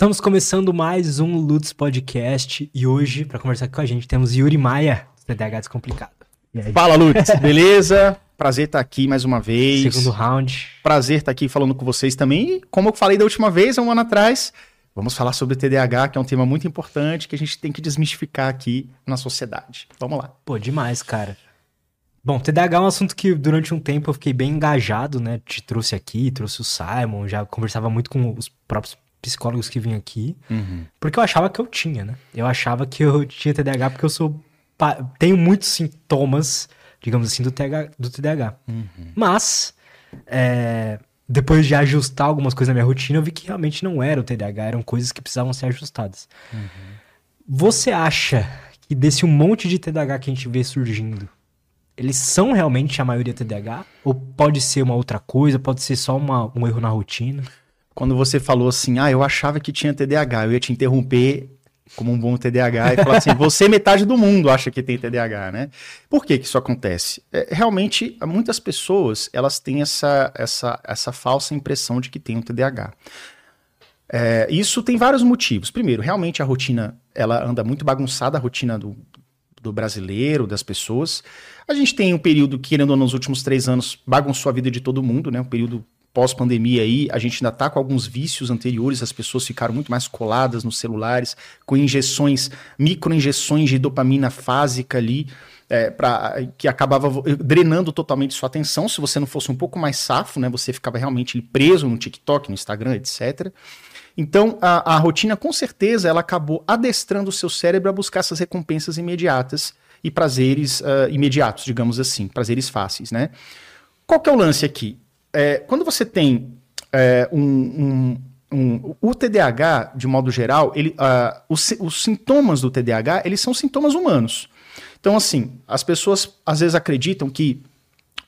Estamos começando mais um Lutz Podcast e hoje, para conversar com a gente, temos Yuri Maia, do TDAH Descomplicado. Fala, Lutz, beleza? Prazer estar aqui mais uma vez. Segundo round. Prazer estar aqui falando com vocês também. E, como eu falei da última vez, um ano atrás, vamos falar sobre TDAH, que é um tema muito importante que a gente tem que desmistificar aqui na sociedade. Vamos lá. Pô, demais, cara. Bom, TDAH é um assunto que durante um tempo eu fiquei bem engajado, né? Te trouxe aqui, trouxe o Simon, já conversava muito com os próprios psicólogos que vinham aqui, Uhum. porque eu achava que eu tinha, né? Eu achava que eu tinha TDAH porque eu sou tenho muitos sintomas, digamos assim, do TDAH. Do TDAH. Mas é, depois de ajustar algumas coisas na minha rotina, eu vi que realmente não era o TDAH, eram coisas que precisavam ser ajustadas. Você acha que desse um monte de TDAH que a gente vê surgindo, eles são realmente a maioria TDAH? Ou pode ser uma outra coisa, pode ser só uma- um erro na rotina? Quando você falou assim, ah, eu achava que tinha TDAH, eu ia te interromper como um bom TDAH e falar assim, você metade do mundo acha que tem TDAH, né? Por que que isso acontece? É, realmente, muitas pessoas, elas têm essa, essa, essa falsa impressão de que tem um TDAH. É, isso tem vários motivos. Primeiro, realmente a rotina, ela anda muito bagunçada, a rotina do, do brasileiro, das pessoas. A gente tem um período que, querendo ou não, nos últimos três anos, bagunçou a vida de todo mundo, né? Um período pós-pandemia aí, a gente ainda tá com alguns vícios anteriores, as pessoas ficaram muito mais coladas nos celulares, com injeções, microinjeções de dopamina fásica ali, é, pra, que acabava drenando totalmente sua atenção. Se você não fosse um pouco mais safo, né? Você ficava realmente preso no TikTok, no Instagram, etc. Então, a, a rotina, com certeza, ela acabou adestrando o seu cérebro a buscar essas recompensas imediatas e prazeres ah, imediatos, digamos assim, prazeres fáceis, né? Qual que é o lance aqui? É, quando você tem é, um, um- um- o TDAH, de modo geral, ele, ah, os, os sintomas do TDAH, eles são sintomas humanos. Então, assim, as pessoas às vezes acreditam que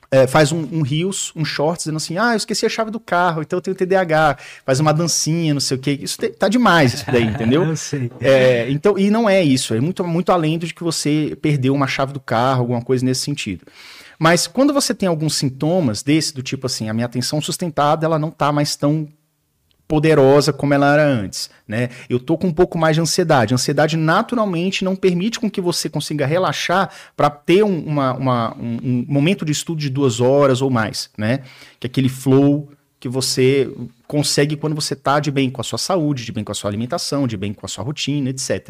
é, faz um, um rios, um shorts, dizendo assim, ah, eu esqueci a chave do carro, então eu tenho TDAH, faz uma dancinha, não sei o quê. Isso te- tá demais, isso daí, entendeu? Eu sei. É, então, e não é isso, é muito, muito além de que você perdeu uma chave do carro, alguma coisa nesse sentido. Mas quando você tem alguns sintomas desse, do tipo assim, a minha atenção sustentada, ela não tá mais tão poderosa como ela era antes, né? Eu tô com um pouco mais de ansiedade. A ansiedade naturalmente não permite com que você consiga relaxar para ter um, uma- uma- um- um momento de estudo de duas horas ou mais, né? Que é aquele flow que você consegue quando você tá de bem com a sua saúde, de bem com a sua alimentação, de bem com a sua rotina, etc.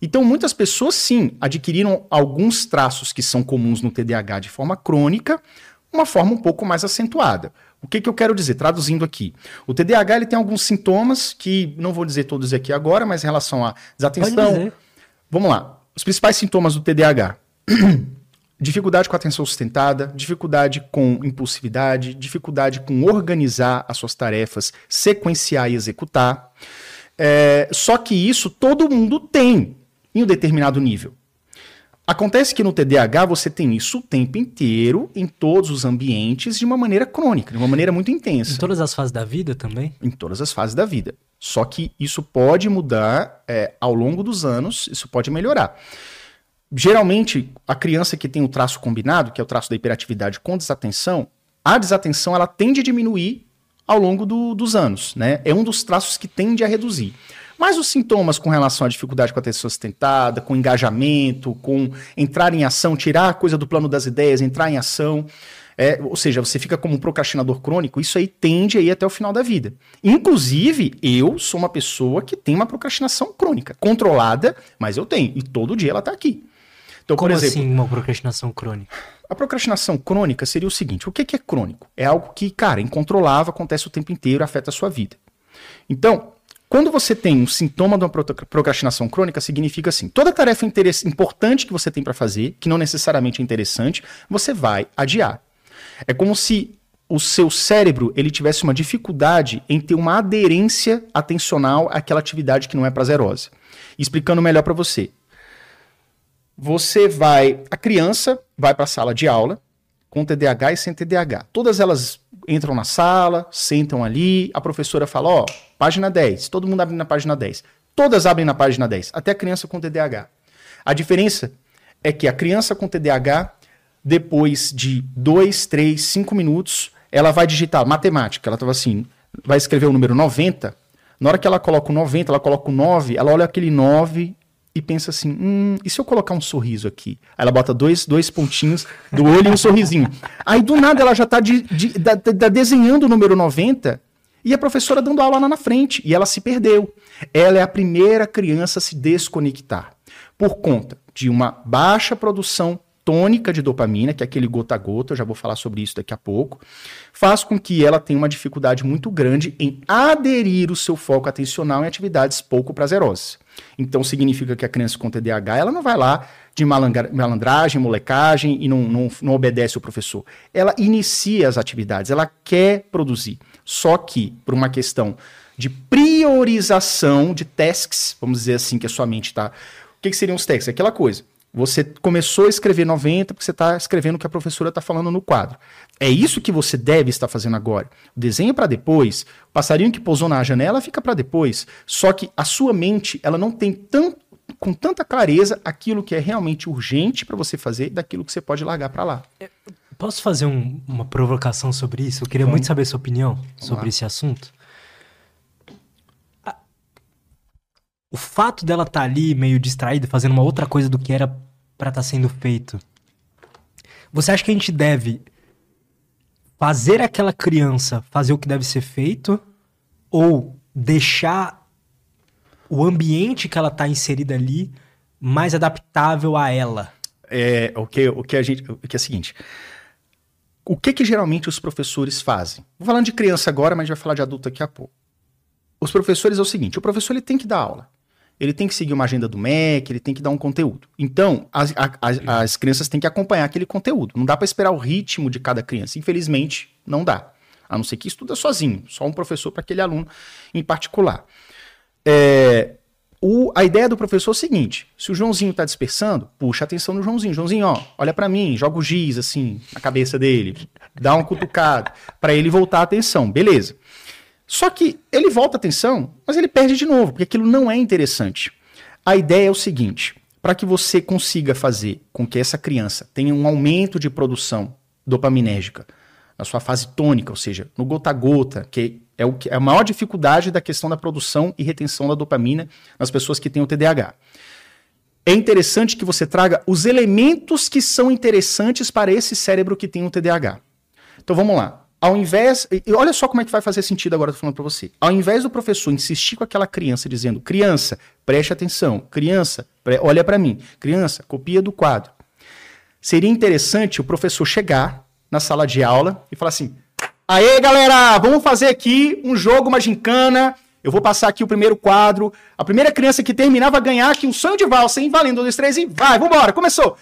Então, muitas pessoas, sim, adquiriram alguns traços que são comuns no TDAH de forma crônica, uma forma um pouco mais acentuada. O que, que eu quero dizer? Traduzindo aqui. O TDAH ele tem alguns sintomas que não vou dizer todos aqui agora, mas em relação Pode desatenção. dizer. Vamos lá. Os principais sintomas do TDAH. dificuldade com a atenção sustentada, dificuldade com impulsividade, dificuldade com organizar as suas tarefas, sequenciar e executar. É, só que isso todo mundo tem em um determinado nível. Acontece que no TDAH você tem isso o tempo inteiro, em todos os ambientes, de uma maneira crônica, de uma maneira muito intensa Em todas as fases da vida também? em todas as fases da vida. Só que isso pode mudar é, ao longo dos anos, isso pode melhorar. Geralmente, a criança que tem o traço combinado, que é o traço da hiperatividade com desatenção, a desatenção ela tende a diminuir ao longo do- dos anos, né? É um dos traços que tende a reduzir. Mas os sintomas com relação à dificuldade com a atenção sustentada, com engajamento, com entrar em ação, tirar a coisa do plano das ideias, entrar em ação, é, ou seja, você fica como um procrastinador crônico, isso aí tende a ir até o final da vida. Inclusive, eu sou uma pessoa que tem uma procrastinação crônica, controlada, mas eu tenho, e todo dia ela tá aqui. Então, Como por exemplo, assim uma procrastinação crônica? a procrastinação crônica seria o seguinte: o que que é crônico? É algo que, cara, incontrolável, acontece o tempo inteiro, afeta a sua vida. Então, quando você tem um sintoma de uma pro- procrastinação crônica, significa assim: toda tarefa importante que você tem para fazer, que não necessariamente é interessante, você vai adiar. É como se o seu cérebro ele tivesse uma dificuldade em ter uma aderência atencional àquela atividade que não é prazerosa. Explicando melhor para você. Você vai, a criança vai para a sala de aula com TDAH e sem TDAH. Todas elas entram na sala, sentam ali, a professora fala, ó, página 10, todo mundo abre na página 10. Todas abrem na página 10, até a criança com TDAH. A diferença é que a criança com TDAH, depois de 2, 3, 5 minutos, ela vai digitar matemática. Ela estava assim, vai escrever o número 90, Na hora que ela coloca o 90, ela coloca o 9, ela olha aquele 9 e pensa assim: hum, e se eu colocar um sorriso aqui? Aí ela bota dois, dois pontinhos do olho e um sorrisinho. Aí do nada ela já está de, de, de, desenhando o número 90 e a professora dando aula lá na frente. E ela se perdeu. Ela é a primeira criança a se desconectar por conta de uma baixa produção tônica de dopamina, que é aquele gota a gota, eu já vou falar sobre isso daqui a pouco, faz com que ela tenha uma dificuldade muito grande em aderir o seu foco atencional em atividades pouco prazerosas. Então significa que a criança com TDAH, ela não vai lá de malandragem, molecagem e não, não, não obedece o professor. Ela inicia as atividades, ela quer produzir. Só que, por uma questão de priorização de tasks, vamos dizer assim, que a sua mente está. O que, que seriam os tasks? Aquela coisa. Você começou a escrever 90 porque você está escrevendo o que a professora está falando no quadro. É isso que você deve estar fazendo agora. O desenho para depois, o passarinho que pousou na janela fica para depois. Só que a sua mente, ela não tem tão, com tanta clareza aquilo que é realmente urgente para você fazer daquilo que você pode largar para lá. É, posso fazer um, uma provocação sobre isso? Eu queria Vamos. muito saber a sua opinião Vamos sobre lá. esse assunto. O fato dela estar tá ali meio distraída, fazendo uma outra coisa do que era para estar tá sendo feito. Você acha que a gente deve fazer aquela criança fazer o que deve ser feito ou deixar o ambiente que ela está inserida ali mais adaptável a ela? É, o que, o que a gente, o que é o seguinte, o que que geralmente os professores fazem? Vou falando de criança agora, mas a gente vai falar de adulto daqui a pouco. Os professores é o seguinte, o professor ele tem que dar aula ele tem que seguir uma agenda do MEC, ele tem que dar um conteúdo. Então, as, as, as crianças têm que acompanhar aquele conteúdo. Não dá para esperar o ritmo de cada criança. Infelizmente, não dá. A não ser que estuda sozinho, só um professor para aquele aluno em particular. É, o, a ideia do professor é o seguinte: se o Joãozinho está dispersando, puxa a atenção no Joãozinho. Joãozinho, ó, olha para mim, joga o giz assim na cabeça dele, dá uma cutucada para ele voltar a atenção. Beleza. Só que ele volta a atenção, mas ele perde de novo, porque aquilo não é interessante. A ideia é o seguinte: para que você consiga fazer com que essa criança tenha um aumento de produção dopaminérgica na sua fase tônica, ou seja, no gota a gota, que é, o que é a maior dificuldade da questão da produção e retenção da dopamina nas pessoas que têm o TDAH. É interessante que você traga os elementos que são interessantes para esse cérebro que tem o TDAH. Então vamos lá ao invés. E olha só como é que vai fazer sentido agora, tô falando para você. Ao invés do professor insistir com aquela criança dizendo: criança, preste atenção, criança, pre olha para mim, criança, copia do quadro. Seria interessante o professor chegar na sala de aula e falar assim: aê galera, vamos fazer aqui um jogo, uma gincana. Eu vou passar aqui o primeiro quadro. A primeira criança que terminar vai ganhar aqui um sonho de valsa, hein? Valendo, um, dois, três e vai, vambora, começou.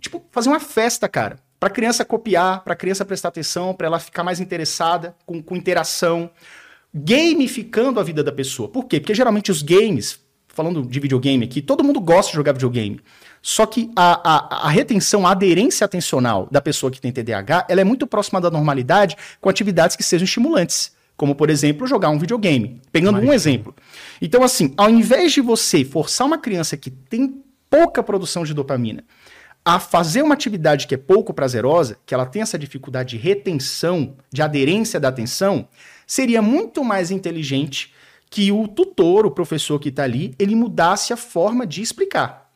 Tipo, fazer uma festa, cara para a criança copiar, para a criança prestar atenção, para ela ficar mais interessada com, com interação, gamificando a vida da pessoa. Por quê? Porque geralmente os games, falando de videogame aqui, todo mundo gosta de jogar videogame. Só que a, a, a, retenção, a aderência atencional da pessoa que tem TDAH, ela é muito próxima da normalidade com atividades que sejam estimulantes. Como, por exemplo, jogar um videogame. Pegando um exemplo. Então, assim, ao invés de você forçar uma criança que tem pouca produção de dopamina a fazer uma atividade que é pouco prazerosa, que ela tem essa dificuldade de retenção, de aderência da atenção, seria muito mais inteligente que o tutor, o professor que está ali, ele mudasse a forma de explicar.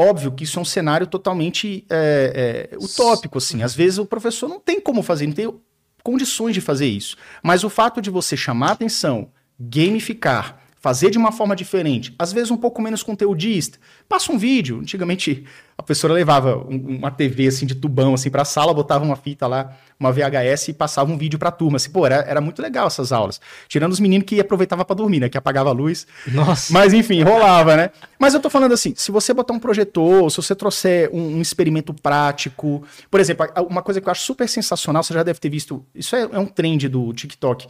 Óbvio que isso é um cenário totalmente é, é, utópico, assim. Às vezes o professor não tem como fazer, não tem condições de fazer isso. Mas o fato de você chamar atenção, gamificar, fazer de uma forma diferente, às vezes um pouco menos conteudista. Passa um vídeo. Antigamente a professora levava um, uma TV assim de tubão assim para a sala, botava uma fita lá, uma VHS e passava um vídeo para a turma. Assim, pô, era, era muito legal essas aulas. Tirando os meninos que aproveitava para dormir, né, que apagava a luz. Nossa. Mas enfim, rolava, né? Mas eu tô falando assim, se você botar um projetor, se você trouxer um, um experimento prático, por exemplo, uma coisa que eu acho super sensacional, você já deve ter visto, isso é, é um trend do TikTok.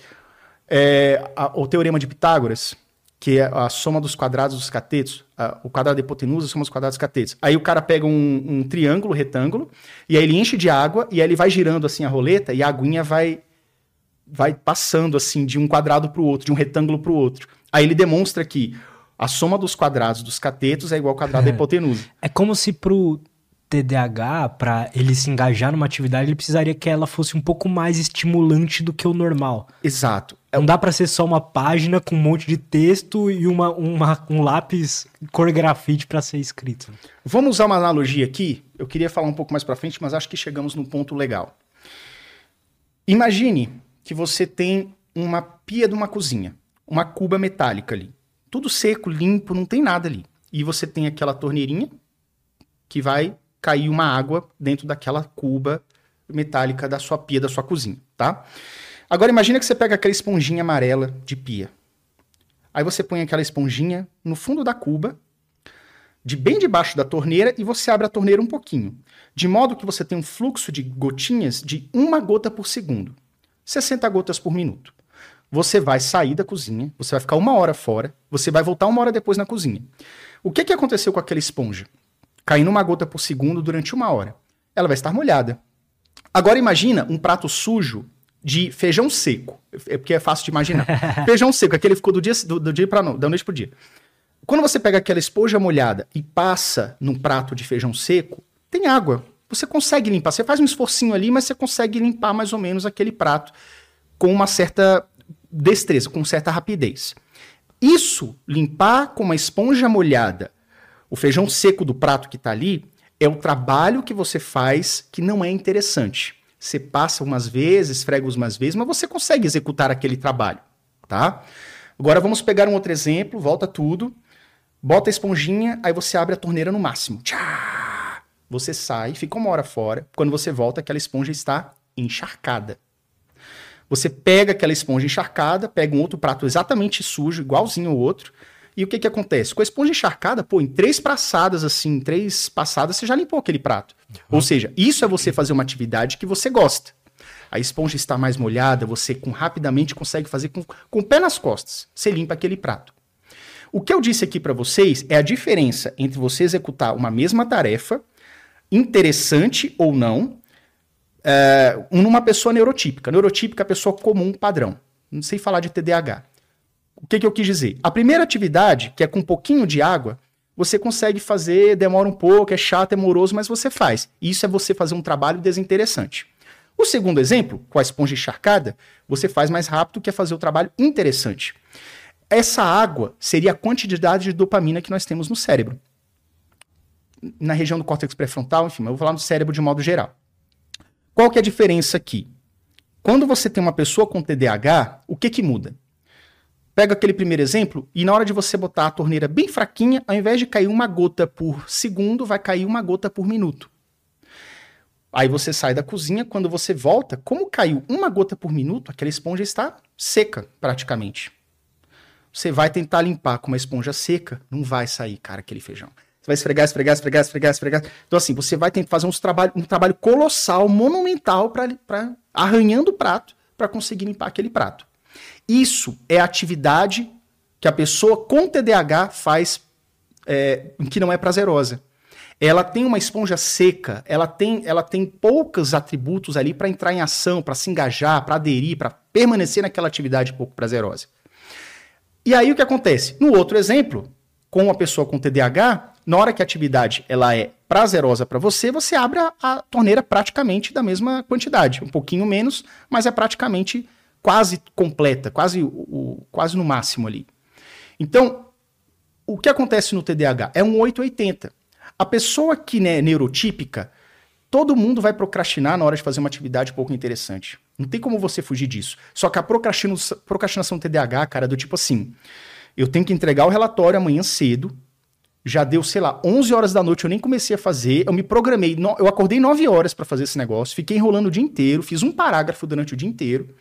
É, a, o teorema de Pitágoras que é a soma dos quadrados dos catetos, a, o quadrado da hipotenusa, a soma dos quadrados dos catetos. Aí o cara pega um, um, triângulo, retângulo, e aí ele enche de água, e aí ele vai girando assim a roleta, e a aguinha vai vai passando assim de um quadrado para o outro, de um retângulo para o outro. Aí ele demonstra que a soma dos quadrados dos catetos é igual ao quadrado da hipotenusa. É como se pro TDAH, para ele se engajar numa atividade, ele precisaria que ela fosse um pouco mais estimulante do que o normal. Exato. Não dá para ser só uma página com um monte de texto e uma, uma um lápis cor grafite para ser escrito. Vamos usar uma analogia aqui. Eu queria falar um pouco mais para frente, mas acho que chegamos num ponto legal. Imagine que você tem uma pia de uma cozinha, uma cuba metálica ali. Tudo seco, limpo, não tem nada ali. E você tem aquela torneirinha que vai cair uma água dentro daquela cuba metálica da sua pia, da sua cozinha, tá? Agora imagina que você pega aquela esponjinha amarela de pia. Aí você põe aquela esponjinha no fundo da cuba, de bem debaixo da torneira, e você abre a torneira um pouquinho. De modo que você tem um fluxo de gotinhas de uma gota por segundo. 60 gotas por minuto. Você vai sair da cozinha, você vai ficar uma hora fora, você vai voltar uma hora depois na cozinha. O que, que aconteceu com aquela esponja? Caindo uma gota por segundo durante uma hora. Ela vai estar molhada. Agora imagina um prato sujo de feijão seco. É porque é fácil de imaginar. feijão seco, aquele ficou do dia, do, do dia para da noite pro dia. Quando você pega aquela esponja molhada e passa num prato de feijão seco, tem água. Você consegue limpar. Você faz um esforcinho ali, mas você consegue limpar mais ou menos aquele prato com uma certa destreza, com certa rapidez. Isso, limpar com uma esponja molhada o feijão seco do prato que está ali, é o trabalho que você faz que não é interessante. Você passa umas vezes, esfrega umas vezes, mas você consegue executar aquele trabalho, tá? Agora vamos pegar um outro exemplo, volta tudo, bota a esponjinha, aí você abre a torneira no máximo. Tchá! Você sai, fica uma hora fora, quando você volta, aquela esponja está encharcada. Você pega aquela esponja encharcada, pega um outro prato exatamente sujo, igualzinho ao outro, e o que que acontece? Com a esponja encharcada, pô, em três passadas assim, três passadas, você já limpou aquele prato. Uhum. Ou seja, isso é você fazer uma atividade que você gosta. A esponja está mais molhada, você com, rapidamente consegue fazer com, com o pé nas costas. Você limpa aquele prato. O que eu disse aqui para vocês é a diferença entre você executar uma mesma tarefa, interessante ou não, é, numa pessoa neurotípica. Neurotípica é a pessoa comum, padrão. Não sei falar de TDAH. O que, que eu quis dizer? A primeira atividade, que é com um pouquinho de água, você consegue fazer, demora um pouco, é chato, é moroso, mas você faz. Isso é você fazer um trabalho desinteressante. O segundo exemplo, com a esponja encharcada, você faz mais rápido, que é fazer o trabalho interessante. Essa água seria a quantidade de dopamina que nós temos no cérebro. Na região do córtex pré-frontal, enfim, eu vou falar no cérebro de modo geral. Qual que é a diferença aqui? Quando você tem uma pessoa com TDAH, o que que muda? Pega aquele primeiro exemplo e na hora de você botar a torneira bem fraquinha, ao invés de cair uma gota por segundo, vai cair uma gota por minuto. Aí você sai da cozinha, quando você volta, como caiu uma gota por minuto, aquela esponja está seca praticamente. Você vai tentar limpar com uma esponja seca, não vai sair, cara, aquele feijão. Você vai esfregar, esfregar, esfregar, esfregar, esfregar. Então, assim, você vai ter que fazer uns trabalho, um trabalho colossal, monumental, para arranhando o prato, para conseguir limpar aquele prato. Isso é atividade que a pessoa com TDAH faz é, que não é prazerosa. Ela tem uma esponja seca, ela tem, ela tem poucos atributos ali para entrar em ação, para se engajar, para aderir, para permanecer naquela atividade pouco prazerosa. E aí o que acontece? No outro exemplo, com uma pessoa com TDAH, na hora que a atividade ela é prazerosa para você, você abre a, a, torneira praticamente da mesma quantidade, um pouquinho menos, mas é praticamente quase completa, quase, o, quase no máximo ali. Então, o que acontece no TDAH? É um 880. A pessoa que é neurotípica, todo mundo vai procrastinar na hora de fazer uma atividade pouco interessante. Não tem como você fugir disso. Só que a procrastinação, procrastinação TDAH, cara, é do tipo assim: eu tenho que entregar o relatório amanhã cedo. Já deu, sei lá, 11 horas da noite, eu nem comecei a fazer. Eu me programei, eu acordei 9 horas para fazer esse negócio, fiquei enrolando o dia inteiro, fiz um parágrafo durante o dia inteiro.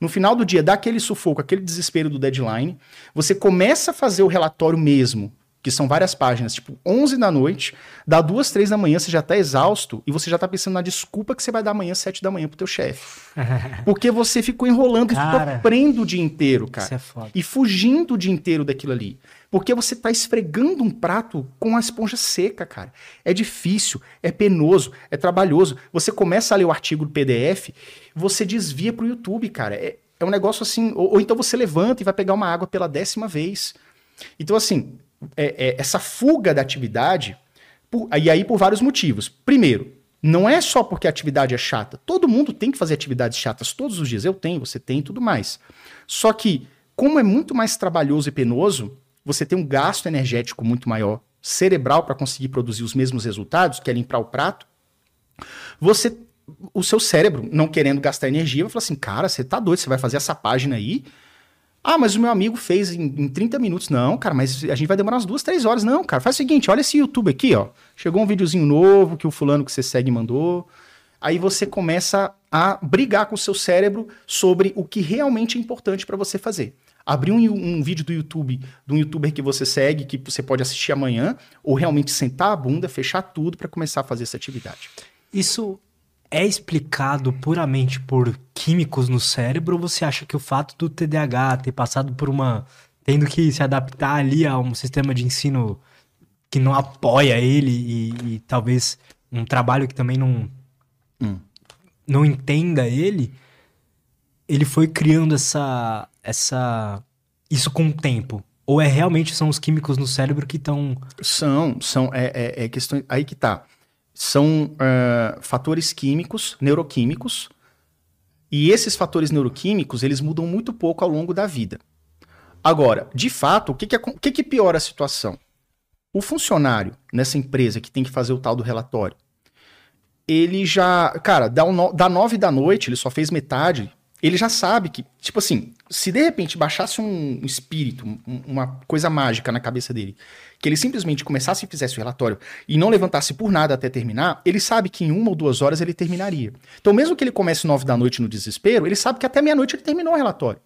No final do dia, dá aquele sufoco, aquele desespero do deadline, você começa a fazer o relatório mesmo, que são várias páginas, tipo 11 da noite, dá duas, três da manhã, você já tá exausto e você já tá pensando na desculpa que você vai dar amanhã, sete da manhã pro teu chefe. Porque você ficou enrolando cara, e sofrendo o dia inteiro, cara. Isso é foda. E fugindo o dia inteiro daquilo ali. Porque você tá esfregando um prato com a esponja seca, cara. É difícil, é penoso, é trabalhoso. Você começa a ler o artigo do PDF, você desvia pro YouTube, cara. É, é um negócio assim. Ou, ou então você levanta e vai pegar uma água pela décima vez. Então, assim, é, é, essa fuga da atividade Por, e aí por vários motivos. Primeiro, não é só porque a atividade é chata. Todo mundo tem que fazer atividades chatas todos os dias. Eu tenho, você tem e tudo mais. Só que, como é muito mais trabalhoso e penoso, você tem um gasto energético muito maior, cerebral para conseguir produzir os mesmos resultados, que é limpar o prato. Você, o seu cérebro, não querendo gastar energia, vai falar assim: cara, você tá doido, você vai fazer essa página aí ah, mas o meu amigo fez em, em 30 minutos. Não, cara, mas a gente vai demorar umas duas, três horas. Não, cara, faz o seguinte, olha esse YouTube aqui, ó. Chegou um videozinho novo que o fulano que você segue mandou. Aí você começa a brigar com o seu cérebro sobre o que realmente é importante para você fazer. Abrir um, um, vídeo do YouTube, de um youtuber que você segue, que você pode assistir amanhã, ou realmente sentar a bunda, fechar tudo para começar a fazer essa atividade. Isso é explicado puramente por químicos no cérebro ou você acha que o fato do TDAH ter passado por uma. tendo que se adaptar ali a um sistema de ensino que não apoia ele e, e talvez um trabalho que também não. Hum. não entenda ele, ele foi criando essa. essa. isso com o tempo? Ou é realmente são os químicos no cérebro que estão. São, são. É, é, é questão. Aí que tá são uh, fatores químicos, neuroquímicos, e esses fatores neuroquímicos, eles mudam muito pouco ao longo da vida. Agora, de fato, o que, que, o que, que piora a situação? O funcionário nessa empresa que tem que fazer o tal do relatório, ele já, cara, dá, um, dá nove da noite, ele só fez metade, ele já sabe que, tipo assim, se de repente baixasse um espírito, um, uma coisa mágica na cabeça dele, que ele simplesmente começasse e fizesse o relatório e não levantasse por nada até terminar, ele sabe que em uma ou duas horas ele terminaria. Então, mesmo que ele comece nove da noite no desespero, ele sabe que até meia-noite ele terminou o relatório.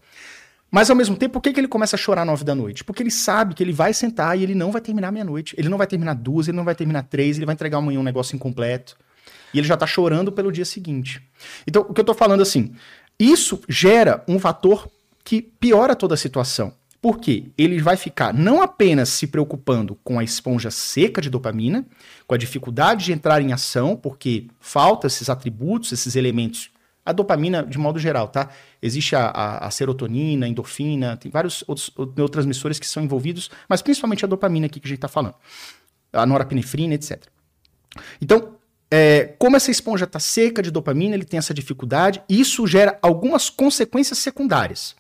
Mas ao mesmo tempo, por que, que ele começa a chorar nove da noite? Porque ele sabe que ele vai sentar e ele não vai terminar meia-noite. Ele não vai terminar duas, ele não vai terminar três, ele vai entregar amanhã um negócio incompleto. E ele já tá chorando pelo dia seguinte. Então, o que eu tô falando assim, isso gera um fator que piora toda a situação. Porque ele vai ficar não apenas se preocupando com a esponja seca de dopamina, com a dificuldade de entrar em ação, porque falta esses atributos, esses elementos. A dopamina, de modo geral, tá? Existe a, a, a serotonina, a endorfina, tem vários outros neurotransmissores que são envolvidos, mas principalmente a dopamina aqui que a gente está falando. A norapinefrina, etc. Então, é, como essa esponja está seca de dopamina, ele tem essa dificuldade, e isso gera algumas consequências secundárias.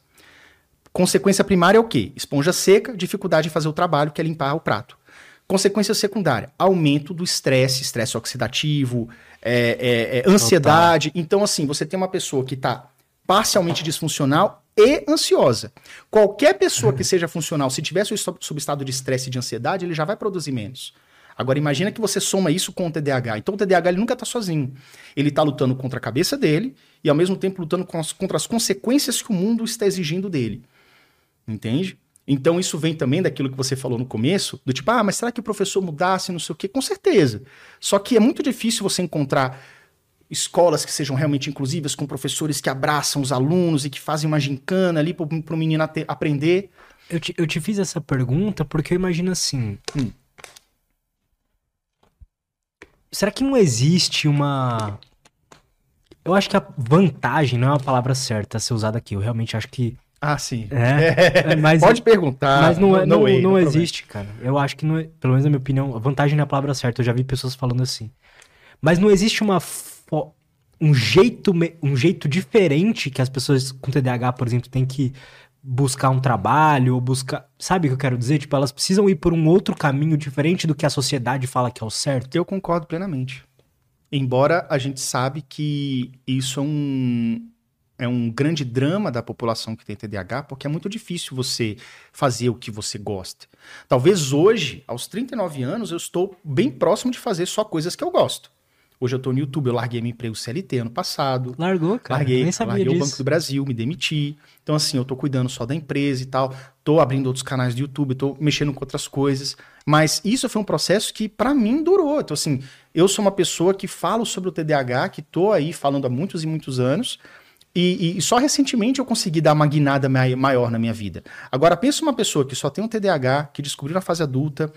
Consequência primária é o quê? Esponja seca, dificuldade em fazer o trabalho, que é limpar o prato. Consequência secundária, aumento do estresse, estresse oxidativo, é, é, é, ansiedade. Total. Então, assim, você tem uma pessoa que está parcialmente disfuncional e ansiosa. Qualquer pessoa que seja funcional, se tiver subestado de estresse e de ansiedade, ele já vai produzir menos. Agora imagina que você soma isso com o TDAH. Então o TDAH ele nunca está sozinho. Ele está lutando contra a cabeça dele e ao mesmo tempo lutando contra as consequências que o mundo está exigindo dele. Entende? Então isso vem também daquilo que você falou no começo, do tipo, ah, mas será que o professor mudasse, não sei o quê? Com certeza. Só que é muito difícil você encontrar escolas que sejam realmente inclusivas, com professores que abraçam os alunos e que fazem uma gincana ali para o menino aprender. Eu te, eu te fiz essa pergunta porque eu imagino assim. Hum. Será que não existe uma. Eu acho que a vantagem não é uma palavra certa a ser usada aqui. Eu realmente acho que. Ah, sim. É, mas, Pode perguntar. Mas não, não, não, não, não existe, cara. Eu acho que, não, é, pelo menos na minha opinião, a vantagem não é a palavra certa. Eu já vi pessoas falando assim. Mas não existe uma um jeito, um jeito diferente que as pessoas com TDAH, por exemplo, têm que buscar um trabalho ou buscar. Sabe o que eu quero dizer? Tipo, elas precisam ir por um outro caminho diferente do que a sociedade fala que é o certo. Eu concordo plenamente. Embora a gente sabe que isso é um, é um grande drama da população que tem TDAH, porque é muito difícil você fazer o que você gosta. Talvez hoje, aos 39 anos, eu estou bem próximo de fazer só coisas que eu gosto. Hoje eu tô no YouTube, eu larguei meu emprego CLT ano passado. Largou, cara? Larguei, Nem sabia larguei disso. o Banco do Brasil, me demiti. Então, assim, eu tô cuidando só da empresa e tal. Tô abrindo outros canais do YouTube, tô mexendo com outras coisas. Mas isso foi um processo que, para mim, durou. Então, assim, eu sou uma pessoa que falo sobre o TDAH, que tô aí falando há muitos e muitos anos. E, e, só recentemente eu consegui dar uma guinada maior na minha vida. Agora, pensa uma pessoa que só tem um TDAH, que descobriu na fase adulta,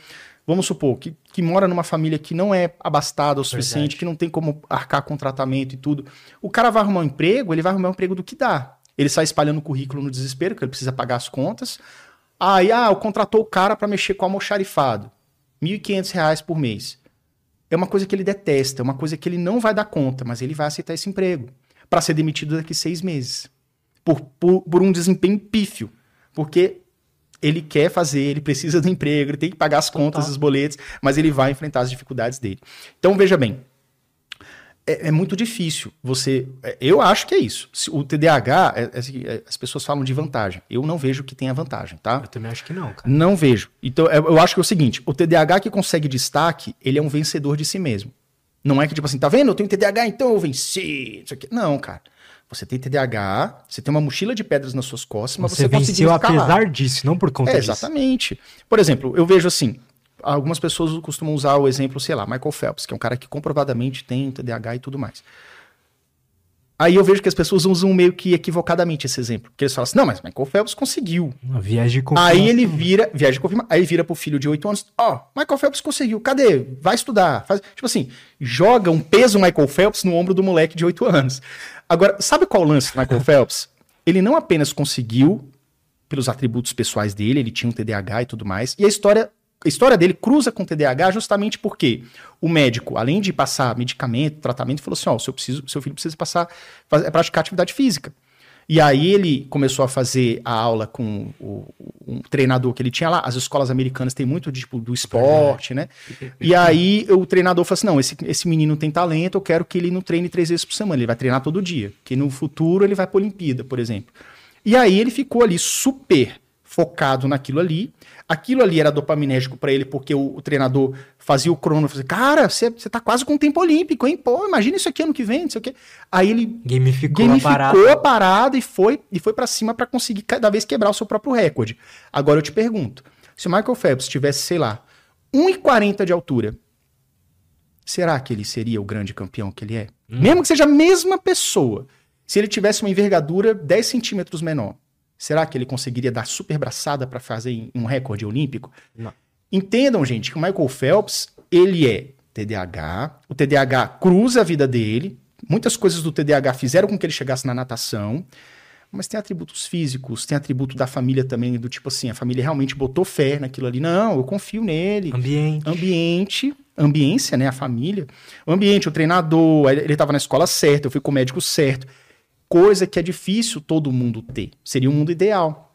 vamos supor, que, que mora numa família que não é abastada o suficiente, Verdade. que não tem como arcar com tratamento e tudo. O cara vai arrumar um emprego, ele vai arrumar um emprego do que dá. Ele sai espalhando o currículo no desespero, que ele precisa pagar as contas. Aí, ah, contratou o cara para mexer com almoxarifado. R$ 1.500 por mês. é uma coisa que ele detesta, é uma coisa que ele não vai dar conta, mas ele vai aceitar esse emprego para ser demitido daqui seis meses por, por, por um desempenho pífio, porque ele quer fazer, ele precisa do emprego, ele tem que pagar as contas, os boletos, mas ele vai enfrentar as dificuldades dele. Então veja bem, é, é, muito difícil você. É, eu acho que é isso. O TDAH, é, é, é, as pessoas falam de vantagem. Eu não vejo que tenha vantagem, tá? Eu também acho que não, cara. Não vejo. Então, eu acho que é o seguinte: o TDAH que consegue destaque, ele é um vencedor de si mesmo. Não é que, tipo assim, tá vendo? Eu tenho TDAH, então eu venci. Isso aqui. Não, cara. Você tem TDAH, você tem uma mochila de pedras nas suas costas, mas você, você venceu apesar disso, não por conta é, disso. Exatamente. Por exemplo, eu vejo assim, algumas pessoas costumam usar o exemplo, sei lá, Michael Phelps, que é um cara que comprovadamente tem TDAH e tudo mais. Aí eu vejo que as pessoas usam meio que equivocadamente esse exemplo. Porque eles falam assim, não, mas Michael Phelps conseguiu. Uma viagem de confirmação. Aí ele vira, viagem de confirmação, aí vira pro filho de 8 anos, ó, oh, Michael Phelps conseguiu, cadê? Vai estudar. Faz... Tipo assim, joga um peso Michael Phelps no ombro do moleque de 8 anos. Agora, sabe qual o lance do Michael Phelps? Ele não apenas conseguiu, pelos atributos pessoais dele, ele tinha um TDAH e tudo mais, e a história a história dele cruza com TDAH justamente porque o médico, além de passar medicamento, tratamento, falou assim: ó, seu, preciso, seu filho precisa passar, fazer, praticar atividade física. E aí ele começou a fazer a aula com o, um treinador que ele tinha lá. As escolas americanas têm muito tipo, do esporte, né? E aí o treinador falou assim: não, esse, esse menino tem talento, eu quero que ele não treine três vezes por semana. Ele vai treinar todo dia. Que no futuro ele vai para Olimpíada, por exemplo. E aí ele ficou ali super focado naquilo ali. Aquilo ali era dopaminérgico para ele, porque o, o, treinador fazia o crono, fazia, cara, você tá quase com tempo olímpico, hein? Pô, imagina isso aqui ano que vem, não sei o quê. Aí ele gamificou, gamificou a parada, a parada e foi e foi para cima para conseguir cada vez quebrar o seu próprio recorde. Agora eu te pergunto, se o Michael Phelps tivesse, sei lá, 1,40 de altura, será que ele seria o grande campeão que ele é? Hum. Mesmo que seja a mesma pessoa, se ele tivesse uma envergadura 10 centímetros menor, Será que ele conseguiria dar super braçada para fazer um recorde olímpico? Não. Entendam, gente, que o Michael Phelps, ele é TDAH, o TDAH cruza a vida dele, muitas coisas do TDAH fizeram com que ele chegasse na natação, mas tem atributos físicos, tem atributo da família também, do tipo assim, a família realmente botou fé naquilo ali. Não, eu confio nele. Ambiente. Ambiente, ambiência, né, a família. O ambiente, o treinador, ele estava na escola certa, eu fui com o médico certo coisa que é difícil todo mundo ter. Seria um mundo ideal.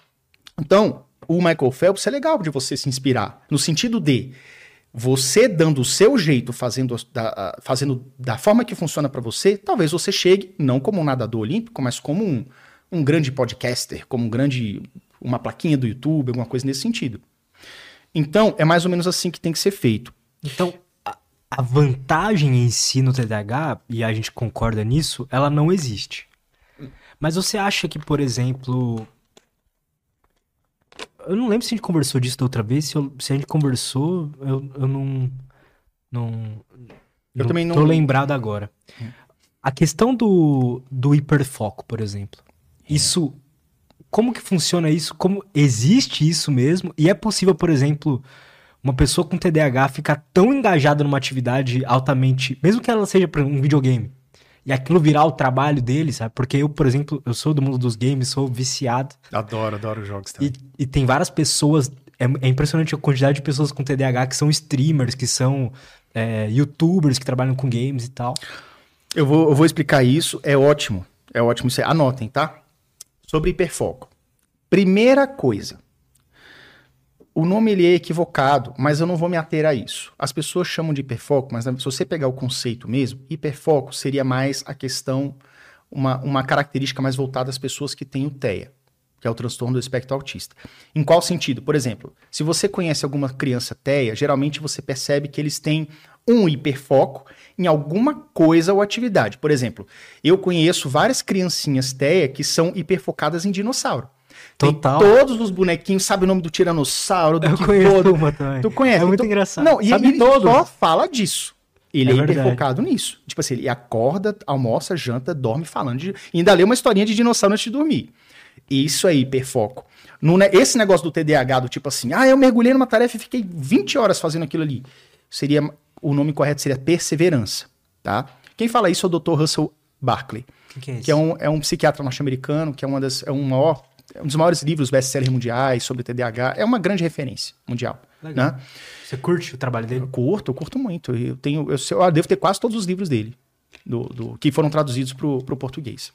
Então, o Michael Phelps é legal de você se inspirar, no sentido de você dando o seu jeito, fazendo da, fazendo da forma que funciona para você, talvez você chegue, não como um nadador olímpico, mas como um, um grande podcaster, como um grande. uma plaquinha do YouTube, alguma coisa nesse sentido. Então, é mais ou menos assim que tem que ser feito. Então, a, a vantagem em si no TDAH, e a gente concorda nisso, ela não existe. Mas você acha que, por exemplo. Eu não lembro se a gente conversou disso da outra vez. Se, eu, se a gente conversou, eu, eu não. Não. Eu não também não. Tô lembrado agora. A questão do, do hiperfoco, por exemplo. É. Isso. Como que funciona isso? Como existe isso mesmo? E é possível, por exemplo, uma pessoa com TDAH ficar tão engajada numa atividade altamente, mesmo que ela seja um videogame, e aquilo virar o trabalho dele, sabe? Porque eu, por exemplo, eu sou do mundo dos games, sou viciado. Adoro, adoro jogos também. E, e tem várias pessoas, é, é, impressionante a quantidade de pessoas com TDAH que são streamers, que são é, youtubers que trabalham com games e tal. Eu vou, eu vou explicar isso, é ótimo, é ótimo. Anotem, tá? Sobre hiperfoco. Primeira coisa, o nome ele é equivocado, mas eu não vou me ater a isso. As pessoas chamam de hiperfoco, mas se você pegar o conceito mesmo, hiperfoco seria mais a questão, uma, uma característica mais voltada às pessoas que têm o TEA, que é o transtorno do espectro autista. Em qual sentido? Por exemplo, se você conhece alguma criança TEA, geralmente você percebe que eles têm um hiperfoco em alguma coisa ou atividade. Por exemplo, eu conheço várias criancinhas TEA que são hiperfocadas em dinossauro. Total. Tem todos os bonequinhos, sabe o nome do tiranossauro, do Eu conheço uma também. Tu conhece? É muito então, engraçado. Não, e sabe ele todos. só fala disso. Ele é, é hiper focado nisso. Tipo assim, ele acorda, almoça, janta, dorme falando de... E ainda lê uma historinha de dinossauro antes de dormir. Isso aí, hiperfoco. No, esse negócio do TDAH, do tipo assim, ah, eu mergulhei numa tarefa e fiquei 20 horas fazendo aquilo ali. Seria, o nome correto seria perseverança, tá? Quem fala isso é o Dr. Russell Barkley, que, que, é, que é, um, é um psiquiatra norte-americano, que é uma das, é um maior é um dos maiores livros best-sellers mundiais sobre TDAH, é uma grande referência mundial. Legal. Né? Você curte o trabalho dele? Eu curto, eu curto muito. Eu tenho, eu, eu devo ter quase todos os livros dele, do, do que foram traduzidos para o português.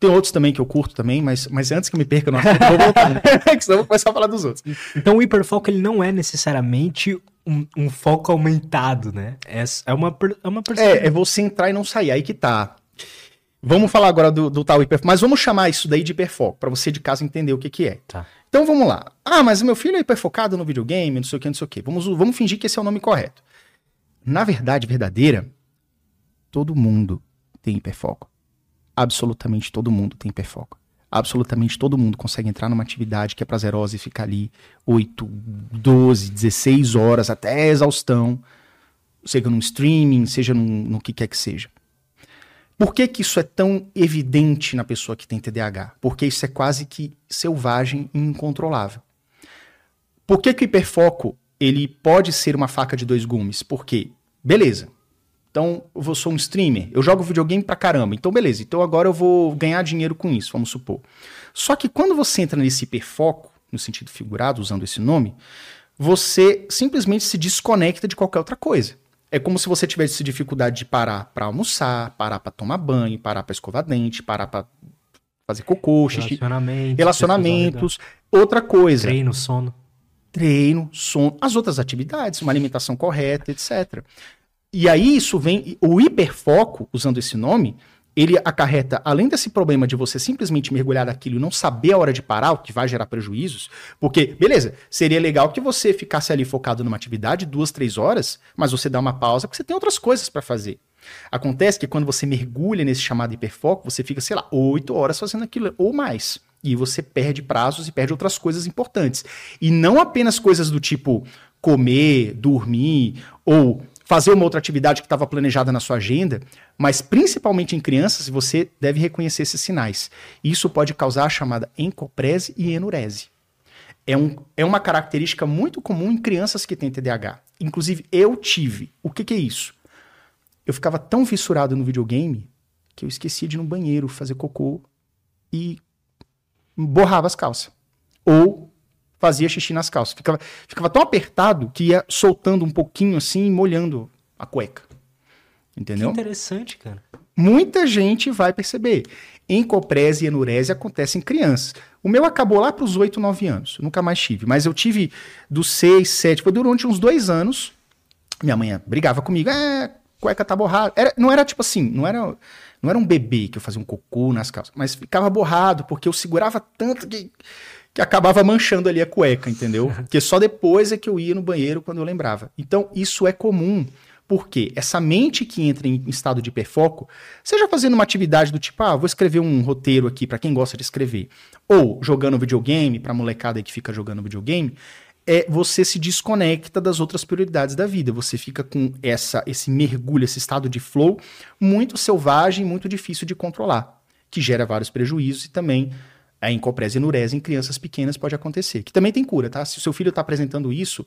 Tem outros também que eu curto também, mas, mas antes que eu me perca no assunto, eu vou voltar, né? senão eu vou começar a falar dos outros. Então o hiperfoco ele não é necessariamente um, um foco aumentado, né? É, é uma, é uma É, é você entrar e não sair. Aí que tá. Vamos falar agora do, do tal hiperfoco, mas vamos chamar isso daí de hiperfoco, para você de casa entender o que que é. Tá. Então vamos lá. Ah, mas meu filho é hiperfocado no videogame, não sei o que, não sei o que. Vamos, vamos fingir que esse é o nome correto. Na verdade verdadeira, todo mundo tem hiperfoco absolutamente todo mundo tem hiperfoco. Absolutamente todo mundo consegue entrar numa atividade que é prazerosa e ficar ali 8, 12, 16 horas até exaustão, seja num streaming, seja num, no que quer que seja. Por que, que isso é tão evidente na pessoa que tem TDAH? Porque isso é quase que selvagem e incontrolável. Por que, que o hiperfoco ele pode ser uma faca de dois gumes? Porque, beleza, então, eu sou um streamer, eu jogo videogame pra caramba. Então, beleza. Então, agora eu vou ganhar dinheiro com isso, vamos supor. Só que quando você entra nesse hiperfoco, no sentido figurado, usando esse nome, você simplesmente se desconecta de qualquer outra coisa. É como se você tivesse dificuldade de parar para almoçar, parar para tomar banho, parar para escovar dente, parar para fazer cocô, xixi, relacionamentos, relacionamentos outra coisa. Treino, sono. Treino, sono, as outras atividades, uma alimentação correta, etc. E aí isso vem, o hiperfoco, usando esse nome, ele acarreta, além desse problema de você simplesmente mergulhar naquilo e não saber a hora de parar, o que vai gerar prejuízos, porque, beleza, seria legal que você ficasse ali focado numa atividade duas, três horas, mas você dá uma pausa porque você tem outras coisas para fazer. Acontece que quando você mergulha nesse chamado hiperfoco, você fica, sei lá, oito horas fazendo aquilo ou mais. E você perde prazos e perde outras coisas importantes. E não apenas coisas do tipo comer, dormir ou fazer uma outra atividade que estava planejada na sua agenda, mas principalmente em crianças, você deve reconhecer esses sinais. Isso pode causar a chamada encoprese e enurese. É, um, é uma característica muito comum em crianças que têm TDAH. Inclusive, eu tive. O que, que é isso? Eu ficava tão fissurado no videogame que eu esquecia de ir no banheiro fazer cocô e borrava as calças. Ou fazia xixi nas calças. Ficava, ficava tão apertado que ia soltando um pouquinho assim e molhando a cueca. Entendeu? Que interessante, cara. Muita gente vai perceber. Encoprese e enurese acontecem em crianças. O meu acabou lá para os 8, 9 anos. Eu nunca mais tive. Mas eu tive dos 6, 7, foi durante uns dois anos. Minha mãe brigava comigo. É, cueca tá borrada. Era, não era tipo assim, não era, não era um bebê que eu fazia um cocô nas calças. Mas ficava borrado, porque eu segurava tanto que que acabava manchando ali a cueca, entendeu? Porque só depois é que eu ia no banheiro quando eu lembrava. Então, isso é comum. Porque essa mente que entra em estado de hiperfoco, seja fazendo uma atividade do tipo, ah, vou escrever um roteiro aqui para quem gosta de escrever, ou jogando videogame, para molecada que fica jogando videogame, é você se desconecta das outras prioridades da vida. Você fica com essa esse mergulho, esse estado de flow muito selvagem, muito difícil de controlar, que gera vários prejuízos e também a encoprese e enurese em crianças pequenas pode acontecer, que também tem cura, tá? Se o seu filho está apresentando isso,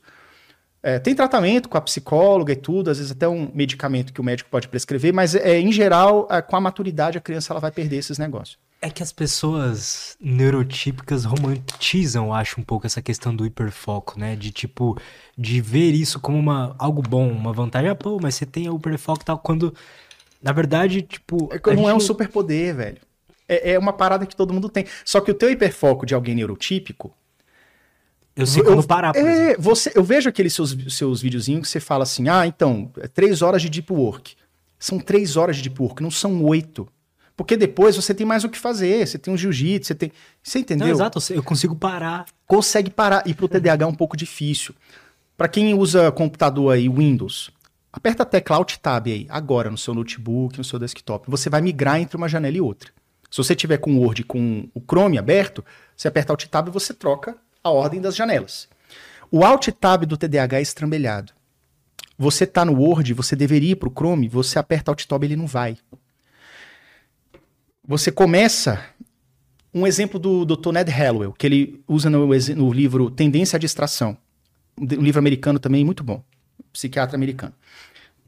é, tem tratamento com a psicóloga e tudo, às vezes até um medicamento que o médico pode prescrever, mas é, em geral, é, com a maturidade, a criança ela vai perder esses negócios. É que as pessoas neurotípicas romantizam, acho, um pouco essa questão do hiperfoco, né? De tipo, de ver isso como uma, algo bom, uma vantagem. Ah, pô, mas você tem o hiperfoco e tal, quando, na verdade, tipo... É, não é um superpoder, velho é, é uma parada que todo mundo tem. Só que o teu hiperfoco de alguém neurotípico. Eu sei quando parar, por é, você, Eu vejo aqueles seus, seus videozinhos que você fala assim: ah, então, é três horas de deep work. São três horas de deep work, não são oito. Porque depois você tem mais o que fazer. Você tem um jiu-jitsu, você tem. Você entendeu? Não, exato, eu consigo parar. Consegue parar. E pro TDAH é um pouco difícil. Para quem usa computador aí, Windows, aperta a tecla Alt Tab aí, agora no seu notebook, no seu desktop. Você vai migrar entre uma janela e outra. Se você tiver com o Word com o Chrome aberto, você aperta Alt Tab e você troca a ordem das janelas. O Alt Tab do TDAH é estrambelhado. Você está no Word, você deveria ir para o Chrome, você aperta Alt Tab e ele não vai. Você começa. Um exemplo do Dr. Ned Hallowell, que ele usa no, no livro Tendência à Distração. Um livro americano também muito bom. Psiquiatra americano.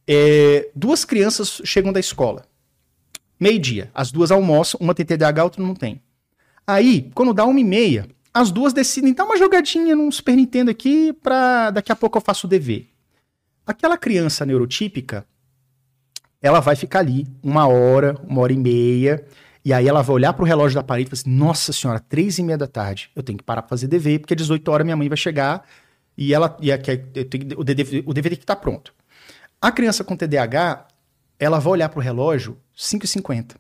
É, duas crianças chegam da escola. Meio-dia. As duas almoçam, uma tem TDAH, a outra não tem. Aí, quando dá uma e meia, as duas decidem dar uma jogadinha num Super Nintendo aqui pra daqui a pouco eu faço o dever. Aquela criança neurotípica, ela vai ficar ali uma hora, uma hora e meia, e aí ela vai olhar pro relógio da parede e falar assim, nossa senhora, três e meia da tarde, eu tenho que parar pra fazer dever, porque às 18 horas minha mãe vai chegar e ela e aqui, o, dever, o dever tem que estar tá pronto. A criança com TDAH, ela vai olhar pro relógio 5h50.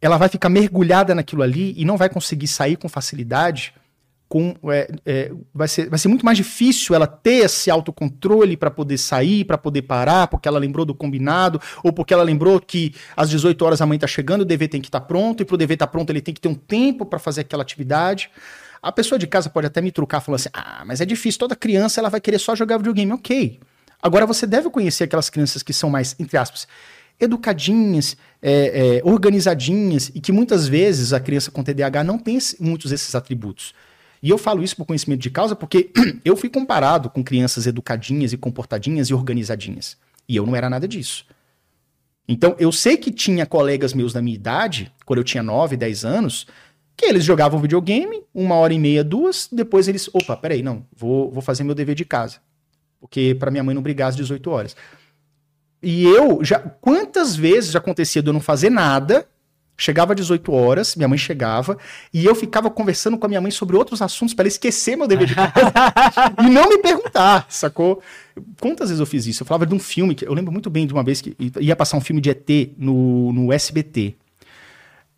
Ela vai ficar mergulhada naquilo ali e não vai conseguir sair com facilidade, com, é, é, vai, ser, vai ser muito mais difícil ela ter esse autocontrole para poder sair, para poder parar, porque ela lembrou do combinado, ou porque ela lembrou que às 18 horas a mãe está chegando, o dever tem que estar tá pronto, e para o dever estar tá pronto ele tem que ter um tempo para fazer aquela atividade. A pessoa de casa pode até me trucar falando assim: ah, mas é difícil, toda criança ela vai querer só jogar videogame. Ok. Agora você deve conhecer aquelas crianças que são mais, entre aspas, educadinhas, é, é, organizadinhas, e que muitas vezes a criança com TDAH não tem muitos desses atributos. E eu falo isso por conhecimento de causa porque eu fui comparado com crianças educadinhas e comportadinhas e organizadinhas. E eu não era nada disso. Então, eu sei que tinha colegas meus da minha idade, quando eu tinha 9, 10 anos, que eles jogavam videogame, uma hora e meia, duas, depois eles, opa, peraí, não, vou, vou fazer meu dever de casa. Porque para minha mãe não brigar às 18 horas. E eu, já quantas vezes já acontecia de eu não fazer nada, Chegava às 18 horas, minha mãe chegava, e eu ficava conversando com a minha mãe sobre outros assuntos para ela esquecer meu dever de casa e não me perguntar, sacou? Quantas vezes eu fiz isso? Eu falava de um filme, que eu lembro muito bem de uma vez que ia passar um filme de ET no, no SBT.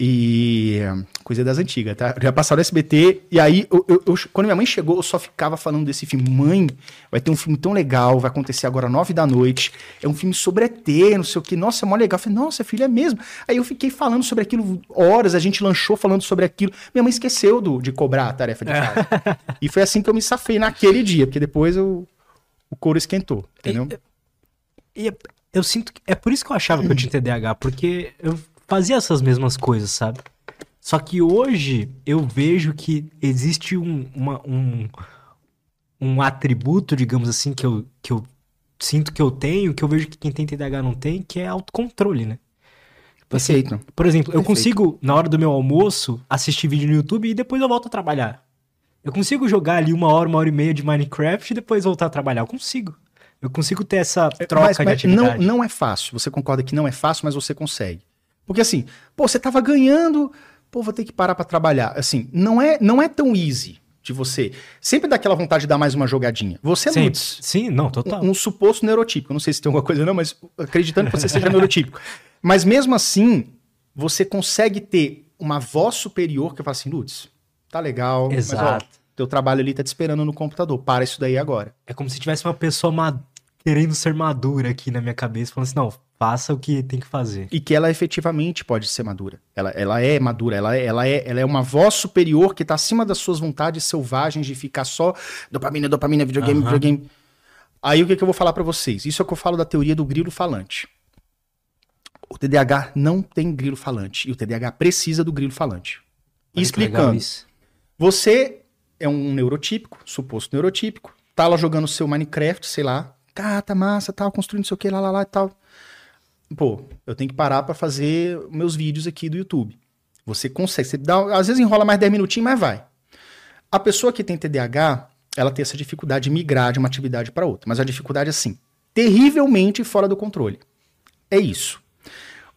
E. Coisa das antigas, tá? Já passaram no SBT. E aí, eu, eu, eu, quando minha mãe chegou, eu só ficava falando desse filme. Mãe, vai ter um filme tão legal, vai acontecer agora nove da noite. É um filme sobre ET, não sei o que. Nossa, é mó legal. Eu falei, nossa, filha, é mesmo. Aí eu fiquei falando sobre aquilo horas, a gente lanchou falando sobre aquilo. Minha mãe esqueceu do, de cobrar a tarefa de casa. e foi assim que eu me safei naquele dia, porque depois eu, o couro esquentou, entendeu? E, e eu sinto que. É por isso que eu achava que eu tinha TDAH, porque eu fazia essas mesmas coisas, sabe? Só que hoje eu vejo que existe um, uma, um, um atributo, digamos assim, que eu, que eu sinto que eu tenho, que eu vejo que quem tem TDAH não tem, que é autocontrole, né? Você, Perfeito. Por exemplo, Perfeito. eu consigo, na hora do meu almoço, assistir vídeo no YouTube e depois eu volto a trabalhar. Eu consigo jogar ali uma hora, uma hora e meia de Minecraft e depois voltar a trabalhar. Eu consigo. Eu consigo ter essa é, troca mas, mas de atividade. Não, não é fácil. Você concorda que não é fácil, mas você consegue. Porque assim, pô, você tava ganhando, pô, vou ter que parar para trabalhar. Assim, não é, não é tão easy de você. Sempre dá aquela vontade de dar mais uma jogadinha. Você é sim, Sim, não, total. Um, um suposto neurotípico. Eu não sei se tem alguma coisa não, mas acreditando que você seja neurotípico. Mas mesmo assim, você consegue ter uma voz superior que fala assim, Lutz, tá legal. Exato. Mas, ó, teu trabalho ali tá te esperando no computador. Para isso daí agora. É como se tivesse uma pessoa querendo ser madura aqui na minha cabeça, falando assim, não, faça o que tem que fazer. E que ela efetivamente pode ser madura. Ela, ela é madura, ela, é, ela, é, ela é uma voz superior que está acima das suas vontades selvagens de ficar só dopamina, dopamina, videogame, uhum. videogame. Aí o que, que eu vou falar para vocês? Isso é o que eu falo da teoria do grilo falante. O TDAH não tem grilo falante e o TDAH precisa do grilo falante. Explicando. Você é um neurotípico, suposto neurotípico, tá lá jogando seu Minecraft, sei lá, ah, tá massa, tal, construindo não sei o que, lá, lá, lá e tal pô, eu tenho que parar para fazer meus vídeos aqui do YouTube. Você consegue, você dá, às vezes enrola mais 10 minutinhos, mas vai. A pessoa que tem TDAH, ela tem essa dificuldade de migrar de uma atividade para outra, mas a dificuldade é assim, terrivelmente fora do controle. É isso.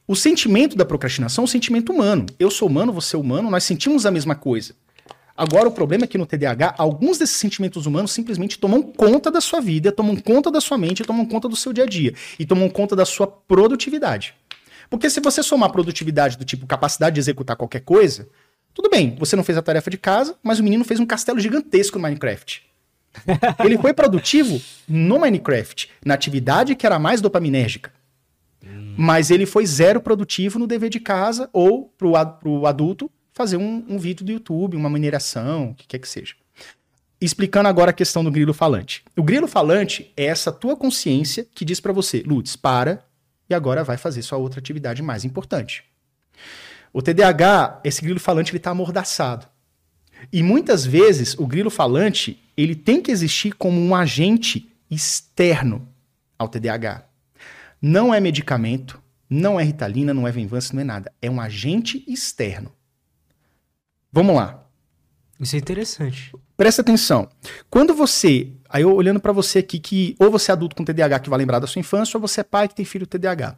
O sentimento da procrastinação é um sentimento humano. Eu sou humano, você é humano, nós sentimos a mesma coisa. Agora, o problema é que no TDAH, alguns desses sentimentos humanos simplesmente tomam conta da sua vida, tomam conta da sua mente, tomam conta do seu dia a dia e tomam conta da sua produtividade. Porque se você somar produtividade do tipo capacidade de executar qualquer coisa, tudo bem, você não fez a tarefa de casa, mas o menino fez um castelo gigantesco no Minecraft. Ele foi produtivo no Minecraft, na atividade que era mais dopaminérgica. Hum. Mas ele foi zero produtivo no dever de casa ou pro, pro adulto fazer um, um vídeo do YouTube, uma mineração, o que quer que seja. Explicando agora a questão do grilo falante. O grilo falante é essa tua consciência que diz para você, Lutz, para e agora vai fazer sua outra atividade mais importante. O TDAH, esse grilo falante, ele está amordaçado. E muitas vezes o grilo falante, ele tem que existir como um agente externo ao TDAH. Não é medicamento, não é ritalina, não é venvança, não é nada. É um agente externo. Vamos lá. Isso é interessante. Presta atenção. Quando você, aí eu olhando para você aqui que ou você é adulto com TDAH que vai lembrar da sua infância, ou você é pai que tem filho TDAH.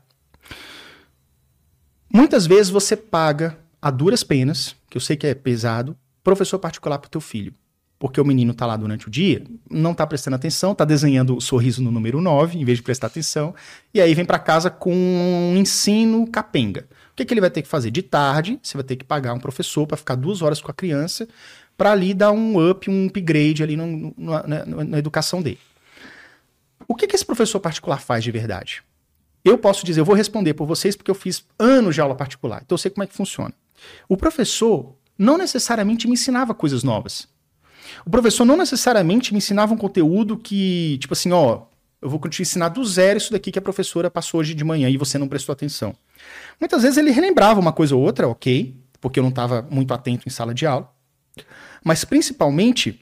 Muitas vezes você paga a duras penas, que eu sei que é pesado, professor particular para o teu filho. Porque o menino está lá durante o dia, não está prestando atenção, está desenhando o sorriso no número 9, em vez de prestar atenção, e aí vem para casa com um ensino capenga. O que, que ele vai ter que fazer? De tarde, você vai ter que pagar um professor para ficar duas horas com a criança, para ali dar um up, um upgrade ali no, no, na, na, educação dele. O que, que esse professor particular faz de verdade? Eu posso dizer, eu vou responder por vocês porque eu fiz anos de aula particular, então eu sei como é que funciona. O professor não necessariamente me ensinava coisas novas. O professor não necessariamente me ensinava um conteúdo que, tipo assim, ó, eu vou te ensinar do zero isso daqui que a professora passou hoje de manhã e você não prestou atenção. Muitas vezes ele relembrava uma coisa ou outra, ok, porque eu não estava muito atento em sala de aula. Mas principalmente,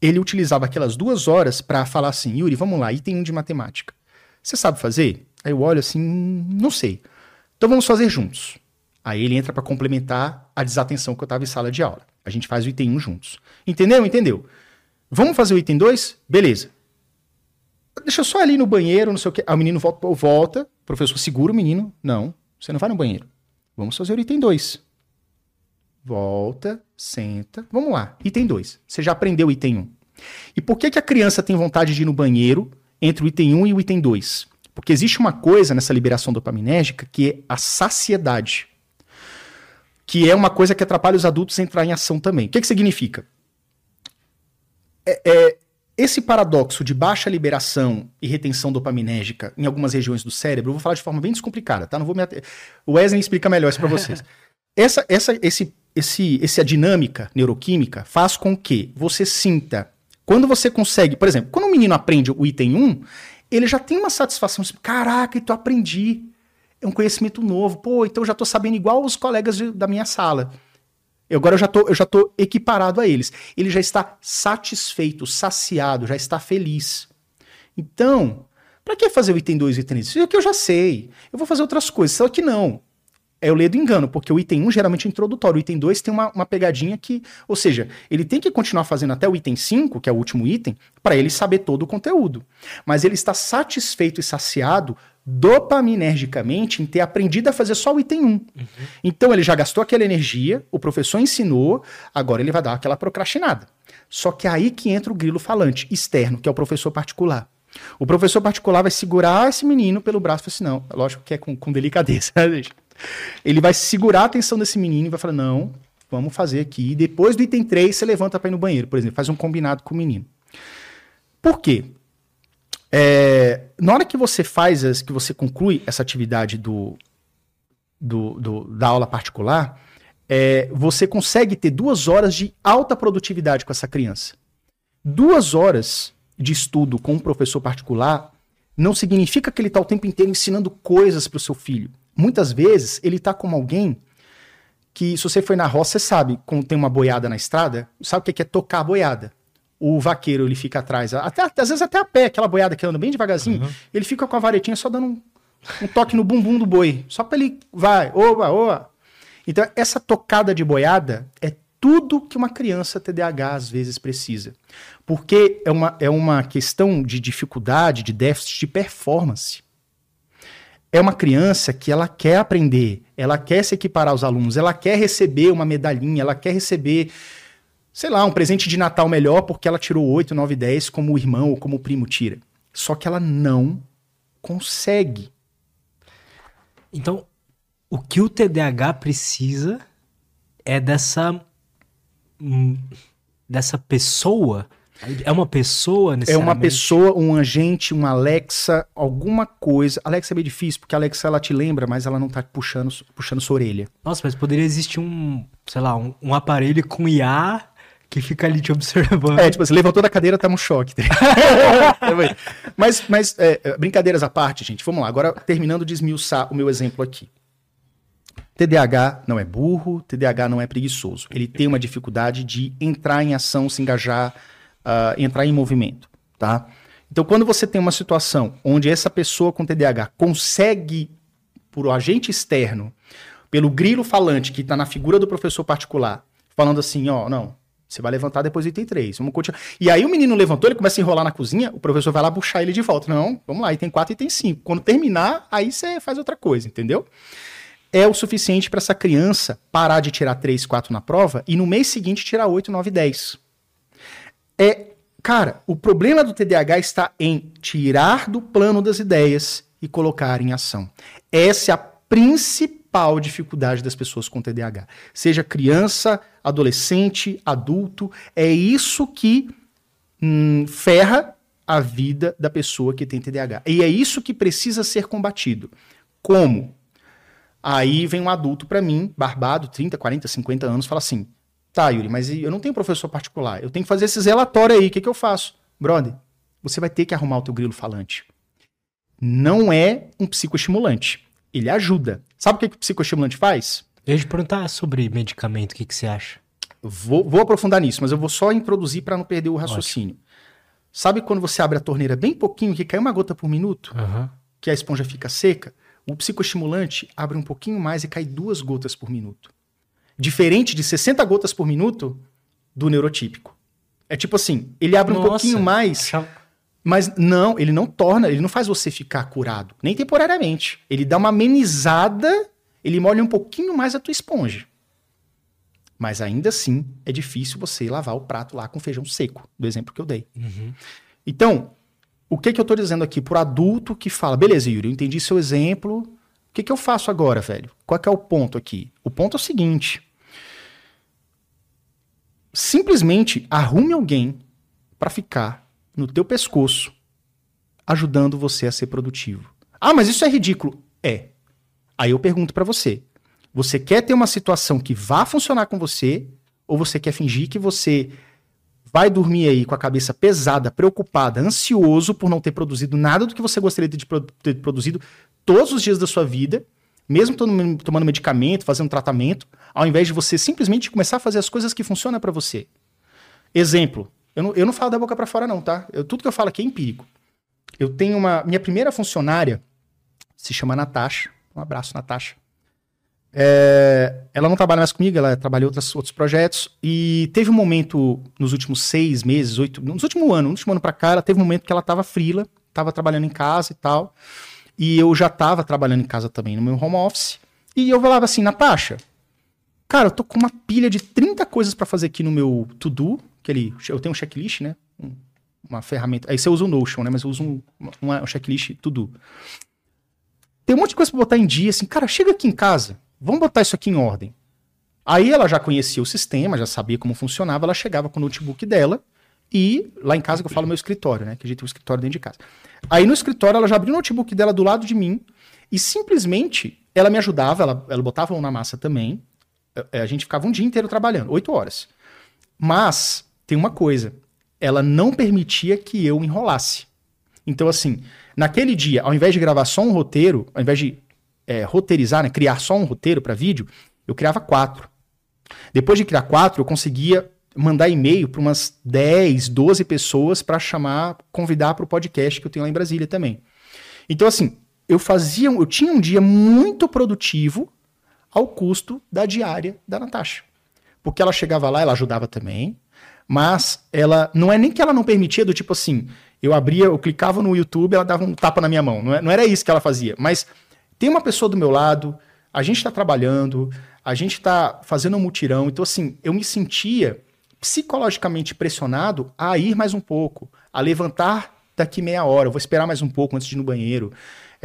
ele utilizava aquelas duas horas para falar assim: Yuri, vamos lá, item 1 de matemática. Você sabe fazer? Aí eu olho assim, não sei. Então vamos fazer juntos. Aí ele entra para complementar a desatenção que eu estava em sala de aula. A gente faz o item 1 juntos. Entendeu? Entendeu? Vamos fazer o item 2? Beleza. Deixa eu só ali no banheiro, não sei o que. Aí o menino volta, volta, o professor segura o menino. Não, você não vai no banheiro. Vamos fazer o item 2. Volta, senta. Vamos lá. Item 2. Você já aprendeu o item 1. Um. E por que, que a criança tem vontade de ir no banheiro entre o item 1 um e o item 2? Porque existe uma coisa nessa liberação dopaminérgica que é a saciedade que é uma coisa que atrapalha os adultos a entrar em ação também. O que, que significa? É, é, esse paradoxo de baixa liberação e retenção dopaminérgica em algumas regiões do cérebro, eu vou falar de forma bem descomplicada, tá? Não vou me. O Wesley explica melhor isso para vocês. essa, essa, esse, esse, essa dinâmica neuroquímica faz com que você sinta, quando você consegue, por exemplo, quando um menino aprende o item 1, ele já tem uma satisfação, assim, caraca, então aprendi é um conhecimento novo. Pô, então eu já estou sabendo igual os colegas de, da minha sala. Agora eu já, tô, eu já tô equiparado a eles. Ele já está satisfeito, saciado, já está feliz. Então, para que fazer o item 2 e o item 3? Isso é que eu já sei. Eu vou fazer outras coisas. Só que não. É eu leio do engano, porque o item 1 geralmente é introdutório. O item 2 tem uma, uma pegadinha que. Ou seja, ele tem que continuar fazendo até o item 5, que é o último item, para ele saber todo o conteúdo. Mas ele está satisfeito e saciado dopaminergicamente em ter aprendido a fazer só o item 1. Uhum. Então ele já gastou aquela energia, o professor ensinou, agora ele vai dar aquela procrastinada. Só que é aí que entra o grilo falante externo, que é o professor particular. O professor particular vai segurar esse menino pelo braço e falar assim: não, lógico que é com, com delicadeza, né, Ele vai segurar a atenção desse menino e vai falar: não, vamos fazer aqui. E depois do item 3, você levanta para ir no banheiro, por exemplo, faz um combinado com o menino. Por quê? É, na hora que você faz, as, que você conclui essa atividade do, do, do da aula particular, é, você consegue ter duas horas de alta produtividade com essa criança. Duas horas de estudo com um professor particular não significa que ele está o tempo inteiro ensinando coisas para o seu filho. Muitas vezes ele está com alguém que, se você foi na roça, você sabe, quando tem uma boiada na estrada, sabe o que é tocar a boiada o vaqueiro ele fica atrás, até, às vezes até a pé, aquela boiada que anda bem devagarzinho, uhum. ele fica com a varetinha só dando um, um toque no bumbum do boi, só para ele vai, oba, oba. Então essa tocada de boiada é tudo que uma criança TDAH às vezes precisa. Porque é uma, é uma questão de dificuldade, de déficit de performance. É uma criança que ela quer aprender, ela quer se equiparar aos alunos, ela quer receber uma medalhinha, ela quer receber sei lá, um presente de Natal melhor porque ela tirou 8, 9, 10 como o irmão ou como o primo tira. Só que ela não consegue. Então, o que o TDAH precisa é dessa hum, dessa pessoa é uma pessoa É uma pessoa, um agente, um Alexa, alguma coisa. Alexa é bem difícil, porque a Alexa ela te lembra, mas ela não tá puxando, puxando sua orelha. Nossa, mas poderia existir um, sei lá, um, um aparelho com IA que fica ali te observando. É, tipo, você levantou da cadeira, tá um choque. mas, mas é, é, brincadeiras à parte, gente, vamos lá. Agora, terminando de esmiuçar o meu exemplo aqui. TDAH não é burro, TDAH não é preguiçoso. Ele tem uma dificuldade de entrar em ação, se engajar, uh, entrar em movimento, tá? Então, quando você tem uma situação onde essa pessoa com TDAH consegue, por um agente externo, pelo grilo falante que está na figura do professor particular, falando assim, ó, não, você vai levantar depois do item 3. Vamos continuar. E aí o menino levantou, ele começa a enrolar na cozinha, o professor vai lá puxar ele de volta. Não, vamos lá, item 4 e item 5. Quando terminar, aí você faz outra coisa, entendeu? É o suficiente para essa criança parar de tirar 3, 4 na prova e no mês seguinte tirar 8, 9, 10. É, cara, o problema do TDAH está em tirar do plano das ideias e colocar em ação. Essa é a principal dificuldade das pessoas com TDAH. Seja criança, adolescente, adulto, é isso que hum, ferra a vida da pessoa que tem TDAH. E é isso que precisa ser combatido. Como? Aí vem um adulto para mim, barbado, 30, 40, 50 anos, fala assim: tá, Yuri, mas eu não tenho professor particular, eu tenho que fazer esses relatórios aí, o que, que eu faço? Brother, você vai ter que arrumar o teu grilo falante não é um psicoestimulante. Ele ajuda. Sabe o que, que o psicoestimulante faz? Eu ia te perguntar sobre medicamento, o que, que você acha? Vou, vou aprofundar nisso, mas eu vou só introduzir para não perder o raciocínio. Ótimo. Sabe quando você abre a torneira bem pouquinho, que cai uma gota por minuto, uhum. que a esponja fica seca? O psicoestimulante abre um pouquinho mais e cai duas gotas por minuto. Diferente de 60 gotas por minuto do neurotípico. É tipo assim, ele abre Nossa, um pouquinho mais. Achava mas não, ele não torna, ele não faz você ficar curado, nem temporariamente. Ele dá uma amenizada, ele molha um pouquinho mais a tua esponja. Mas ainda assim, é difícil você lavar o prato lá com feijão seco, do exemplo que eu dei. Uhum. Então, o que, que eu estou dizendo aqui pro adulto que fala, beleza, Yuri, eu entendi seu exemplo, o que, que eu faço agora, velho? Qual é o ponto aqui? O ponto é o seguinte: simplesmente arrume alguém para ficar no teu pescoço, ajudando você a ser produtivo. Ah, mas isso é ridículo. É. Aí eu pergunto para você: você quer ter uma situação que vá funcionar com você ou você quer fingir que você vai dormir aí com a cabeça pesada, preocupada, ansioso por não ter produzido nada do que você gostaria de ter produzido todos os dias da sua vida, mesmo tomando medicamento, fazendo tratamento, ao invés de você simplesmente começar a fazer as coisas que funcionam para você. Exemplo, eu não, eu não falo da boca para fora, não, tá? Eu, tudo que eu falo aqui é empírico. Eu tenho uma. Minha primeira funcionária se chama Natasha. Um abraço, Natasha. É, ela não trabalha mais comigo, ela trabalha em outros, projetos. E teve um momento nos últimos seis meses, oito. Nos últimos anos, no último ano pra cá, ela teve um momento que ela tava frila, tava trabalhando em casa e tal. E eu já tava trabalhando em casa também, no meu home office. E eu falava assim, Natasha, cara, eu tô com uma pilha de 30 coisas para fazer aqui no meu to-do aquele. Eu tenho um checklist, né? uma ferramenta. Aí você usa o Notion, né? Mas eu uso um, um checklist tudo. Tem um monte de coisa pra botar em dia, assim, cara, chega aqui em casa, vamos botar isso aqui em ordem. Aí ela já conhecia o sistema, já sabia como funcionava, ela chegava com o notebook dela e lá em casa que eu falo meu escritório, né? Que a gente tem um escritório dentro de casa. Aí no escritório ela já abriu o notebook dela do lado de mim e simplesmente ela me ajudava, ela, ela botava a mão na massa também. A, é, a gente ficava um dia inteiro trabalhando, oito horas. Mas tem uma coisa, ela não permitia que eu enrolasse. Então, assim, naquele dia, ao invés de gravar só um roteiro, ao invés de é, roteirizar, né, criar só um roteiro para vídeo, eu criava quatro. Depois de criar quatro, eu conseguia mandar e-mail para umas 10, 12 pessoas para chamar, convidar para o podcast que eu tenho lá em Brasília também. Então, assim, eu fazia, eu tinha um dia muito produtivo ao custo da diária da Natasha. Porque ela chegava lá, ela ajudava também, mas ela não é nem que ela não permitia do tipo assim, eu abria, eu clicava no YouTube, ela dava um tapa na minha mão. Não, é, não era isso que ela fazia. Mas tem uma pessoa do meu lado, a gente está trabalhando, a gente está fazendo um mutirão. Então, assim, eu me sentia psicologicamente pressionado a ir mais um pouco, a levantar daqui meia hora, eu vou esperar mais um pouco antes de ir no banheiro.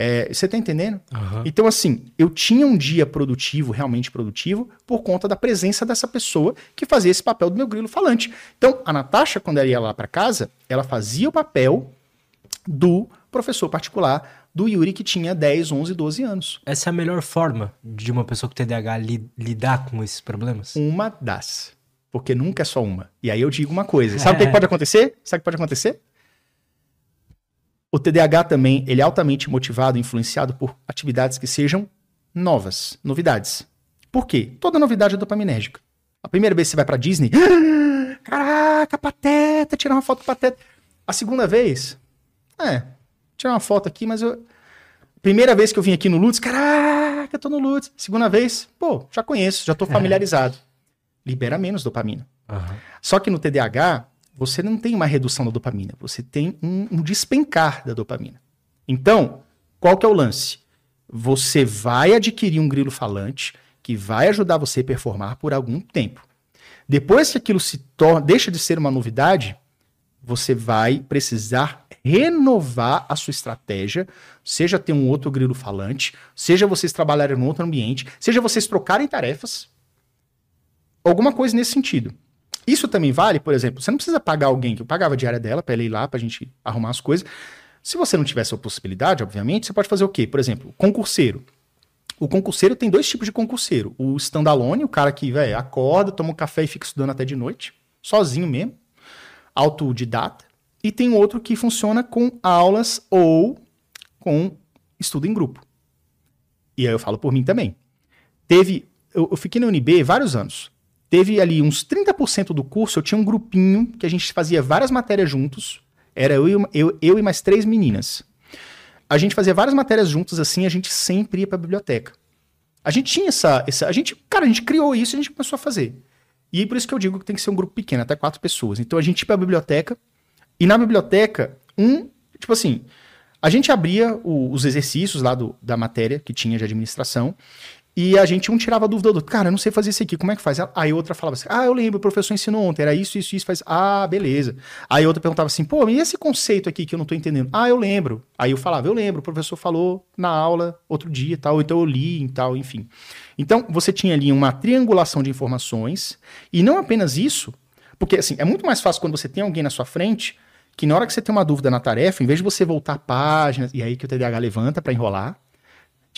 É, você tá entendendo? Uhum. Então, assim, eu tinha um dia produtivo, realmente produtivo, por conta da presença dessa pessoa que fazia esse papel do meu grilo falante. Então, a Natasha, quando ela ia lá para casa, ela fazia o papel do professor particular do Yuri, que tinha 10, 11, 12 anos. Essa é a melhor forma de uma pessoa com TDAH li lidar com esses problemas? Uma das. Porque nunca é só uma. E aí eu digo uma coisa. Sabe o que pode acontecer? Sabe o que pode acontecer? O TDAH também ele é altamente motivado e influenciado por atividades que sejam novas, novidades. Por quê? Toda novidade é dopaminérgica. A primeira vez que você vai pra Disney, caraca, pateta, tirar uma foto pateta. A segunda vez, é, tirar uma foto aqui, mas eu. Primeira vez que eu vim aqui no Lutz, caraca, eu tô no Lutz. Segunda vez, pô, já conheço, já tô é. familiarizado. libera menos dopamina. Aham. Só que no TDAH, você não tem uma redução da dopamina, você tem um, um despencar da dopamina. Então, qual que é o lance? Você vai adquirir um grilo falante que vai ajudar você a performar por algum tempo. Depois que aquilo se torna, deixa de ser uma novidade, você vai precisar renovar a sua estratégia, seja ter um outro grilo falante, seja vocês trabalharem em outro ambiente, seja vocês trocarem tarefas, alguma coisa nesse sentido. Isso também vale, por exemplo, você não precisa pagar alguém, que eu pagava a diária dela para ela ir lá pra gente arrumar as coisas. Se você não tiver essa possibilidade, obviamente, você pode fazer o quê? Por exemplo, concurseiro. O concurseiro tem dois tipos de concurseiro. O standalone, o cara que, velho, acorda, toma um café e fica estudando até de noite, sozinho mesmo, autodidata. E tem outro que funciona com aulas ou com estudo em grupo. E aí eu falo por mim também. Teve, eu, eu fiquei na UNB vários anos. Teve ali uns 30% do curso, eu tinha um grupinho que a gente fazia várias matérias juntos. Era eu e, eu, eu e mais três meninas. A gente fazia várias matérias juntos assim, a gente sempre ia pra biblioteca. A gente tinha essa, essa. A gente, cara, a gente criou isso e a gente começou a fazer. E por isso que eu digo que tem que ser um grupo pequeno, até quatro pessoas. Então a gente ia pra biblioteca, e na biblioteca, um. Tipo assim, a gente abria o- os exercícios lá do, da matéria que tinha de administração, e a gente um tirava a dúvida do outro. Cara, eu não sei fazer isso aqui, como é que faz? Aí outra falava assim: Ah, eu lembro, o professor ensinou ontem, era isso, isso, isso, faz. Ah, beleza. Aí outra perguntava assim: Pô, e esse conceito aqui que eu não tô entendendo? Ah, eu lembro. Aí eu falava: Eu lembro, o professor falou na aula outro dia tal, então eu li e tal, enfim. Então você tinha ali uma triangulação de informações, e não apenas isso, porque assim, é muito mais fácil quando você tem alguém na sua frente que na hora que você tem uma dúvida na tarefa, em vez de você voltar páginas, e aí que o TDAH levanta pra enrolar,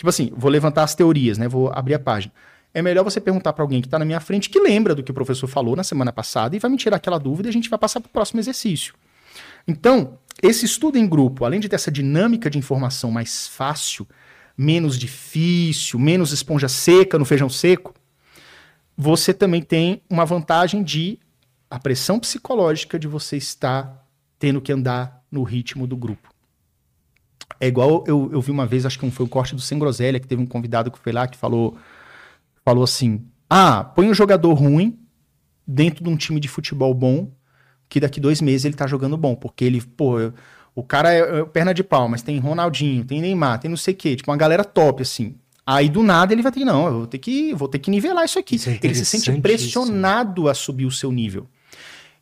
Tipo assim, vou levantar as teorias, né? Vou abrir a página. É melhor você perguntar para alguém que está na minha frente que lembra do que o professor falou na semana passada e vai me tirar aquela dúvida e a gente vai passar para o próximo exercício. Então, esse estudo em grupo, além de ter essa dinâmica de informação mais fácil, menos difícil, menos esponja seca no feijão seco, você também tem uma vantagem de a pressão psicológica de você estar tendo que andar no ritmo do grupo. É igual eu, eu vi uma vez, acho que foi um corte do Sem Groselha, que teve um convidado que foi lá que falou, falou assim: Ah, põe um jogador ruim dentro de um time de futebol bom, que daqui dois meses ele tá jogando bom, porque ele, pô, o cara é, é perna de pau, mas tem Ronaldinho, tem Neymar, tem não sei o quê, tipo uma galera top, assim. Aí do nada ele vai ter, não, eu vou ter que, vou ter que nivelar isso aqui. Isso é ele se sente pressionado a subir o seu nível.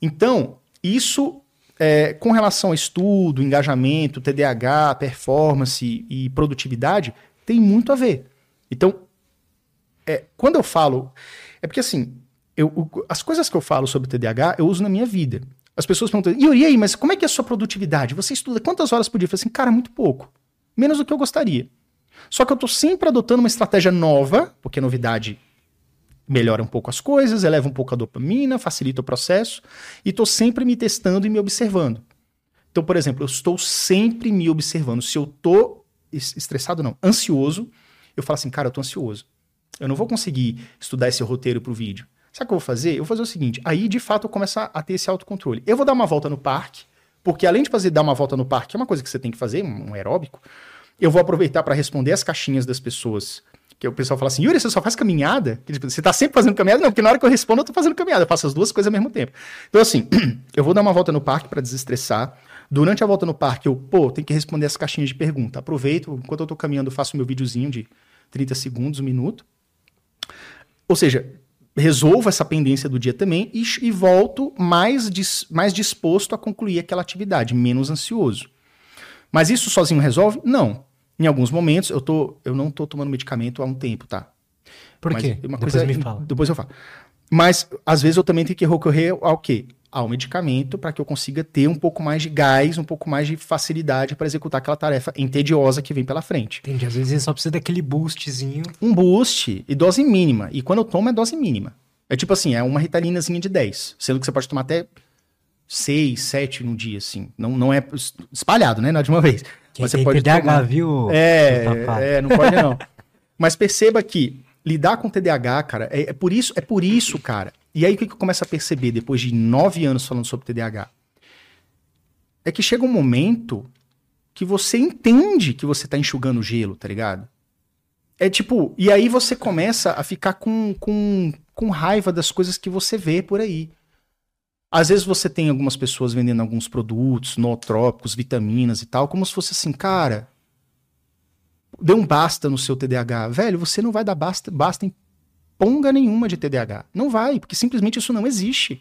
Então, isso é, com relação a estudo, engajamento, TDAH, performance e produtividade, tem muito a ver. Então, é, quando eu falo. É porque assim, eu, as coisas que eu falo sobre TDAH eu uso na minha vida. As pessoas perguntam, Yuri, e aí, mas como é que é a sua produtividade? Você estuda quantas horas por dia? Eu falo assim, cara, muito pouco. Menos do que eu gostaria. Só que eu tô sempre adotando uma estratégia nova, porque a novidade melhora um pouco as coisas, eleva um pouco a dopamina, facilita o processo, e tô sempre me testando e me observando. Então, por exemplo, eu estou sempre me observando. Se eu tô es- estressado, não, ansioso, eu falo assim, cara, eu tô ansioso. Eu não vou conseguir estudar esse roteiro pro vídeo. Sabe o que eu vou fazer? Eu vou fazer o seguinte, aí de fato eu começo a a ter esse autocontrole. Eu vou dar uma volta no parque, porque além de fazer dar uma volta no parque, que é uma coisa que você tem que fazer, um aeróbico, eu vou aproveitar para responder as caixinhas das pessoas. Que o pessoal fala assim, Yuri, você só faz caminhada? Tipo, Você tá sempre fazendo caminhada? Não, porque na hora que eu respondo, eu tô fazendo caminhada. Eu faço as duas coisas ao mesmo tempo. Então, assim, eu vou dar uma volta no parque para desestressar. Durante a volta no parque, eu, pô, tenho que responder as caixinhas de pergunta. Aproveito, enquanto eu tô caminhando, faço meu videozinho de 30 segundos, um minuto. Ou seja, resolvo essa pendência do dia também e, e volto mais, dis- mais disposto a concluir aquela atividade, menos ansioso. Mas isso sozinho resolve? Não. Em alguns momentos, eu, tô, eu não tô tomando medicamento há um tempo, tá? Por Mas quê? Depois me fala. Depois eu falo. Mas, às vezes, eu também tenho que recorrer ao quê? Ao medicamento para que eu consiga ter um pouco mais de gás, um pouco mais de facilidade para executar aquela tarefa entediosa que vem pela frente. Entendi. Às vezes só precisa daquele boostzinho. Um boost e dose mínima. E quando eu tomo, é dose mínima. É tipo assim, é uma ritalinazinha de 10. Sendo que você pode tomar até 6, 7 no dia, assim. Não, não é espalhado, né? Não é de uma vez. Quem Mas você tem pode TDAH, tomar. viu? É, é, não pode não. Mas perceba que lidar com TDAH, cara, é, é por isso, é por isso, cara. E aí o que que eu começo a perceber depois de nove anos falando sobre TDAH? É que chega um momento que você entende que você tá enxugando gelo, tá ligado? É tipo, e aí você começa a ficar com, com, com raiva das coisas que você vê por aí. Às vezes você tem algumas pessoas vendendo alguns produtos, nootrópicos, vitaminas e tal, como se fosse assim, cara, dê um basta no seu TDAH. Velho, você não vai dar basta, basta em ponga nenhuma de TDAH. Não vai, porque simplesmente isso não existe.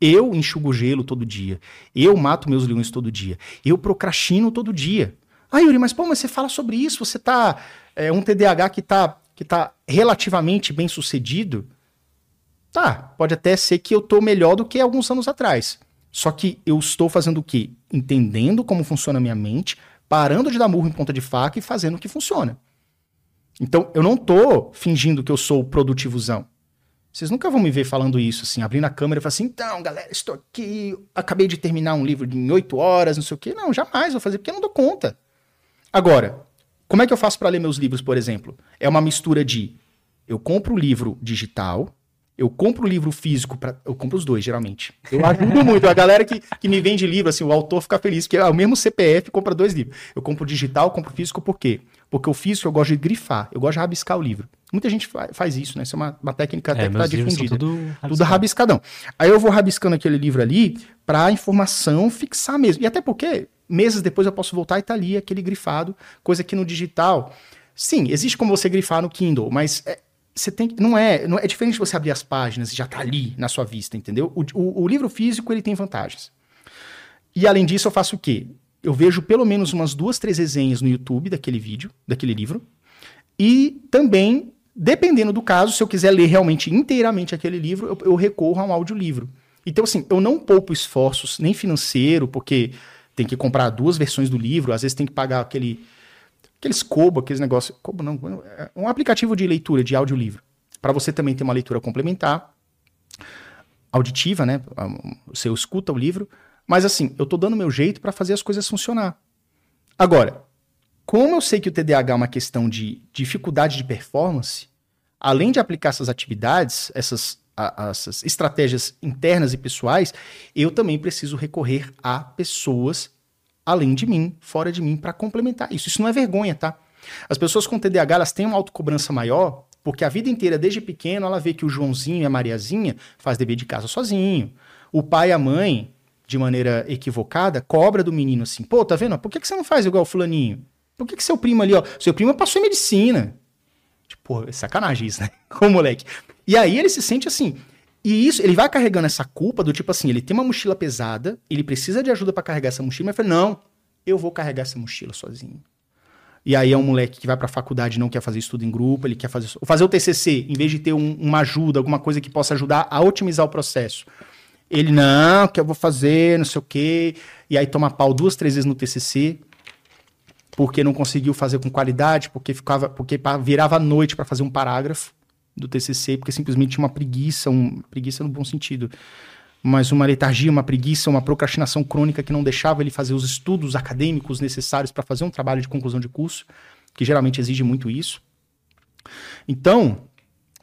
Eu enxugo gelo todo dia. Eu mato meus leões todo dia. Eu procrastino todo dia. Ah, Yuri, mas pô, mas você fala sobre isso, você tá. É um TDAH que tá, que tá relativamente bem sucedido. Tá, pode até ser que eu tô melhor do que alguns anos atrás. Só que eu estou fazendo o quê? Entendendo como funciona a minha mente, parando de dar murro em ponta de faca e fazendo o que funciona. Então, eu não tô fingindo que eu sou produtivozão. Vocês nunca vão me ver falando isso, assim, abrindo a câmera e falando assim, então, galera, estou aqui, acabei de terminar um livro em oito horas, não sei o quê. Não, jamais vou fazer, porque eu não dou conta. Agora, como é que eu faço para ler meus livros, por exemplo? É uma mistura de eu compro o livro digital, eu compro o livro físico, pra, eu compro os dois, geralmente. Eu ajudo muito. A galera que, que me vende livro, assim, o autor fica feliz, porque é o mesmo CPF compra dois livros. Eu compro digital, compro físico, por quê? Porque o físico eu gosto de grifar, eu gosto de rabiscar o livro. Muita gente faz isso, né? Isso é uma, uma técnica até é, que está difundida. Tudo, tudo rabiscadão. Aí eu vou rabiscando aquele livro ali para a informação fixar mesmo. E até porque meses depois eu posso voltar e tá ali aquele grifado, coisa que no digital. Sim, existe como você grifar no Kindle, mas é, você tem não é não é diferente você abrir as páginas e já tá ali na sua vista, entendeu? O, o, o, livro físico ele tem vantagens. E além disso eu faço o quê? Eu vejo pelo menos umas duas, três resenhas no YouTube daquele vídeo, daquele livro, e também dependendo do caso, se eu quiser ler realmente inteiramente aquele livro, eu, eu recorro a um audiolivro. Então assim, eu não poupo esforços nem financeiro, porque tem que comprar duas versões do livro, às vezes tem que pagar aquele aqueles Kobo, aqueles negócios, Kobo não, é um aplicativo de leitura de audiolivro, para você também ter uma leitura complementar, auditiva, né? Você escuta o livro, mas assim, eu tô dando meu jeito para fazer as coisas funcionar. Agora, como eu sei que o TDAH é uma questão de dificuldade de performance, além de aplicar essas atividades, essas, a, essas estratégias internas e pessoais, eu também preciso recorrer a pessoas além de mim, fora de mim, para complementar isso. Isso não é vergonha, tá? As pessoas com TDAH elas têm uma autocobrança maior, porque a vida inteira, desde pequeno, ela vê que o Joãozinho e a Mariazinha faz dever de casa sozinho. O pai e a mãe, de maneira equivocada, cobra do menino assim: pô, tá vendo? Por que, que você não faz igual o Fulaninho? Por que, que seu primo ali, ó? Seu primo passou em medicina. Tipo, é sacanagem isso, né? Com o moleque. E aí ele se sente assim. E isso, ele vai carregando essa culpa do tipo assim, ele tem uma mochila pesada, ele precisa de ajuda para carregar essa mochila, mas ele fala, não, eu vou carregar essa mochila sozinho. E aí é um moleque que vai pra faculdade e não quer fazer estudo em grupo, ele quer fazer, fazer o TCC, em vez de ter um, uma ajuda, alguma coisa que possa ajudar a otimizar o processo. Ele, não, que eu vou fazer, não sei o quê. E aí toma pau duas, três vezes no TCC, porque não conseguiu fazer com qualidade, porque ficava, porque virava noite para fazer um parágrafo do TCC, porque simplesmente tinha uma preguiça, um, preguiça no bom sentido, mas uma letargia, uma preguiça, uma procrastinação crônica que não deixava ele fazer os estudos acadêmicos necessários para fazer um trabalho de conclusão de curso, que geralmente exige muito isso. Então,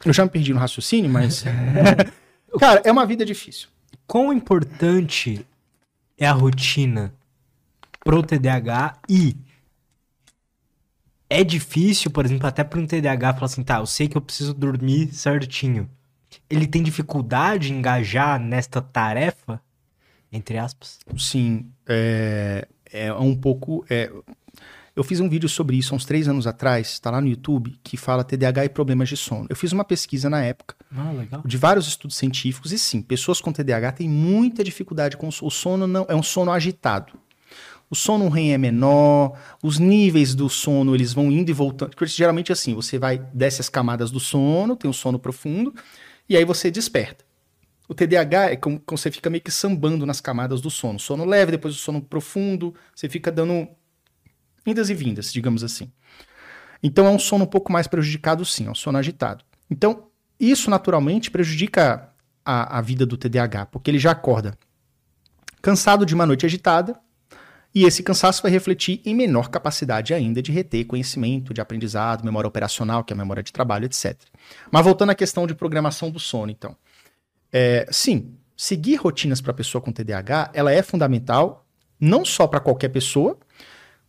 eu já me perdi no raciocínio, mas. Cara, é uma vida difícil. Quão importante é a rotina pro TDAH e é difícil, por exemplo, até para um TDAH falar assim, tá, eu sei que eu preciso dormir certinho. Ele tem dificuldade em engajar nesta tarefa? Entre aspas. Sim, é, é um pouco. É, eu fiz um vídeo sobre isso há uns três anos atrás, está lá no YouTube, que fala TDAH e problemas de sono. Eu fiz uma pesquisa na época ah, de vários estudos científicos, e sim, pessoas com TDAH têm muita dificuldade com o sono, não é um sono agitado o sono REM é menor, os níveis do sono eles vão indo e voltando. Geralmente é assim, você vai desce as camadas do sono, tem um sono profundo, e aí você desperta. O TDAH é como, como você fica meio que sambando nas camadas do sono. Sono leve, depois o sono profundo, você fica dando indas e vindas, digamos assim. Então é um sono um pouco mais prejudicado, sim, é um sono agitado. Então, isso naturalmente prejudica a, a vida do TDAH, porque ele já acorda cansado de uma noite agitada, e esse cansaço vai refletir em menor capacidade ainda de reter conhecimento, de aprendizado, memória operacional, que é a memória de trabalho, etc. Mas voltando à questão de programação do sono, então. É, sim, seguir rotinas para pessoa com TDAH, ela é fundamental, não só para qualquer pessoa,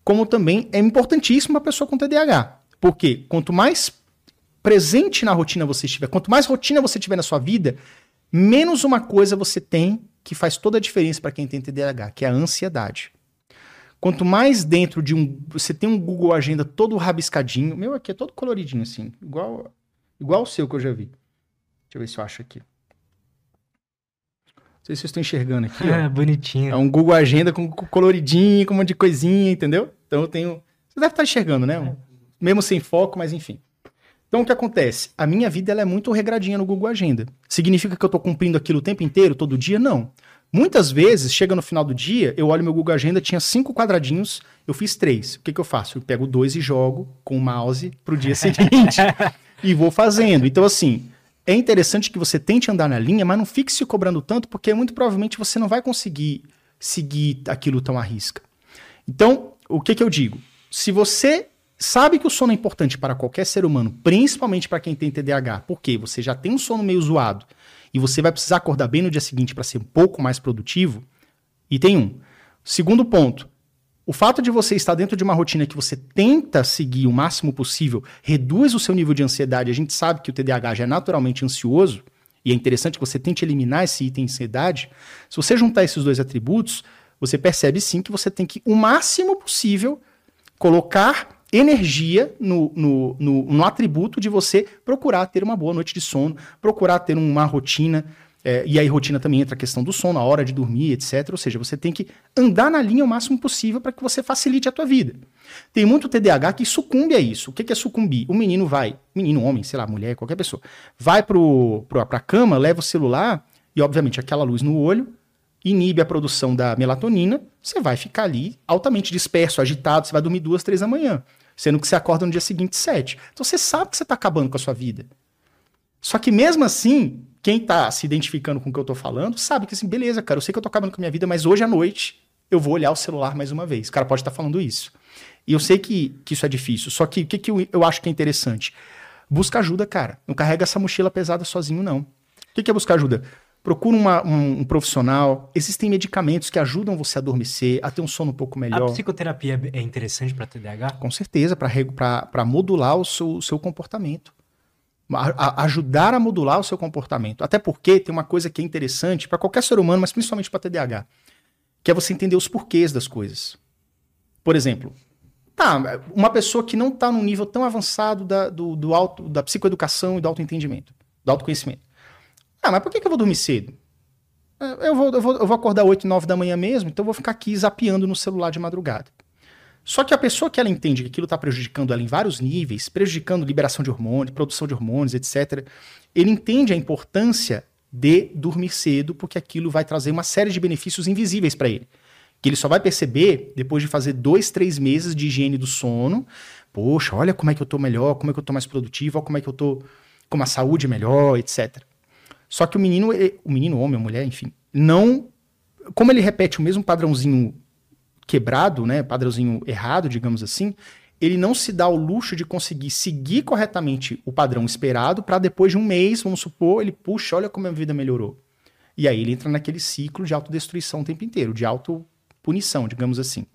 como também é importantíssimo para pessoa com TDAH. Porque quanto mais presente na rotina você estiver, quanto mais rotina você tiver na sua vida, menos uma coisa você tem que faz toda a diferença para quem tem TDAH, que é a ansiedade. Quanto mais dentro de um. Você tem um Google Agenda todo rabiscadinho. Meu aqui é todo coloridinho, assim. Igual, igual o seu que eu já vi. Deixa eu ver se eu acho aqui. Não sei se vocês estão enxergando aqui. É, bonitinho. É um Google Agenda com coloridinho, com um monte de coisinha, entendeu? Então eu tenho. Você deve estar enxergando, né? Mesmo sem foco, mas enfim. Então o que acontece? A minha vida ela é muito regradinha no Google Agenda. Significa que eu estou cumprindo aquilo o tempo inteiro, todo dia? Não. Muitas vezes, chega no final do dia, eu olho meu Google Agenda, tinha cinco quadradinhos, eu fiz três. O que, que eu faço? Eu pego dois e jogo com o mouse pro dia seguinte. e vou fazendo. Então, assim, é interessante que você tente andar na linha, mas não fique se cobrando tanto, porque muito provavelmente você não vai conseguir seguir aquilo tão à risca. Então, o que, que eu digo? Se você sabe que o sono é importante para qualquer ser humano, principalmente para quem tem TDAH, porque você já tem um sono meio zoado e você vai precisar acordar bem no dia seguinte para ser um pouco mais produtivo, e tem um. Segundo ponto, o fato de você estar dentro de uma rotina que você tenta seguir o máximo possível reduz o seu nível de ansiedade. A gente sabe que o TDAH já é naturalmente ansioso, e é interessante que você tente eliminar esse item de ansiedade. Se você juntar esses dois atributos, você percebe sim que você tem que, o máximo possível, colocar energia no, no, no, no, atributo de você procurar ter uma boa noite de sono, procurar ter uma rotina. É, e aí, rotina também entra a questão do sono, a hora de dormir, etc. Ou seja, você tem que andar na linha o máximo possível para que você facilite a tua vida. Tem muito TDAH que sucumbe a isso. O que é sucumbir? O menino vai, menino, homem, sei lá, mulher, qualquer pessoa, vai pro, pro, pra cama, leva o celular e, obviamente, aquela luz no olho inibe a produção da melatonina, você vai ficar ali altamente disperso, agitado, você vai dormir duas, três da manhã. Sendo que você acorda no dia seguinte sete. Então você sabe que você está acabando com a sua vida. Só que mesmo assim, quem está se identificando com o que eu estou falando, sabe que assim, beleza, cara, eu sei que eu estou acabando com a minha vida, mas hoje à noite eu vou olhar o celular mais uma vez. O cara pode estar tá falando isso. E eu sei que, que isso é difícil. Só que o que, que eu, eu acho que é interessante? Busca ajuda, cara. Não carrega essa mochila pesada sozinho, não. O que, que é buscar ajuda? Procura uma, um, um, profissional. Existem medicamentos que ajudam você a adormecer, a ter um sono um pouco melhor. A psicoterapia é interessante para TDAH? Com certeza, para modular o seu, o seu comportamento. A, a ajudar a modular o seu comportamento. Até porque tem uma coisa que é interessante para qualquer ser humano, mas principalmente para TDAH, que é você entender os porquês das coisas. Por exemplo, tá, uma pessoa que não está num nível tão avançado da, do, do auto, da psicoeducação e do autoentendimento, do autoconhecimento ah, mas por que, que eu vou dormir cedo? É, eu vou, eu, vou, eu vou acordar 8, 9 da manhã mesmo, então eu vou ficar aqui zapeando no celular de madrugada. Só que a pessoa que ela entende que aquilo está prejudicando ela em vários níveis, prejudicando liberação de hormônios, produção de hormônios, etc., ele entende a importância de dormir cedo, porque aquilo vai trazer uma série de benefícios invisíveis para ele. Que ele só vai perceber depois de fazer dois, três meses de higiene do sono. Poxa, olha como é que eu estou melhor, como é que eu estou mais produtivo, olha como é que eu estou com uma saúde melhor, etc. Só que o menino, o menino, homem, a mulher, enfim, não. Como ele repete o mesmo padrãozinho quebrado, né? Padrãozinho errado, digamos assim, ele não se dá o luxo de conseguir seguir corretamente o padrão esperado para depois de um mês, vamos supor, ele puxa, olha como a minha vida melhorou. E aí ele entra naquele ciclo de autodestruição o tempo inteiro, de autopunição, digamos assim.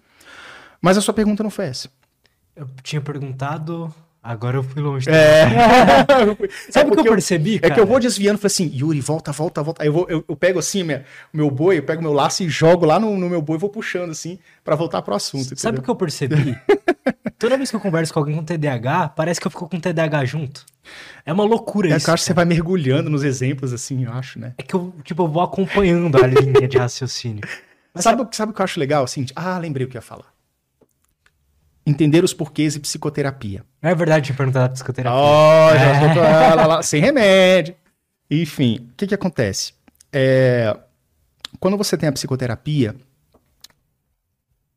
Mas a sua pergunta não foi essa. Eu tinha perguntado Agora eu fui longe. É. Sabe o que eu percebi, cara? É que eu vou desviando e falei assim, Yuri, volta, volta, volta. Aí eu, vou, eu, eu pego assim o meu boi, eu pego meu laço e jogo lá no, no meu boi e vou puxando assim para voltar pro assunto. Sabe o que eu percebi? Toda vez que eu converso com alguém com TDAH, parece que eu fico com TDAH junto. É uma loucura é isso. Eu acho que você vai mergulhando nos exemplos, assim, eu acho, né? É que eu, tipo, eu vou acompanhando a linha de raciocínio. Mas sabe, sabe, o que eu acho legal? Assim, ah, lembrei o que ia falar entender os porquês e psicoterapia. É verdade, tinha perguntado da psicoterapia. Oh, já tô, lá, lá, sem remédio. Enfim, o que que acontece? É, quando você tem a psicoterapia,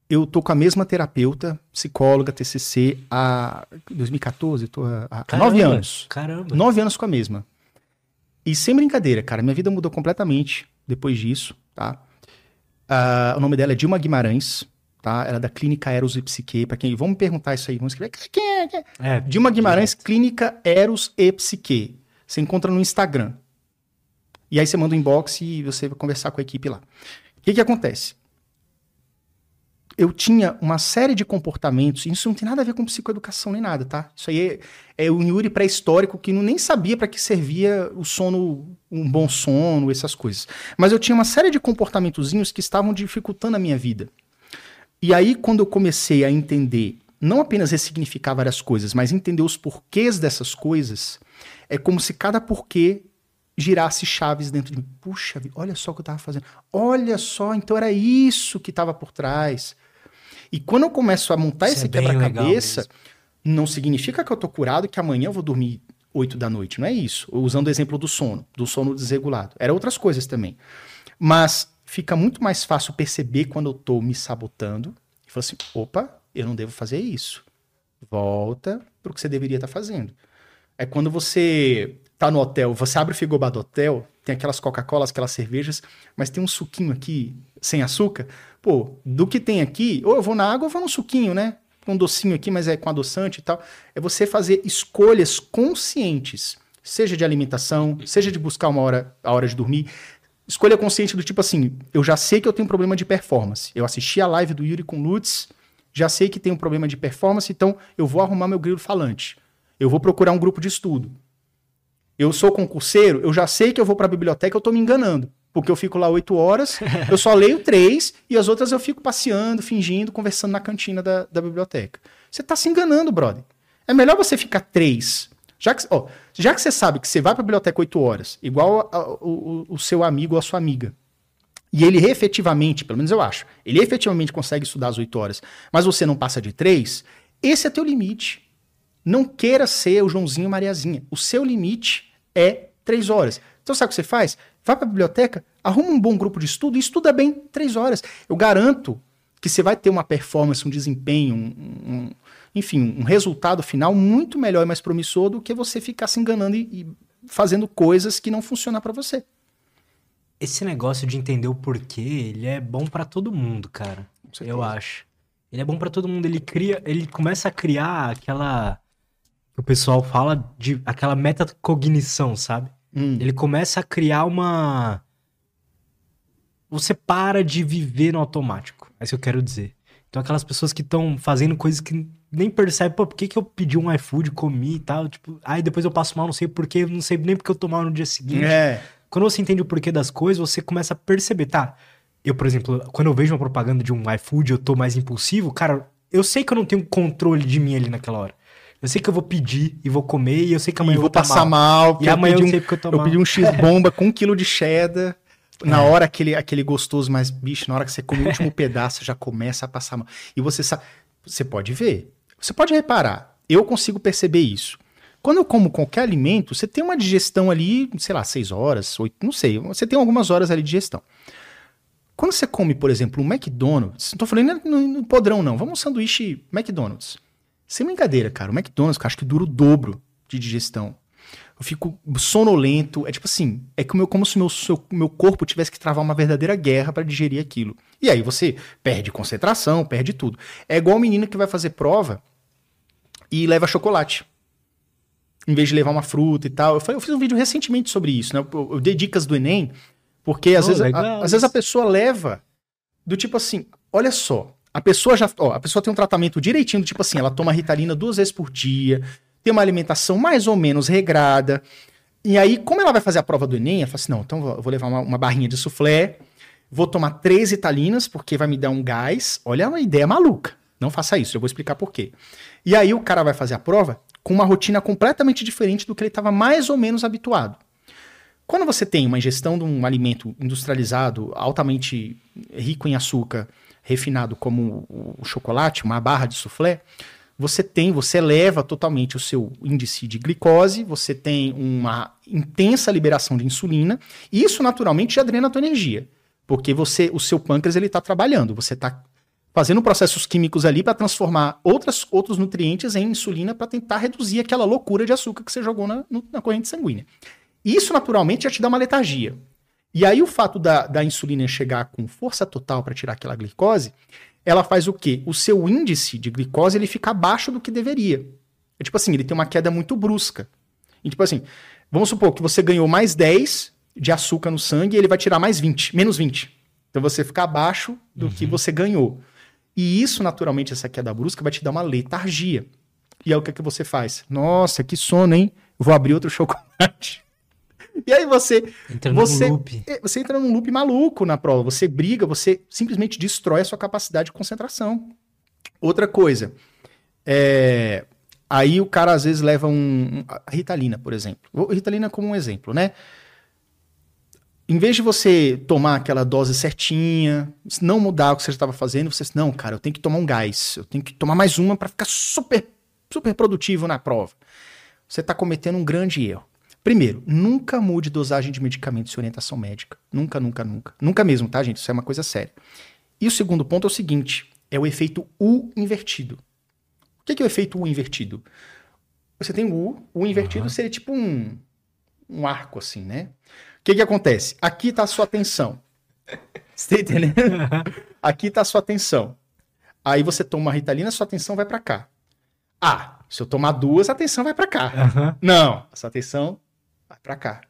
eu tô com a mesma terapeuta, psicóloga, TCC, há 2014, tô há caramba, nove anos. Caramba. Nove anos com a mesma. E sem brincadeira, cara, minha vida mudou completamente depois disso, tá? Uh, o nome dela é Dilma Guimarães tá? Ela é da Clínica Eros e Psique. Para quem vamos perguntar isso aí, vamos escrever. Quem é? Quem é? é Dilma Guimarães, Clínica Eros e Psique. Você encontra no Instagram. E aí você manda um inbox e você vai conversar com a equipe lá. O que que acontece? eu tinha uma série de comportamentos, isso não tem nada a ver com psicoeducação nem nada, tá? Isso aí é, é o Yuri pré-histórico que não, nem sabia para que servia o sono, um bom sono, essas coisas. Mas eu tinha uma série de comportamentozinhos que estavam dificultando a minha vida. E aí, quando eu comecei a entender, não apenas ressignificar várias coisas, mas entender os porquês dessas coisas, é como se cada porquê girasse chaves dentro de mim. Puxa, olha só o que eu estava fazendo. Olha só, então era isso que estava por trás. E quando eu começo a montar isso esse é quebra-cabeça, não significa que eu tô curado que amanhã eu vou dormir 8 da noite. Não é isso. Usando o exemplo do sono, do sono desregulado. Era outras coisas também. Mas fica muito mais fácil perceber quando eu tô me sabotando e falar assim: opa, eu não devo fazer isso. Volta pro que você deveria estar tá fazendo. É quando você tá no hotel, você abre o frigobar do hotel, tem aquelas Coca-Colas, aquelas cervejas, mas tem um suquinho aqui sem açúcar. Pô, do que tem aqui, ou eu vou na água ou eu vou no suquinho, né? Com um docinho aqui, mas é com adoçante e tal. É você fazer escolhas conscientes, seja de alimentação, seja de buscar uma hora, a hora de dormir. Escolha consciente do tipo assim, eu já sei que eu tenho um problema de performance. Eu assisti a live do Yuri com Lutz, já sei que tem um problema de performance, então eu vou arrumar meu grilo falante. Eu vou procurar um grupo de estudo eu sou concurseiro, eu já sei que eu vou para a biblioteca, eu estou me enganando. Porque eu fico lá oito horas, eu só leio três e as outras eu fico passeando, fingindo, conversando na cantina da, da biblioteca. Você está se enganando, brother. É melhor você ficar três. Já que, ó, já que você sabe que você vai para a biblioteca oito horas, igual a, o, o seu amigo ou a sua amiga, e ele efetivamente, pelo menos eu acho, ele efetivamente consegue estudar as oito horas, mas você não passa de três, esse é teu limite. Não queira ser o Joãozinho Mariazinha. O seu limite é três horas. Então sabe o que você faz? Vai para a biblioteca, arruma um bom grupo de estudo e estuda bem três horas. Eu garanto que você vai ter uma performance, um desempenho, um, um, enfim, um resultado final muito melhor e mais promissor do que você ficar se enganando e, e fazendo coisas que não funcionam para você. Esse negócio de entender o porquê, ele é bom para todo mundo, cara. Eu acho. Ele é bom para todo mundo. Ele cria, ele começa a criar aquela o pessoal fala de aquela metacognição, sabe? Hum. Ele começa a criar uma. Você para de viver no automático. É isso que eu quero dizer. Então, aquelas pessoas que estão fazendo coisas que nem percebem, pô, por que, que eu pedi um iFood, comi e tal, tipo, aí depois eu passo mal, não sei porquê, não sei nem porque eu tô mal no dia seguinte. É. Quando você entende o porquê das coisas, você começa a perceber, tá? Eu, por exemplo, quando eu vejo uma propaganda de um iFood, eu tô mais impulsivo, cara, eu sei que eu não tenho controle de mim ali naquela hora. Eu sei que eu vou pedir e vou comer e eu sei que amanhã e eu vou passar mal. mal e amanhã eu, eu sei um, eu tô Eu mal. pedi um X-bomba com um quilo de cheddar. Na é. hora aquele, aquele gostoso, mas bicho, na hora que você come o último pedaço, já começa a passar mal. E você sabe, você pode ver, você pode reparar. Eu consigo perceber isso. Quando eu como qualquer alimento, você tem uma digestão ali, sei lá, seis horas, oito, não sei. Você tem algumas horas ali de digestão. Quando você come, por exemplo, um McDonald's, não tô falando no, no podrão, não. Vamos um sanduíche McDonald's. Sem brincadeira, cara. O McDonald's, eu acho que dura o dobro de digestão. Eu fico sonolento. É tipo assim, é como, como se o meu, seu, meu corpo tivesse que travar uma verdadeira guerra para digerir aquilo. E aí você perde concentração, perde tudo. É igual o menino que vai fazer prova e leva chocolate. Em vez de levar uma fruta e tal. Eu, falei, eu fiz um vídeo recentemente sobre isso, né? Eu, eu dei dicas do Enem, porque às, oh, vezes, a, às vezes a pessoa leva do tipo assim, olha só, a pessoa já, ó, a pessoa tem um tratamento direitinho, tipo assim, ela toma Ritalina duas vezes por dia, tem uma alimentação mais ou menos regrada. E aí, como ela vai fazer a prova do Enem, ela fala assim: não, então eu vou levar uma, uma barrinha de soufflé, vou tomar três Ritalinas, porque vai me dar um gás. Olha uma ideia maluca. Não faça isso, eu vou explicar por quê. E aí o cara vai fazer a prova com uma rotina completamente diferente do que ele estava mais ou menos habituado. Quando você tem uma ingestão de um alimento industrializado, altamente rico em açúcar, refinado como o chocolate, uma barra de soufflé, você tem, você eleva totalmente o seu índice de glicose, você tem uma intensa liberação de insulina, e isso naturalmente já drena a tua energia, porque você, o seu pâncreas ele está trabalhando, você está fazendo processos químicos ali para transformar outras, outros nutrientes em insulina para tentar reduzir aquela loucura de açúcar que você jogou na, na corrente sanguínea. Isso naturalmente já te dá uma letargia. E aí o fato da, da insulina chegar com força total para tirar aquela glicose, ela faz o quê? O seu índice de glicose ele fica abaixo do que deveria. É tipo assim, ele tem uma queda muito brusca. E tipo assim, vamos supor que você ganhou mais 10 de açúcar no sangue e ele vai tirar mais 20, menos 20. Então você fica abaixo do uhum. que você ganhou. E isso, naturalmente, essa queda brusca vai te dar uma letargia. E aí o que, é que você faz? Nossa, que sono, hein? Vou abrir outro chocolate. E aí você. Entra você, num loop. é, você entra num loop maluco na prova. Você briga, você simplesmente destrói a sua capacidade de concentração. Outra coisa. é, aí o cara às vezes leva um. um- a Ritalina, por exemplo. Vou- Ritalina como um exemplo, né? Em vez de você tomar aquela dose certinha, não mudar o que você estava fazendo, você diz, não, cara, eu tenho que tomar um gás, eu tenho que tomar mais uma para ficar super, super produtivo na prova. Você está cometendo um grande erro. Primeiro, nunca mude dosagem de medicamentos sem orientação médica. Nunca, nunca, nunca. Nunca mesmo, tá, gente? Isso é uma coisa séria. E o segundo ponto é o seguinte: é o efeito U invertido. O que é, que é o efeito U invertido? Você tem o U, o invertido seria tipo um, um arco, assim, né? O que, que acontece? Aqui está a sua atenção. Você tá entendendo? Aqui está a sua atenção. Aí você toma uma ritalina, sua atenção vai para cá. Ah, se eu tomar duas, a atenção vai para cá. Aham. Não, essa atenção vai para cá.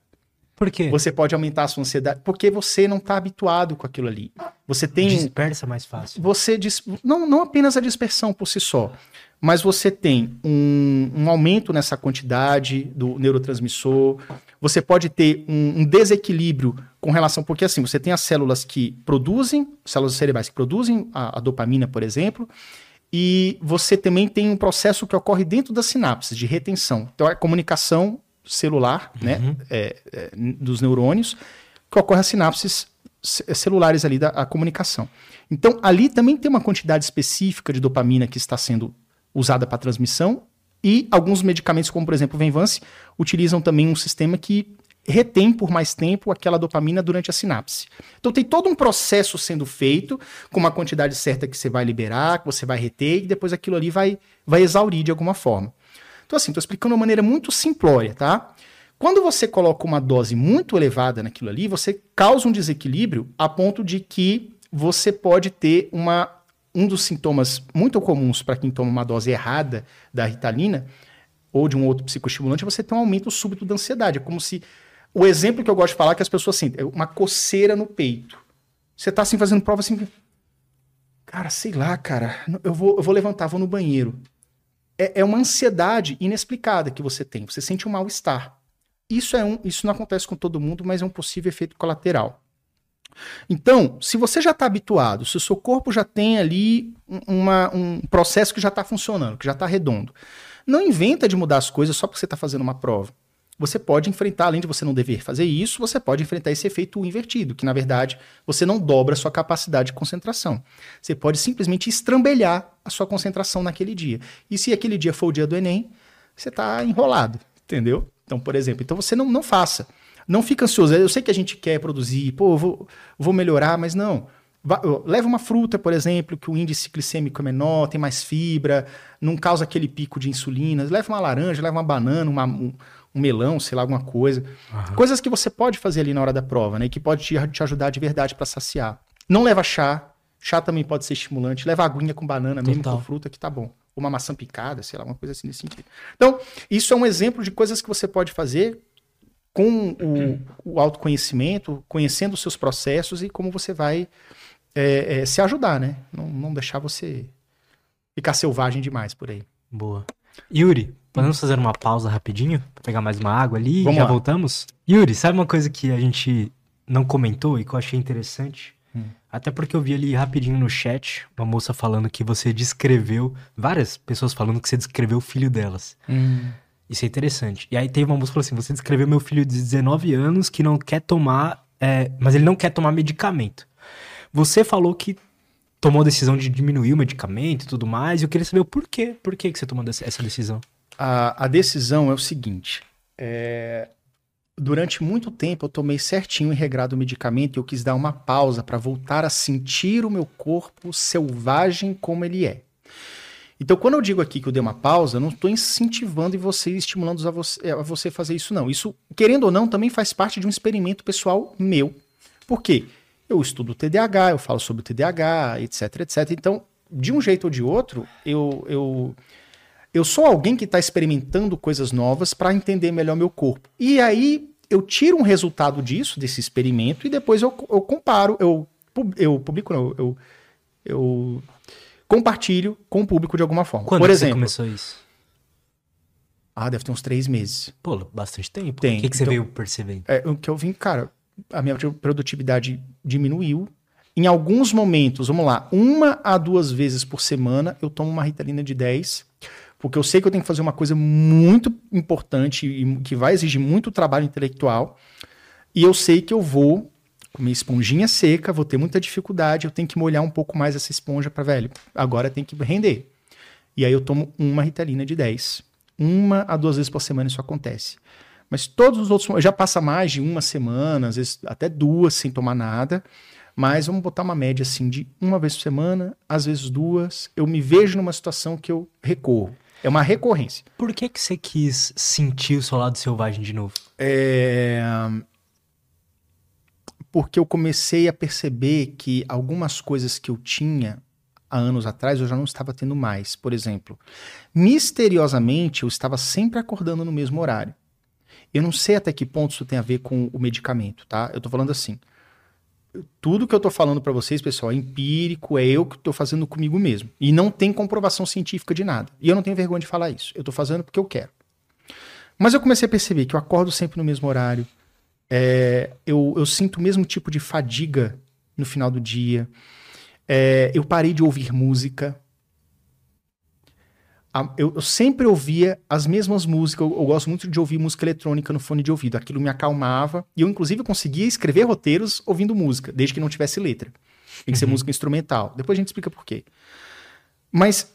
Por quê? Você pode aumentar a sua ansiedade porque você não está habituado com aquilo ali. Você tem Dispersa mais fácil. você dis- não, não apenas a dispersão por si só, mas você tem um, um aumento nessa quantidade do neurotransmissor. Você pode ter um, um desequilíbrio com relação, porque assim, você tem as células que produzem, células cerebrais que produzem a, a dopamina, por exemplo, e você também tem um processo que ocorre dentro das sinapses de retenção. Então, é a comunicação celular, né, é, é, n- dos neurônios, que ocorre as sinapses ce- celulares ali da a comunicação. Então, ali também tem uma quantidade específica de dopamina que está sendo usada para transmissão e alguns medicamentos, como por exemplo o Venvance, utilizam também um sistema que retém por mais tempo aquela dopamina durante a sinapse. Então tem todo um processo sendo feito com uma quantidade certa que você vai liberar, que você vai reter e depois aquilo ali vai, vai exaurir de alguma forma. Então assim, estou explicando de uma maneira muito simplória, tá? Quando você coloca uma dose muito elevada naquilo ali, você causa um desequilíbrio a ponto de que você pode ter uma, um dos sintomas muito comuns para quem toma uma dose errada da ritalina ou de um outro psicoestimulante, é você ter um aumento súbito da ansiedade. É como se. O exemplo que eu gosto de falar é que as pessoas sentem é uma coceira no peito. Você tá assim fazendo prova assim. Cara, sei lá, cara. Eu vou, eu vou levantar, vou no banheiro. É, é uma ansiedade inexplicada que você tem. Você sente um mal-estar. Isso, é um, isso não acontece com todo mundo, mas é um possível efeito colateral. Então, se você já está habituado, se o seu corpo já tem ali um- uma- um processo que já está funcionando, que já está redondo, não inventa de mudar as coisas só porque você está fazendo uma prova. Você pode enfrentar, além de você não dever fazer isso, você pode enfrentar esse efeito invertido, que na verdade você não dobra a sua capacidade de concentração. Você pode simplesmente estrambelhar a sua concentração naquele dia. E se aquele dia for o dia do Enem, você está enrolado, entendeu? Então, por exemplo, então você não, não faça. Não fica ansioso. Eu sei que a gente quer produzir, pô, vou, vou melhorar, mas não. Leva uma fruta, por exemplo, que o índice glicêmico é menor, tem mais fibra, não causa aquele pico de insulina. Leva uma laranja, leva uma banana, uma- um, um melão, sei lá, alguma coisa. Coisas que você pode fazer ali na hora da prova, né? Que pode te, te ajudar de verdade para saciar. Não leva chá. Chá também pode ser estimulante. Leva aguinha com banana, mesmo Total. com fruta, que tá bom. Ou uma maçã picada, sei lá, uma coisa assim nesse sentido. Então, isso é um exemplo de coisas que você pode fazer com o, o autoconhecimento, conhecendo os seus processos e como você vai é, é, se ajudar, né? Não, não deixar você ficar selvagem demais por aí. Boa. Yuri, podemos fazer uma pausa rapidinho? Pra pegar mais uma água ali e já lá. voltamos? Yuri, sabe uma coisa que a gente não comentou e que eu achei interessante? Hum. Até porque eu vi ali rapidinho no chat uma moça falando que você descreveu, várias pessoas falando que você descreveu o filho delas. Isso é interessante. E aí teve uma moça que falou assim: você descreveu meu filho de 19 anos que não quer tomar, é, mas ele não quer tomar medicamento. Você falou que tomou a decisão de diminuir o medicamento e tudo mais, e eu queria saber o porquê. Por que, que você tomou essa decisão? A, a decisão é o seguinte: é, durante muito tempo eu tomei certinho e regrado o medicamento e eu quis dar uma pausa para voltar a sentir o meu corpo selvagem como ele é. Então, quando eu digo aqui que eu dei uma pausa, não estou incentivando e você estimulando a você, a você fazer isso, não. Isso, querendo ou não, também faz parte de um experimento pessoal meu. Por quê? Eu estudo TDAH, eu falo sobre o TDAH, etc, etc. Então, de um jeito ou de outro, eu, eu, eu sou alguém que está experimentando coisas novas para entender melhor meu corpo. E aí eu tiro um resultado disso, desse experimento, e depois eu, eu comparo, eu, eu publico, não, eu, eu compartilho com o público de alguma forma. Quando Por exemplo, você começou isso? ah, deve ter uns três meses. Pô, bastante tempo. Tem, O que, que você então- veio percebendo? É, o que eu vim, cara, a minha produtividade diminuiu. Em alguns momentos, vamos lá, uma a duas vezes por semana eu tomo uma Ritalina de 10, porque eu sei que eu tenho que fazer uma coisa muito importante e que vai exigir muito trabalho intelectual. E eu sei que eu vou com minha esponjinha seca, vou ter muita dificuldade, eu tenho que molhar um pouco mais essa esponja para velho. Agora tem que render. E aí eu tomo uma Ritalina de 10. Uma a duas vezes por semana isso acontece. Mas todos os outros já passa mais de uma semana, às vezes até duas sem tomar nada. Mas vamos botar uma média assim de uma vez por semana, às vezes duas. Eu me vejo numa situação que eu recorro. É uma recorrência. Por que, que você quis sentir o seu lado selvagem de novo? É... Porque eu comecei a perceber que algumas coisas que eu tinha há anos atrás eu já não estava tendo mais. Por exemplo, misteriosamente eu estava sempre acordando no mesmo horário. Eu não sei até que ponto isso tem a ver com o medicamento, tá? Eu tô falando assim. Tudo que eu tô falando para vocês, pessoal, é empírico, é eu que tô fazendo comigo mesmo. E não tem comprovação científica de nada. E eu não tenho vergonha de falar isso. Eu tô fazendo porque eu quero. Mas eu comecei a perceber que eu acordo sempre no mesmo horário. É, eu, eu sinto o mesmo tipo de fadiga no final do dia. É, eu parei de ouvir música. A- Eu, eu sempre ouvia as mesmas músicas. Eu, eu gosto muito de ouvir música eletrônica no fone de ouvido. Aquilo me acalmava. E eu, inclusive, conseguia escrever roteiros ouvindo música, desde que não tivesse letra. Tem que ser Uhum. música instrumental. Depois a gente explica por quê. Mas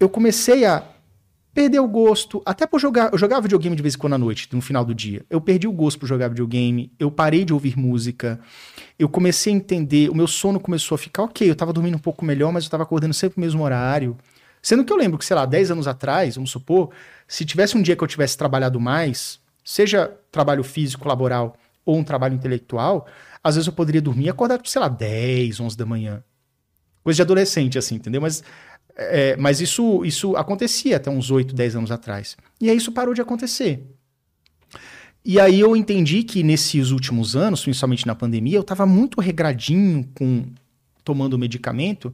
eu comecei a perder o gosto, até por jogar. Eu jogava videogame de vez em quando à noite, no final do dia. Eu perdi o gosto por jogar videogame, eu parei de ouvir música, eu comecei a entender, o meu sono começou a ficar ok, eu tava dormindo um pouco melhor, mas eu tava acordando sempre no mesmo horário. Sendo que eu lembro que, sei lá, 10 anos atrás, vamos supor, se tivesse um dia que eu tivesse trabalhado mais, seja trabalho físico, laboral ou um trabalho intelectual, às vezes eu poderia dormir e acordar, sei lá, 10, 11 da manhã. Coisa de adolescente, assim, entendeu? Mas é, mas isso, isso acontecia até uns 8, 10 anos atrás. E aí isso parou de acontecer. E aí eu entendi que nesses últimos anos, principalmente na pandemia, eu estava muito regradinho com tomando medicamento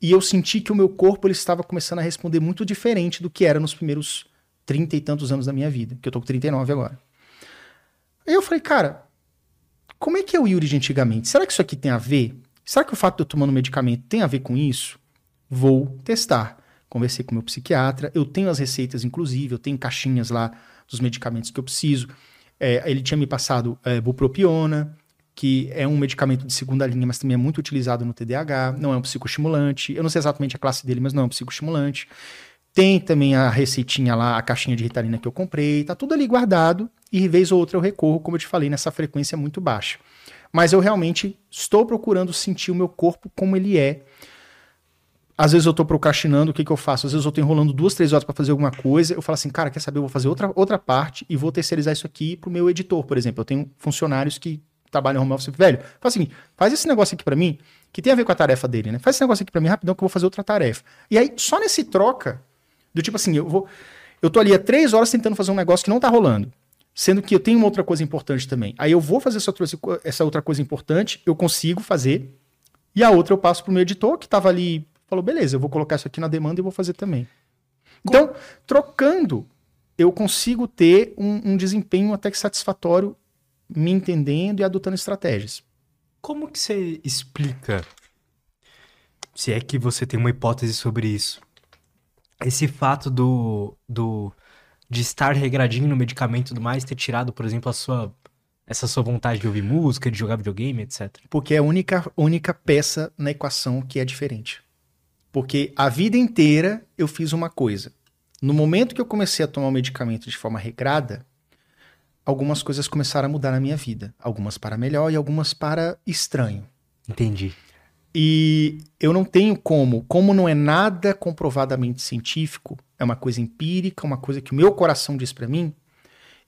e eu senti que o meu corpo ele estava começando a responder muito diferente do que era nos primeiros 30 e tantos anos da minha vida, que eu tô com 39 agora. Aí eu falei, cara, como é que é o Yuri de antigamente? Será que isso aqui tem a ver? Será que o fato de eu tomando medicamento tem a ver com isso? Vou testar. Conversei com meu psiquiatra, eu tenho as receitas, inclusive, eu tenho caixinhas lá dos medicamentos que eu preciso. É, ele tinha me passado é, bupropiona, que é um medicamento de segunda linha, mas também é muito utilizado no TDAH. Não é um psicoestimulante. Eu não sei exatamente a classe dele, mas não é um psicoestimulante. Tem também a receitinha lá, a caixinha de Ritalina que eu comprei. Tá tudo ali guardado. E vez ou outra eu recorro, como eu te falei, nessa frequência muito baixa. Mas eu realmente estou procurando sentir o meu corpo como ele é. Às vezes eu tô procrastinando, o que, que eu faço? Às vezes eu tô enrolando duas, três horas para fazer alguma coisa. Eu falo assim, cara, quer saber? Eu vou fazer outra, outra parte e vou terceirizar isso aqui pro meu editor, por exemplo. Eu tenho funcionários que trabalham home office. Velho, faz o seguinte, faz esse negócio aqui para mim, que tem a ver com a tarefa dele, né? Faz esse negócio aqui para mim rapidão que eu vou fazer outra tarefa. E aí, só nesse troca, do tipo assim, eu vou. Eu tô ali há três horas tentando fazer um negócio que não tá rolando. Sendo que eu tenho uma outra coisa importante também. Aí eu vou fazer essa outra, essa outra coisa importante, eu consigo fazer. E a outra eu passo pro meu editor, que tava ali, falou, beleza, eu vou colocar isso aqui na demanda e vou fazer também. Então, trocando, eu consigo ter um, um desempenho até que satisfatório, me entendendo e adotando estratégias. Como que você explica, se é que você tem uma hipótese sobre isso, esse fato do, do de estar regradinho no medicamento e tudo mais ter tirado, por exemplo, a sua essa sua vontade de ouvir música, de jogar videogame, etc. Porque é a única, única peça na equação que é diferente. Porque a vida inteira eu fiz uma coisa. No momento que eu comecei a tomar o medicamento de forma regrada, algumas coisas começaram a mudar na minha vida. Algumas para melhor e algumas para estranho. Entendi. E eu não tenho como, como não é nada comprovadamente científico, é uma coisa empírica, uma coisa que o meu coração diz para mim,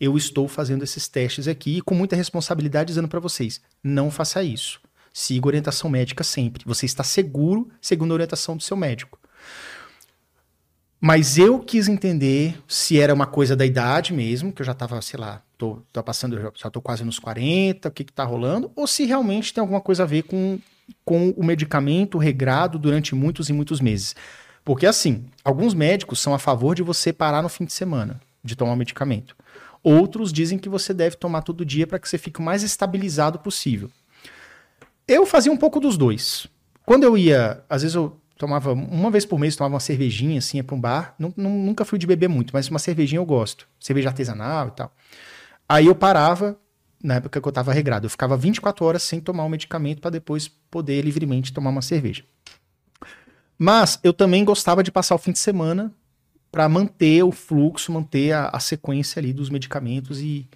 eu estou fazendo esses testes aqui e com muita responsabilidade dizendo para vocês, não faça isso. Siga orientação médica sempre. Você está seguro segundo a orientação do seu médico. Mas eu quis entender se era uma coisa da idade mesmo, que eu já estava, sei lá, tô, tô passando, já tô quase nos 40, o que que tá rolando, ou se realmente tem alguma coisa a ver com com o medicamento regrado durante muitos e muitos meses. Porque assim, alguns médicos são a favor de você parar no fim de semana de tomar o medicamento. Outros dizem que você deve tomar todo dia para que você fique o mais estabilizado possível. Eu fazia um pouco dos dois. Quando eu ia, às vezes eu tomava, uma vez por mês, tomava uma cervejinha, assim, ia pra um bar. nunca fui de beber muito, mas uma cervejinha eu gosto. Cerveja artesanal e tal. Aí eu parava, na época que eu tava regrado, eu ficava 24 horas sem tomar o um medicamento para depois poder livremente tomar uma cerveja. Mas eu também gostava de passar o fim de semana para manter o fluxo, manter a, a, sequência ali dos medicamentos e,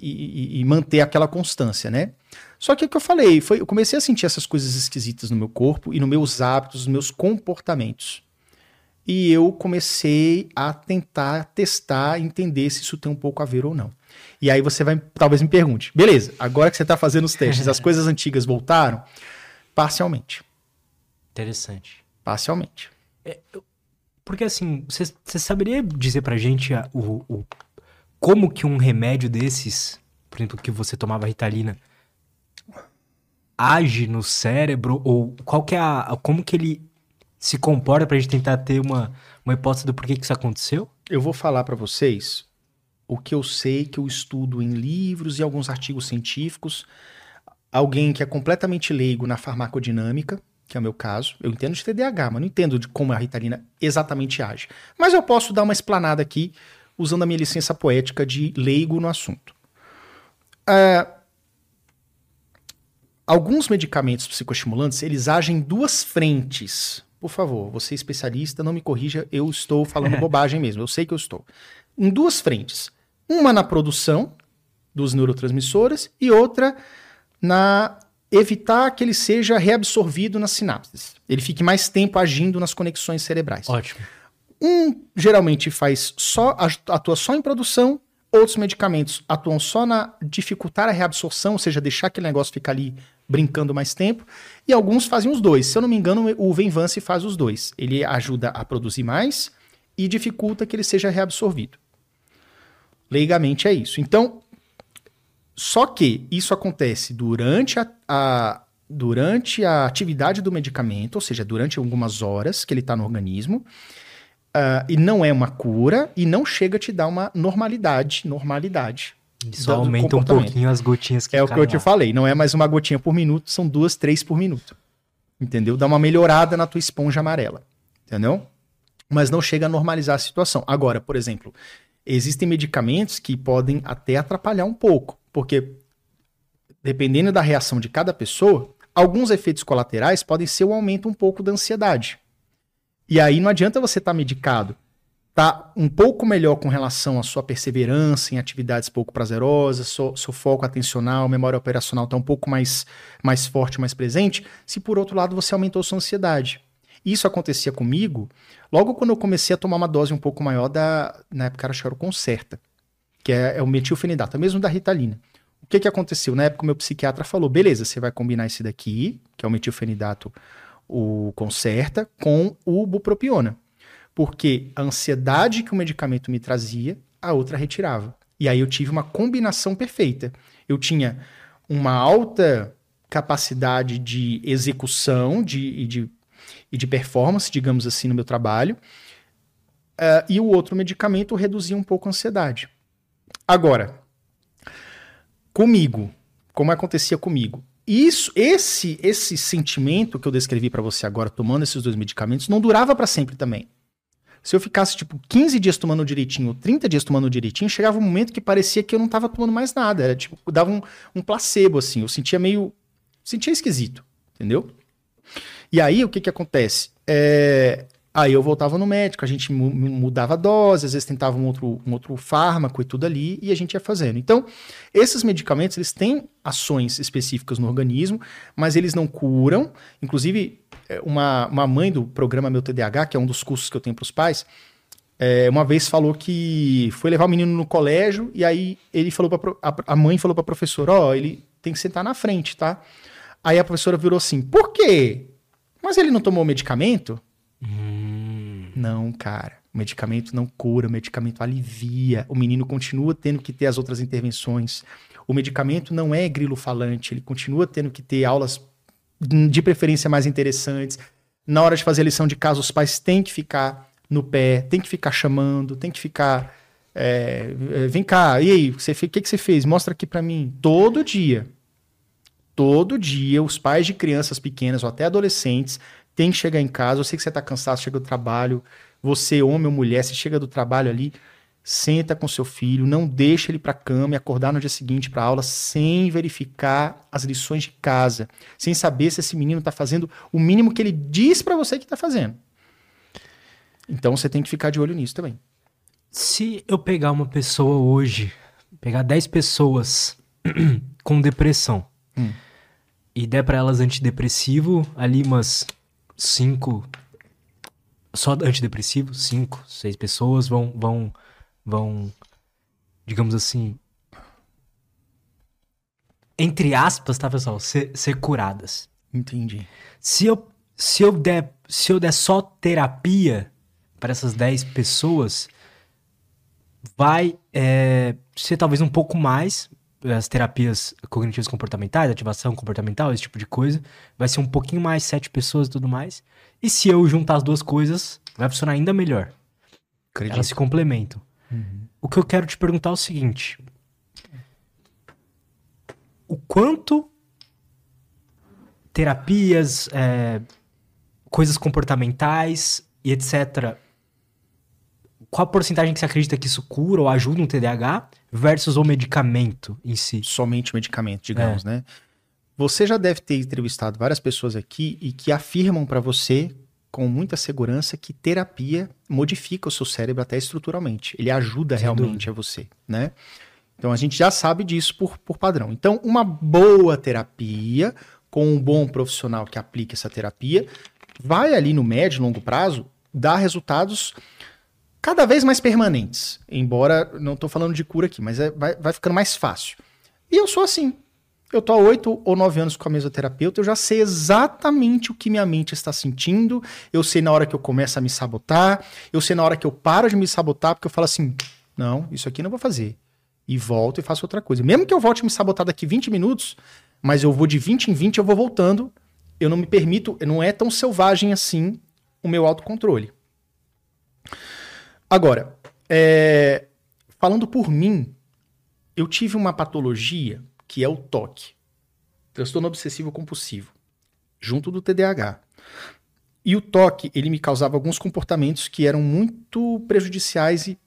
e, e, manter aquela constância, né? Só que o que eu falei, foi, eu comecei a sentir essas coisas esquisitas no meu corpo e nos meus hábitos, nos meus comportamentos. E eu comecei a tentar testar, entender se isso tem um pouco a ver ou não. E aí você vai, talvez me pergunte, beleza, agora que você está fazendo os testes, as coisas antigas voltaram? Parcialmente. Interessante. Parcialmente. É, porque assim, você saberia dizer pra gente a, o, o, como que um remédio desses, por exemplo, que você tomava Ritalina, age no cérebro? Ou qual que é a. Como que ele se comporta pra gente tentar ter uma, uma hipótese do porquê que isso aconteceu? Eu vou falar para vocês o que eu sei, que eu estudo em livros e alguns artigos científicos. Alguém que é completamente leigo na farmacodinâmica, que é o meu caso. Eu entendo de TDAH, mas não entendo de como a Ritalina exatamente age. Mas eu posso dar uma explanada aqui usando a minha licença poética de leigo no assunto. Uh, alguns medicamentos psicoestimulantes, eles agem em duas frentes. Por favor, você é especialista, não me corrija, eu estou falando bobagem mesmo, eu sei que eu estou. Em duas frentes. Uma na produção dos neurotransmissores e outra na evitar que ele seja reabsorvido nas sinapses. Ele fique mais tempo agindo nas conexões cerebrais. Ótimo. Um geralmente faz só atua só em produção, outros medicamentos atuam só na dificultar a reabsorção, ou seja, deixar aquele negócio ficar ali brincando mais tempo, e alguns fazem os dois. Se eu não me engano, o Venvance faz os dois. Ele ajuda a produzir mais e dificulta que ele seja reabsorvido. Leigamente é isso. Então, só que isso acontece durante a, a, durante a atividade do medicamento, ou seja, durante algumas horas que ele está no organismo, uh, e não é uma cura, e não chega a te dar uma normalidade, normalidade. Só aumenta um pouquinho as gotinhas que É o que eu te falei, não é mais uma gotinha por minuto, são duas, três por minuto. Entendeu? Dá uma melhorada na tua esponja amarela. Entendeu? Mas não chega a normalizar a situação. Agora, por exemplo, existem medicamentos que podem até atrapalhar um pouco. Porque, dependendo da reação de cada pessoa, alguns efeitos colaterais podem ser o aumento um pouco da ansiedade. E aí não adianta você estar tá medicado, tá um pouco melhor com relação à sua perseverança em atividades pouco prazerosas, seu, seu foco atencional, memória operacional está um pouco mais, mais forte, mais presente, se por outro lado você aumentou sua ansiedade. Isso acontecia comigo logo quando eu comecei a tomar uma dose um pouco maior da, na época acho que era o Concerta, que é, é o metilfenidato, mesmo da Ritalina. O que, que aconteceu? Na época, o meu psiquiatra falou: beleza, você vai combinar esse daqui, que é o metilfenidato, o Concerta, com o bupropiona. Porque a ansiedade que o medicamento me trazia, a outra retirava. E aí eu tive uma combinação perfeita. Eu tinha uma alta capacidade de execução de, e, de, e de performance, digamos assim, no meu trabalho. Uh, e o outro medicamento reduzia um pouco a ansiedade. Agora, comigo, como acontecia comigo, isso, esse, esse sentimento que eu descrevi para você agora, tomando esses dois medicamentos, não durava para sempre também. Se eu ficasse, tipo, 15 dias tomando direitinho, ou 30 dias tomando direitinho, chegava um momento que parecia que eu não tava tomando mais nada. Era, tipo, dava um, um placebo, assim. Eu sentia meio... Sentia esquisito, entendeu? E aí, o que que acontece? É, Aí eu voltava no médico, a gente mudava a dose, às vezes tentava um outro, um outro fármaco e tudo ali, e a gente ia fazendo. Então, esses medicamentos, eles têm ações específicas no organismo, mas eles não curam. Inclusive, é, uma, uma mãe do programa Meu TDAH, que é um dos cursos que eu tenho para os pais, é, uma vez falou que foi levar o menino no colégio, e aí ele falou pra, a, a mãe falou para a professora, ó, oh, ele tem que sentar na frente, tá? Aí a professora virou assim, por quê? Mas ele não tomou medicamento? Não, cara. O medicamento não cura, o medicamento alivia. O menino continua tendo que ter as outras intervenções. O medicamento não é grilo falante, ele continua tendo que ter aulas de preferência mais interessantes. Na hora de fazer a lição de casa, os pais têm que ficar no pé, tem que ficar chamando, tem que ficar. É, é vem cá, e aí, o que, que você fez? Mostra aqui para mim. Todo dia. Todo dia, os pais de crianças pequenas ou até adolescentes têm que chegar em casa. Eu sei que você tá cansado, chega do trabalho. Você, homem ou mulher, se chega do trabalho ali, senta com seu filho, não deixa ele para cama e acordar no dia seguinte para aula sem verificar as lições de casa, sem saber se esse menino está fazendo o mínimo que ele diz para você que está fazendo. Então você tem que ficar de olho nisso também. Se eu pegar uma pessoa hoje, pegar 10 pessoas com depressão hum. e der para elas antidepressivo, ali umas 5 só antidepressivo, 5, 6 pessoas vão vão vão, digamos assim, entre aspas, tá, pessoal, ser, ser curadas. Entendi. Se eu, se eu der, se eu der só terapia para essas 10 pessoas, vai é, ser talvez um pouco mais as terapias cognitivas comportamentais, ativação comportamental, esse tipo de coisa, vai ser um pouquinho mais sete pessoas e tudo mais. E se eu juntar as duas coisas, vai funcionar ainda melhor. Acredito. Elas se complementam. Uhum. O que eu quero te perguntar é o seguinte: o quanto terapias, é, coisas comportamentais e etc. Qual a porcentagem que você acredita que isso cura ou ajuda um TDAH versus o medicamento em si? Somente o medicamento, digamos, é. né? Você já deve ter entrevistado várias pessoas aqui e que afirmam para você com muita segurança que terapia modifica o seu cérebro até estruturalmente. Ele ajuda Sem realmente dúvida. a você, né? Então a gente já sabe disso por, por padrão. Então, uma boa terapia com um bom profissional que aplique essa terapia vai ali no médio e longo prazo dar resultados cada vez mais permanentes. Embora não estou falando de cura aqui, mas é, vai, vai ficando mais fácil. E eu sou assim. Eu tô há oito ou nove anos com a mesoterapeuta, eu já sei exatamente o que minha mente está sentindo, eu sei na hora que eu começo a me sabotar, eu sei na hora que eu paro de me sabotar, porque eu falo assim, não, isso aqui não vou fazer. E volto e faço outra coisa. Mesmo que eu volte a me sabotar daqui 20 minutos, mas eu vou de 20 em 20, eu vou voltando, eu não me permito, não é tão selvagem assim o meu autocontrole. Agora, é, falando por mim, eu tive uma patologia que é o TOC, transtorno obsessivo compulsivo, junto do TDAH. E o TOC, ele me causava alguns comportamentos que eram muito prejudiciais e,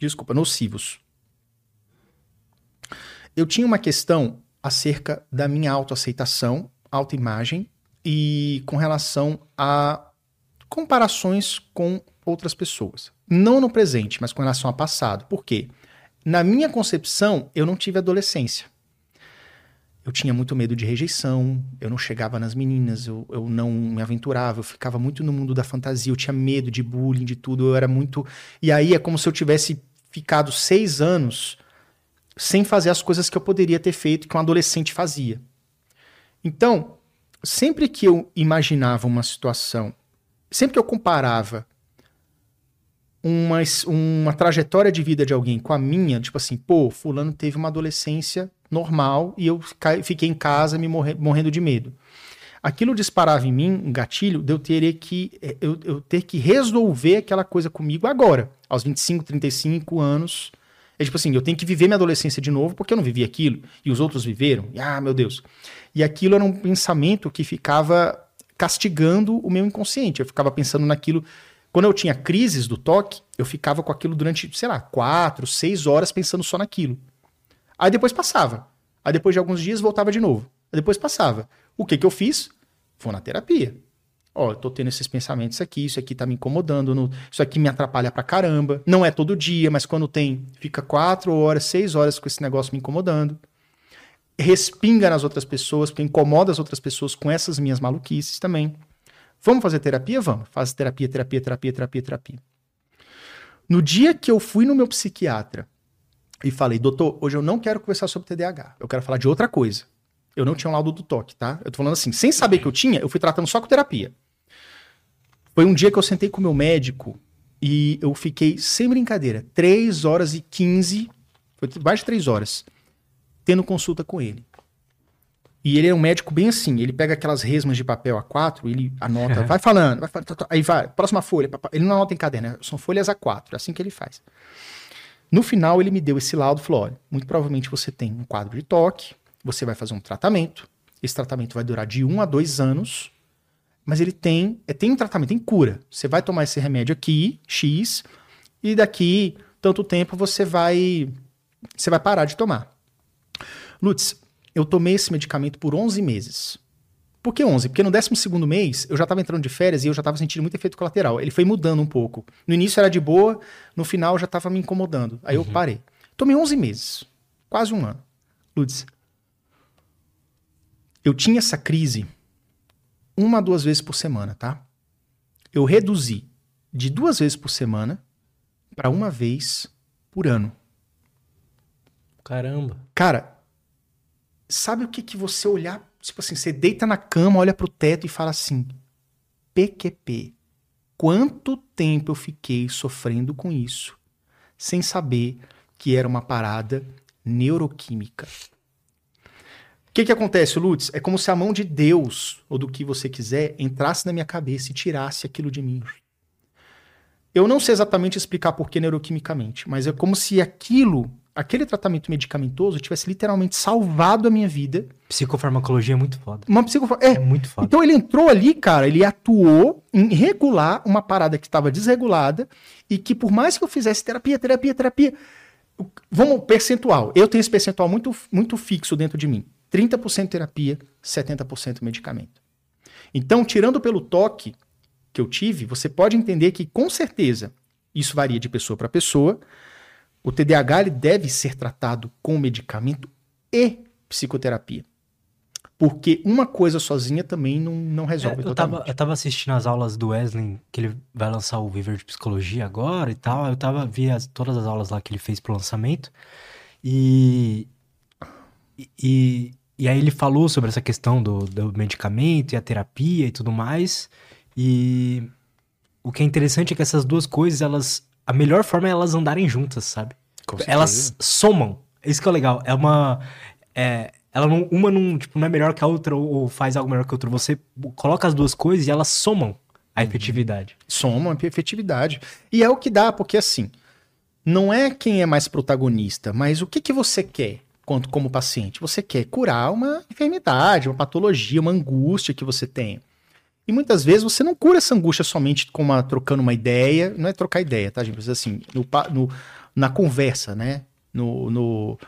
desculpa, nocivos. Eu tinha uma questão acerca da minha autoaceitação, autoimagem e com relação a comparações com outras pessoas. Não no presente, mas com relação ao passado. Por quê? Na minha concepção, eu não tive adolescência. Eu tinha muito medo de rejeição, eu não chegava nas meninas, eu, eu não me aventurava, eu ficava muito no mundo da fantasia, eu tinha medo de bullying, de tudo, eu era muito. E aí é como se eu tivesse ficado seis anos sem fazer as coisas que eu poderia ter feito que um adolescente fazia. Então, sempre que eu imaginava uma situação, sempre que eu comparava uma, uma trajetória de vida de alguém com a minha, tipo assim, pô, fulano teve uma adolescência normal e eu fiquei em casa me morre, morrendo de medo. Aquilo disparava em mim um gatilho de eu ter que eh, eu, eu ter que resolver aquela coisa comigo agora, aos 25, 35 anos. É tipo assim, eu tenho que viver minha adolescência de novo porque eu não vivi aquilo e os outros viveram. E, ah, meu Deus. E aquilo era um pensamento que ficava castigando o meu inconsciente. Eu ficava pensando naquilo quando eu tinha crises do toque, eu ficava com aquilo durante, sei lá, quatro, seis horas pensando só naquilo. Aí depois passava. Aí depois de alguns dias voltava de novo. Aí depois passava. O que que eu fiz? Vou na terapia. Ó, eu tô tendo esses pensamentos aqui, isso aqui tá me incomodando, no... isso aqui me atrapalha pra caramba. Não é todo dia, mas quando tem, fica quatro horas, seis horas com esse negócio me incomodando. Respinga nas outras pessoas, porque incomoda as outras pessoas com essas minhas maluquices também. Vamos fazer terapia? Vamos. Faz terapia, terapia, terapia, terapia, terapia. No dia que eu fui no meu psiquiatra e falei, doutor, hoje eu não quero conversar sobre TDAH, eu quero falar de outra coisa. Eu não tinha um laudo do toque, tá? Eu tô falando assim, sem saber que eu tinha, eu fui tratando só com terapia. Foi um dia que eu sentei com o meu médico e eu fiquei, sem brincadeira, 3 horas e 15, foi mais de 3 horas, tendo consulta com ele. E ele é um médico bem assim, ele pega aquelas resmas de papel A4, ele anota, vai falando, vai falando, tá, tá, aí vai, próxima folha, ele não anota em caderno, né? são folhas A4, é assim que ele faz. No final, ele me deu esse laudo e falou: olha, muito provavelmente você tem um quadro de toque, você vai fazer um tratamento, esse tratamento vai durar de um a dois anos, mas ele tem, é, tem um tratamento, tem cura. Você vai tomar esse remédio aqui, X, e daqui tanto tempo você vai, você vai parar de tomar. Lutz, eu tomei esse medicamento por 11 meses. Por que 11? Porque no 12 mês eu já estava entrando de férias e eu já estava sentindo muito efeito colateral. Ele foi mudando um pouco. No início era de boa, no final já estava me incomodando. Aí uhum. eu parei. Tomei 11 meses, quase um ano. Lutz, eu tinha essa crise uma, duas vezes por semana, tá? Eu reduzi de duas vezes por semana para uma vez por ano. Caramba. Cara, sabe o que que você olhar, tipo assim, você deita na cama, olha pro teto e fala assim: PQP. Quanto tempo eu fiquei sofrendo com isso, sem saber que era uma parada neuroquímica. O que, que acontece, Lutz? É como se a mão de Deus, ou do que você quiser, entrasse na minha cabeça e tirasse aquilo de mim. Eu não sei exatamente explicar por que neuroquimicamente, mas é como se aquilo aquele tratamento medicamentoso tivesse literalmente salvado a minha vida. Psicofarmacologia é muito foda. Uma psicofar... é. é muito foda. Então ele entrou ali, cara, ele atuou em regular uma parada que estava desregulada e que por mais que eu fizesse terapia, terapia, terapia, vamos percentual. Eu tenho esse percentual muito muito fixo dentro de mim. 30% terapia, 70% medicamento. Então, tirando pelo toque que eu tive, você pode entender que com certeza isso varia de pessoa para pessoa, o TDAH ele deve ser tratado com medicamento e psicoterapia. Porque uma coisa sozinha também não, não resolve é, eu Tava, eu tava assistindo as aulas do Wesley, que ele vai lançar o Viver de Psicologia agora e tal. Eu tava, vi as, todas as aulas lá que ele fez pro lançamento. E, e, e aí ele falou sobre essa questão do, do medicamento e a terapia e tudo mais. E o que é interessante é que essas duas coisas, elas a melhor forma é elas andarem juntas, sabe? Elas somam. Isso que é legal. É uma. É, ela não, uma não, tipo, não é melhor que a outra ou faz algo melhor que a outra. Você coloca as duas coisas e elas somam a uhum. efetividade. Somam a efetividade. E é o que dá, porque assim, não é quem é mais protagonista, mas o que, que você quer quanto como paciente? Você quer curar uma enfermidade, uma patologia, uma angústia que você tem. E muitas vezes você não cura essa angústia somente com uma, trocando uma ideia, não é trocar ideia, tá, gente? Mas assim, no, no, na conversa, né? No, no,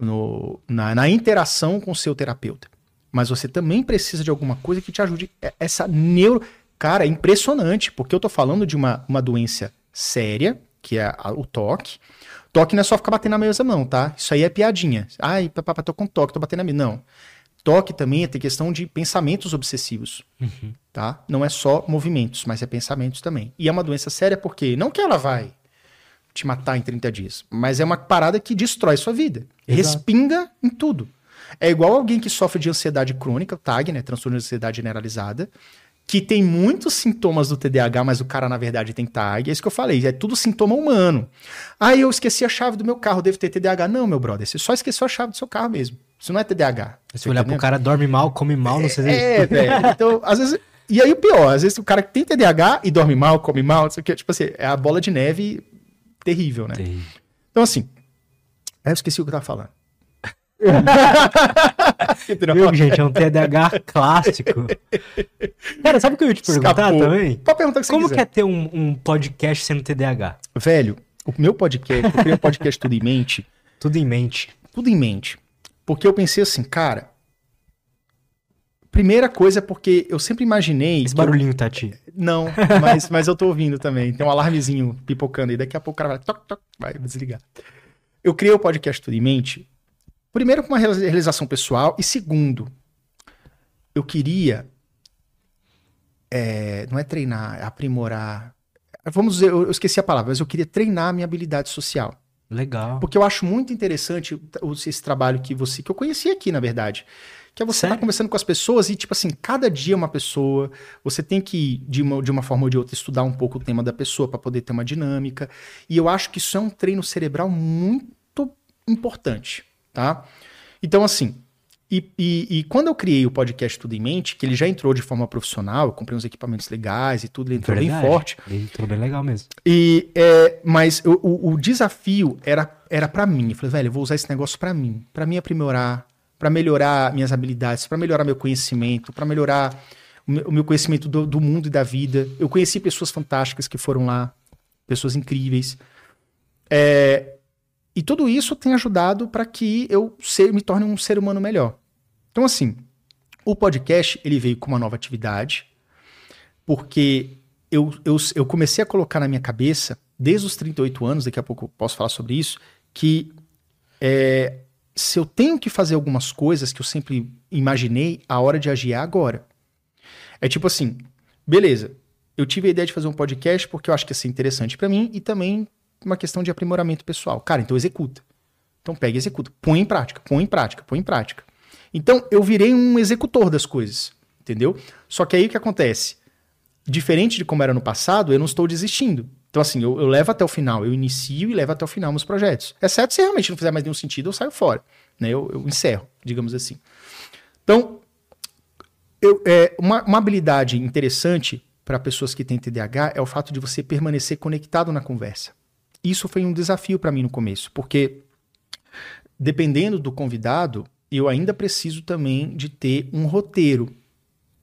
no na, na, interação com o seu terapeuta. Mas você também precisa de alguma coisa que te ajude. É, essa neuro. Cara, é impressionante, porque eu tô falando de uma, uma doença séria, que é a, o toque. Toque não é só ficar batendo na mesa, não, tá? Isso aí é piadinha. Ai, papá, tô com toque, tô batendo na mesa. Não. Toque também é ter questão de pensamentos obsessivos, uhum. Tá? Não é só movimentos, mas é pensamentos também. E é uma doença séria porque não que ela vai te matar em 30 dias, mas é uma parada que destrói sua vida. Exato. Respinga em tudo. É igual alguém que sofre de ansiedade crônica, TAG, né, transtorno de ansiedade generalizada, que tem muitos sintomas do TDAH, mas o cara na verdade tem TAG. É isso que eu falei, é tudo sintoma humano. Ah, eu esqueci a chave do meu carro, devo ter TDAH. Não, meu brother, você só esqueceu a chave do seu carro mesmo. Isso não é TDAH. Se olhar pro cara, dorme mal, come mal, não sei É, é velho. Então, às vezes. E aí o pior, às vezes o cara que tem TDAH e dorme mal, come mal, não sei o que, tipo assim, é a bola de neve terrível, né? Terrível. Então, assim. Eu esqueci o que eu tava falando. Viu, gente? É um TDAH clássico. Cara, sabe o que eu ia te perguntar Escapou. também? Pode perguntar que você Como quiser. que é ter um, um, podcast sendo TDAH? Velho, o meu podcast, eu criei um podcast tudo em mente. Tudo em mente. Tudo em mente. Porque eu pensei assim, cara. Primeira coisa é porque eu sempre imaginei. Esse barulhinho, eu... Tati. Não, mas, mas eu tô ouvindo também. Tem um alarmezinho pipocando aí. Daqui a pouco o cara vai, toc, toc, vai desligar. Eu criei o podcast Tudo em Mente. Primeiro, com uma realização pessoal. E segundo, eu queria. É, não é treinar, é aprimorar. Vamos dizer, eu esqueci a palavra, mas eu queria treinar a minha habilidade social. Legal. Porque eu acho muito interessante esse trabalho que você, que eu conheci aqui, na verdade. Que é você estar tá conversando com as pessoas e, tipo assim, cada dia é uma pessoa. Você tem que, de uma, de uma forma ou de outra, estudar um pouco o tema da pessoa para poder ter uma dinâmica. E eu acho que isso é um treino cerebral muito importante, tá? Então, assim, E, e, e, quando eu criei o podcast Tudo em Mente, que ele já entrou de forma profissional, eu comprei uns equipamentos legais e tudo, ele entrou Verdade. bem forte. Ele entrou bem legal mesmo. E, é, mas eu, o, o, desafio era, era para mim. Eu falei, velho, eu vou usar esse negócio para mim, para me aprimorar, para melhorar minhas habilidades, para melhorar meu conhecimento, para melhorar o meu conhecimento do, do mundo e da vida. Eu conheci pessoas fantásticas que foram lá, pessoas incríveis. É, e tudo isso tem ajudado para que eu ser, me torne um ser humano melhor. Então, assim, o podcast ele veio com uma nova atividade, porque eu, eu, eu comecei a colocar na minha cabeça, desde os 38 anos, daqui a pouco eu posso falar sobre isso, que é, se eu tenho que fazer algumas coisas que eu sempre imaginei, a hora de agir é agora. É tipo assim, beleza, eu tive a ideia de fazer um podcast porque eu acho que ia ser interessante para mim e também uma questão de aprimoramento pessoal. Cara, então executa. Então pega e executa. Põe em prática, põe em prática, põe em prática. Então eu virei um executor das coisas, entendeu? Só que aí o que acontece? Diferente de como era no passado, eu não estou desistindo. Então, assim, eu, eu levo até o final, eu inicio e levo até o final meus projetos. Exceto se realmente não fizer mais nenhum sentido, eu saio fora. Né? Eu, eu encerro, digamos assim. Então, eu, é, uma, uma habilidade interessante para pessoas que têm TDAH é o fato de você permanecer conectado na conversa. Isso foi um desafio para mim no começo, porque dependendo do convidado, eu ainda preciso também de ter um roteiro.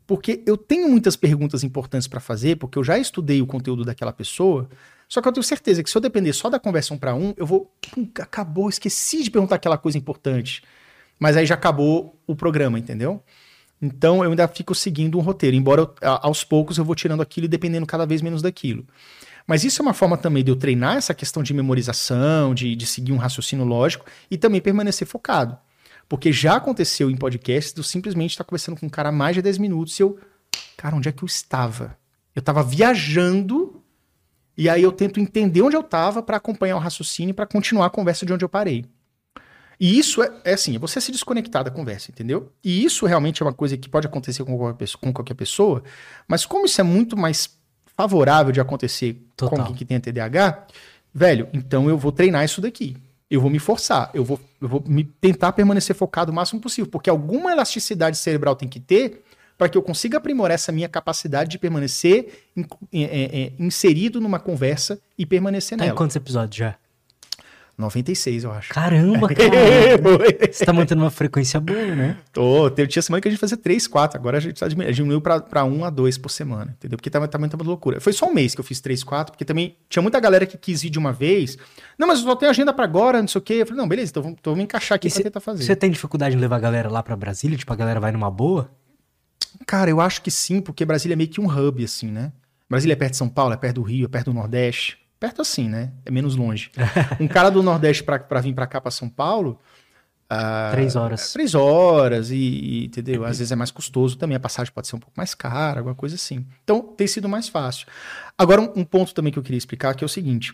Porque eu tenho muitas perguntas importantes para fazer, porque eu já estudei o conteúdo daquela pessoa, só que eu tenho certeza que se eu depender só da conversão para um, eu vou. Pum, acabou, esqueci de perguntar aquela coisa importante. Mas aí já acabou o programa, entendeu? Então eu ainda fico seguindo um roteiro, embora eu, aos poucos eu vou tirando aquilo e dependendo cada vez menos daquilo. Mas isso é uma forma também de eu treinar essa questão de memorização, de, de seguir um raciocínio lógico e também permanecer focado. Porque já aconteceu em podcasts eu simplesmente estar conversando com um cara há mais de 10 minutos e eu. Cara, onde é que eu estava? Eu estava viajando e aí eu tento entender onde eu estava para acompanhar o raciocínio para continuar a conversa de onde eu parei. E isso é, é assim, é você se desconectar da conversa, entendeu? E isso realmente é uma coisa que pode acontecer com qualquer pessoa, com qualquer pessoa mas como isso é muito mais favorável de acontecer Total. com alguém que tem TDAH, velho, então eu vou treinar isso daqui. Eu vou me forçar, eu vou, eu vou me tentar permanecer focado o máximo possível, porque alguma elasticidade cerebral tem que ter para que eu consiga aprimorar essa minha capacidade de permanecer in, é, é, inserido numa conversa e permanecer tá nela. Em quantos episódios já? 96, eu acho. Caramba, cara. Você tá mantendo uma frequência boa, né? Tô. Tinha semana que a gente fazia 3, 4. Agora a gente tá diminuiu pra, pra 1 a 2 por semana, entendeu? Porque tava, tava muita loucura. Foi só um mês que eu fiz 3, 4, porque também tinha muita galera que quis ir de uma vez. Não, mas eu só tenho agenda pra agora, não sei o quê. Eu falei, não, beleza, então vamos, então vamos encaixar aqui e pra cê, tentar fazer. Você tem dificuldade em levar a galera lá pra Brasília? Tipo, a galera vai numa boa? Cara, eu acho que sim, porque Brasília é meio que um hub, assim, né? Brasília é perto de São Paulo, é perto do Rio, é perto do Nordeste. Perto assim, né? É menos longe. um cara do Nordeste para vir para cá, para São Paulo. Uh, três horas. Três horas, e, e, entendeu? Às vezes é mais custoso também, a passagem pode ser um pouco mais cara, alguma coisa assim. Então tem sido mais fácil. Agora, um, um ponto também que eu queria explicar que é o seguinte: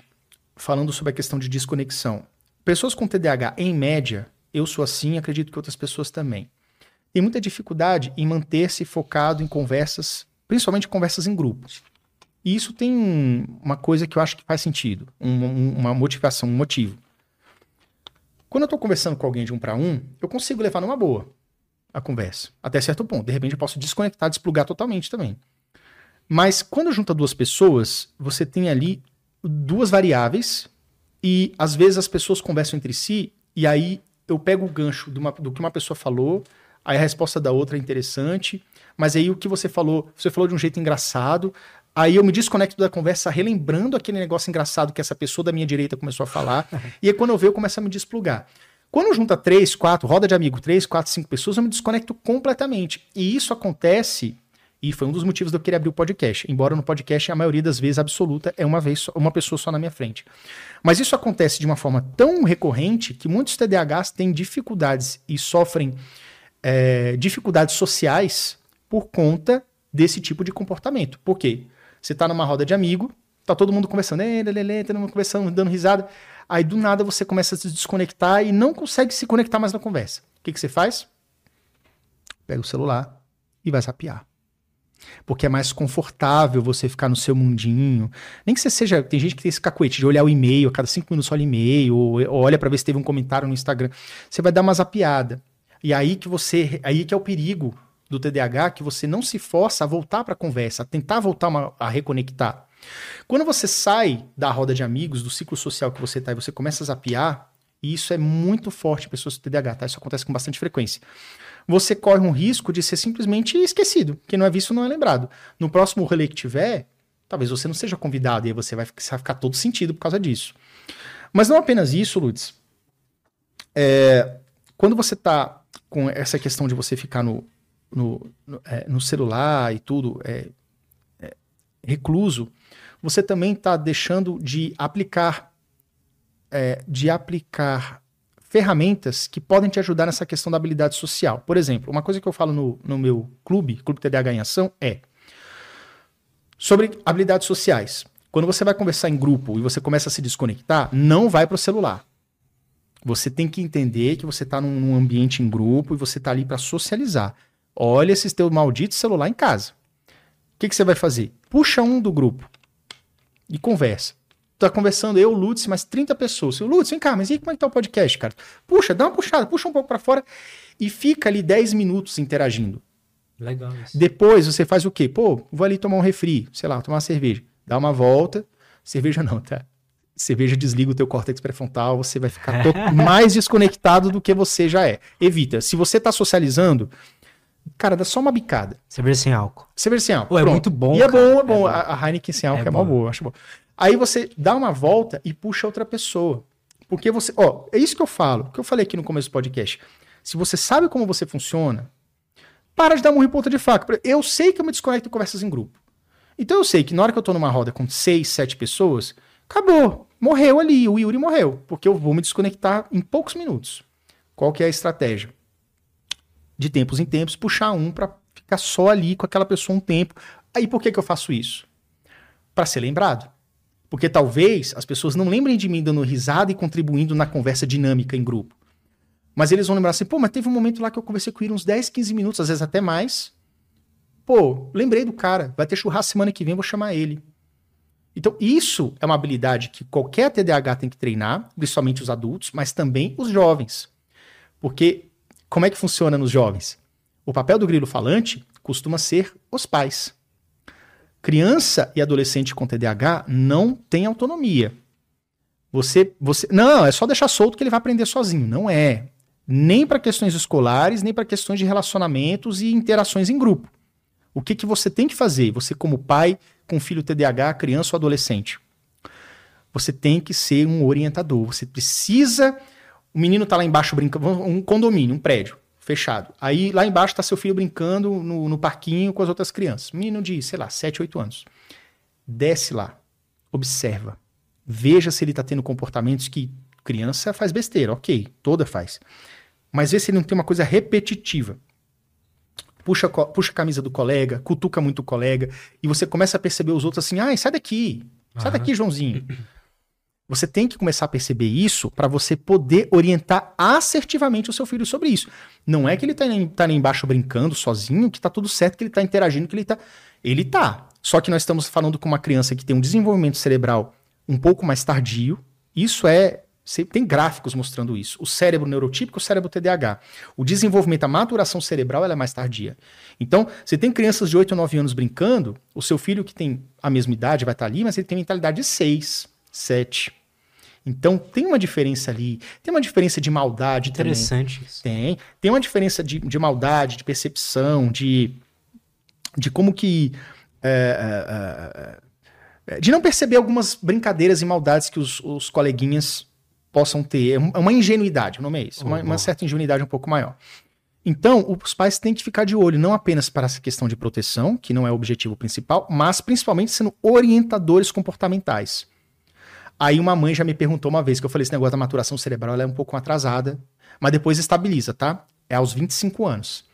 falando sobre a questão de desconexão. Pessoas com TDAH, em média, eu sou assim, acredito que outras pessoas também. Tem muita dificuldade em manter-se focado em conversas, principalmente conversas em grupos. E isso tem uma coisa que eu acho que faz sentido, um, uma motivação, um motivo. Quando eu estou conversando com alguém de um para um, eu consigo levar numa boa a conversa, até certo ponto. De repente eu posso desconectar, desplugar totalmente também. Mas quando junta duas pessoas, você tem ali duas variáveis e às vezes as pessoas conversam entre si e aí eu pego o gancho uma, do que uma pessoa falou, aí a resposta da outra é interessante, mas aí o que você falou, você falou de um jeito engraçado, Aí eu me desconecto da conversa, relembrando aquele negócio engraçado que essa pessoa da minha direita começou a falar. e aí, quando eu vejo, eu começo a me desplugar. Quando junta três, quatro, roda de amigo, três, quatro, cinco pessoas, eu me desconecto completamente. E isso acontece, e foi um dos motivos de eu querer abrir o podcast. Embora no podcast, a maioria das vezes absoluta, é uma vez, uma pessoa só na minha frente. Mas isso acontece de uma forma tão recorrente que muitos TDAHs têm dificuldades e sofrem é, dificuldades sociais por conta desse tipo de comportamento. Por quê? Você tá numa roda de amigo, tá todo mundo conversando, lelê, todo mundo conversando, dando risada. Aí do nada você começa a se desconectar e não consegue se conectar mais na conversa. O que, que você faz? Pega o celular e vai zapear. Porque é mais confortável você ficar no seu mundinho. Nem que você seja. Tem gente que tem esse cacuete de olhar o e-mail, a cada cinco minutos olha e-mail, ou, ou olha para ver se teve um comentário no Instagram. Você vai dar uma zapeada. E aí que você, aí que é o perigo do TDAH, que você não se força a voltar para a conversa, a tentar voltar uma, a reconectar. Quando você sai da roda de amigos, do ciclo social que você está e você começa a zapear, e isso é muito forte em pessoas com TDAH, tá? Isso acontece com bastante frequência. Você corre um risco de ser simplesmente esquecido. Quem não é visto não é lembrado. No próximo rolê que tiver, talvez você não seja convidado e aí você vai, ficar todo sentido por causa disso. Mas não apenas isso, Lutz. É, quando você está com essa questão de você ficar no, no, no, é, no celular e tudo, é, é recluso, você também está deixando de aplicar é, de aplicar ferramentas que podem te ajudar nessa questão da habilidade social. Por exemplo, uma coisa que eu falo no, no meu clube, Clube TDAH em Ação, é sobre habilidades sociais. Quando você vai conversar em grupo e você começa a se desconectar, não vai para o celular. Você tem que entender que você está num, num, ambiente em grupo e você está ali para socializar. Olha esse teu maldito celular em casa. O que, que você vai fazer? Puxa um do grupo e conversa tá conversando eu, Lutz, mais 30 pessoas. O Lutz, vem cá, mas e como é que tá o podcast, cara? Puxa, dá uma puxada, puxa um pouco para fora e fica ali 10 minutos interagindo. Legal isso. Depois você faz o quê? Pô, vou ali tomar um refri, sei lá, tomar uma cerveja. Dá uma volta. Cerveja não, tá? Cerveja desliga o teu córtex pré-frontal, você vai ficar mais desconectado do que você já é. Evita. Se você tá socializando, cara, dá só uma bicada. Cerveja sem álcool. Cerveja sem álcool. Pô, é muito bom. E é bom, é bom. É. A, a Heineken sem álcool é, é boa, acho bom. Aí você dá uma volta e puxa outra pessoa. Porque você, ó, é isso que eu falo, que eu falei aqui no começo do podcast. Se você sabe como você funciona, para de dar murro em ponta de faca. Eu sei que eu me desconecto em conversas em grupo. Então eu sei que na hora que eu tô numa roda com seis, sete pessoas, acabou. Morreu ali, o Yuri morreu. Porque eu vou me desconectar em poucos minutos. Qual que é a estratégia? De tempos em tempos, puxar um para ficar só ali com aquela pessoa um tempo. Aí por que, que eu faço isso? Para ser lembrado. Porque talvez as pessoas não lembrem de mim dando risada e contribuindo na conversa dinâmica em grupo. Mas eles vão lembrar assim, pô, mas teve um momento lá que eu conversei com ele uns 10, 15 minutos, às vezes até mais. Pô, lembrei do cara, vai ter churrasco semana que vem, vou chamar ele. Então, isso é uma habilidade que qualquer TDAH tem que treinar, principalmente os adultos, mas também os jovens. Porque como é que funciona nos jovens? O papel do grilo falante costuma ser os pais. Criança e adolescente com TDAH não tem autonomia. Você, você, não, é só deixar solto que ele vai aprender sozinho. Não é. Nem para questões escolares, nem para questões de relacionamentos e interações em grupo. O que, que você tem que fazer? Você, como pai com filho TDAH, criança ou adolescente, você tem que ser um orientador. Você precisa. O menino está lá embaixo brincando, um condomínio, um prédio fechado. Aí lá embaixo está seu filho brincando no, no parquinho com as outras crianças. Menino de, sei lá, 7, 8 anos. Desce lá, observa. Veja se ele está tendo comportamentos que criança faz besteira, ok, toda faz. Mas vê se ele não tem uma coisa repetitiva. Puxa, puxa a camisa do colega, cutuca muito o colega, e você começa a perceber os outros assim, ai, sai daqui, sai daqui, Joãozinho. Você tem que começar a perceber isso para você poder orientar assertivamente o seu filho sobre isso. Não é que ele está tá ali embaixo brincando sozinho, que está tudo certo, que ele está interagindo, que ele está. Ele está. Só que nós estamos falando com uma criança que tem um desenvolvimento cerebral um pouco mais tardio. Isso é. Tem gráficos mostrando isso. O cérebro neurotípico, o cérebro TDAH. O desenvolvimento, a maturação cerebral ela é mais tardia. Então, você tem crianças de 8 ou 9 anos brincando, o seu filho que tem a mesma idade vai estar tá ali, mas ele tem mentalidade de 6 7. Então tem uma diferença ali, tem uma diferença de maldade Interessante também. Isso. Tem. Tem uma diferença de, de maldade, de percepção, de, de como que. É, é, é, de não perceber algumas brincadeiras e maldades que os, os coleguinhas possam ter. É uma ingenuidade, o nome é isso. Uma, uma certa ingenuidade um pouco maior. Então, os pais têm que ficar de olho, não apenas para essa questão de proteção, que não é o objetivo principal, mas principalmente sendo orientadores comportamentais. Aí uma mãe já me perguntou uma vez que eu falei esse negócio da maturação cerebral é um pouco atrasada, mas depois estabiliza, tá? É aos 25 anos.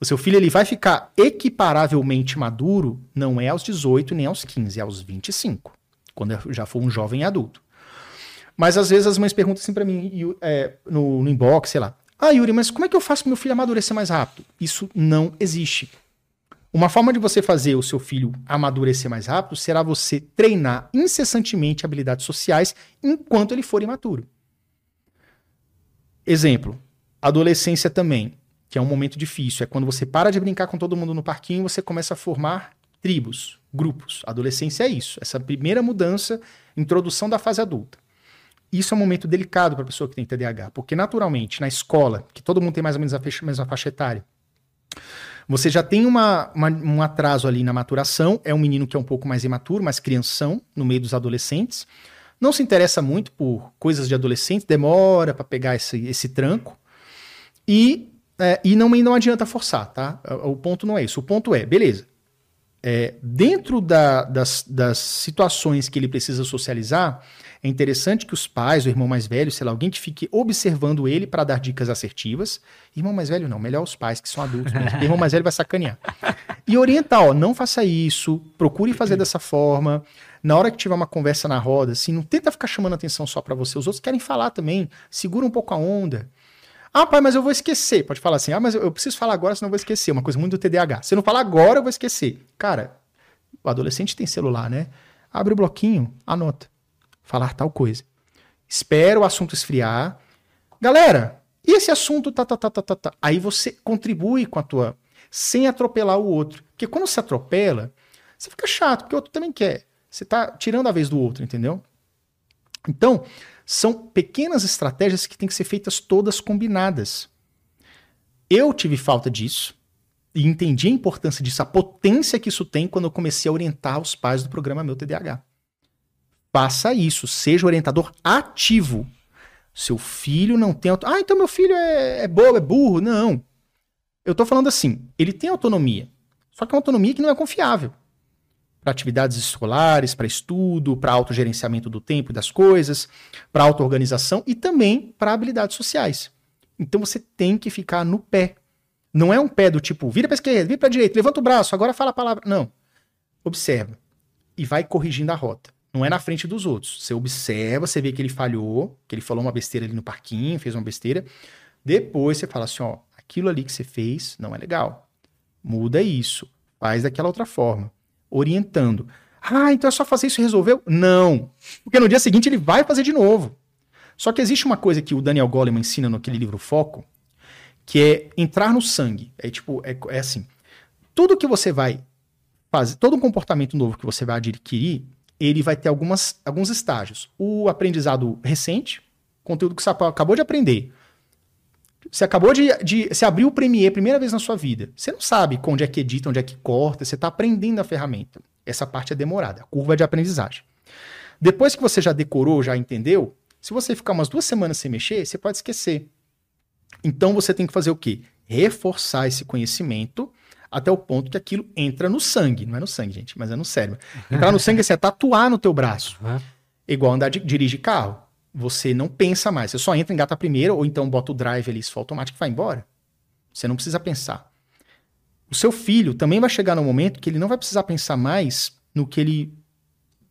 O seu filho ele vai ficar equiparavelmente maduro, não é aos 18 nem aos 15, é aos 25, quando já for um jovem adulto. Mas às vezes as mães perguntam assim para mim é, no, no inbox, sei lá. Ah, Yuri, mas como é que eu faço pro meu filho amadurecer mais rápido? Isso não existe. Uma forma de você fazer o seu filho amadurecer mais rápido será você treinar incessantemente habilidades sociais enquanto ele for imaturo. Exemplo, adolescência também. que é um momento difícil. É quando você para de brincar com todo mundo no parquinho e você começa a formar tribos, grupos. Adolescência é isso. Essa primeira mudança, introdução da fase adulta. Isso é um momento delicado para a pessoa que tem TDAH, porque naturalmente, na escola, que todo mundo tem mais ou menos a mesma faixa etária, você já tem uma, uma, um atraso ali na maturação, é um menino que é um pouco mais imaturo, mais crianção, no meio dos adolescentes. Não se interessa muito por coisas de adolescente, demora para pegar esse, esse tranco. E, é, e não, não adianta forçar, tá? O ponto não é isso. O ponto é, beleza. É, dentro da, das, das situações que ele precisa socializar, é interessante que os pais, o irmão mais velho, sei lá, alguém que fique observando ele para dar dicas assertivas. Irmão mais velho não, melhor os pais que são adultos. Mesmo. irmão mais velho vai sacanear. E orientar, ó, não faça isso, procure fazer dessa forma. Na hora que tiver uma conversa na roda, assim, não tenta ficar chamando atenção só para você. Os outros querem falar também. Segura um pouco a onda. Ah, pai, mas eu vou esquecer. Pode falar assim, ah, mas eu preciso falar agora, senão eu vou esquecer. Uma coisa muito do TDAH. Se eu não falar agora, eu vou esquecer. Cara, o adolescente tem celular, né? Abre o bloquinho, anota falar tal coisa. Espera o assunto esfriar. Galera, e esse assunto tá, tá, tá, tá, tá, tá. Aí você contribui com a tua, sem atropelar o outro. Porque quando você atropela, você fica chato, porque o outro também quer. Você tá tirando a vez do outro, entendeu? Então, são pequenas estratégias que têm que ser feitas todas combinadas. Eu tive falta disso e entendi a importância disso, a potência que isso tem quando eu comecei a orientar os pais do programa Meu TDAH. Faça isso, seja orientador ativo. Seu filho não tem. Ah, então meu filho é, é bobo, é burro. Não. Eu tô falando assim, ele tem autonomia. Só que é uma autonomia que não é confiável. Para atividades escolares, para estudo, para autogerenciamento do tempo e das coisas, para auto-organização e também para habilidades sociais. Então você tem que ficar no pé. Não é um pé do tipo, vira para esquerda, vira para direita, levanta o braço, agora fala a palavra. Não. Observa e vai corrigindo a rota. Não é na frente dos outros. Você observa, você vê que ele falhou, que ele falou uma besteira ali no parquinho, fez uma besteira. Depois você fala assim: ó, aquilo ali que você fez não é legal. Muda isso. Faz daquela outra forma. Orientando. Ah, então é só fazer isso e resolveu? Não. Porque no dia seguinte ele vai fazer de novo. Só que existe uma coisa que o Daniel Goleman ensina naquele livro Foco, que é entrar no sangue. É tipo, é, é assim. Tudo que você vai fazer, todo um comportamento novo que você vai adquirir, ele vai ter algumas, alguns estágios. O aprendizado recente, conteúdo que você acabou de aprender. Você acabou de, de. Você abriu o Premiere primeira vez na sua vida. Você não sabe onde é que edita, onde é que corta, você está aprendendo a ferramenta. Essa parte é demorada, a curva de aprendizagem. Depois que você já decorou, já entendeu, se você ficar umas duas semanas sem mexer, você pode esquecer. Então você tem que fazer o quê? Reforçar esse conhecimento até o ponto que aquilo entra no sangue. Não é no sangue, gente, mas é no cérebro. Entrar no sangue assim, é tatuar no teu braço. Igual andar de dirige carro. Você não pensa mais. Você só entra, engata primeiro, ou então bota o drive ali, for automático, e vai embora. Você não precisa pensar. O seu filho também vai chegar no momento que ele não vai precisar pensar mais no que ele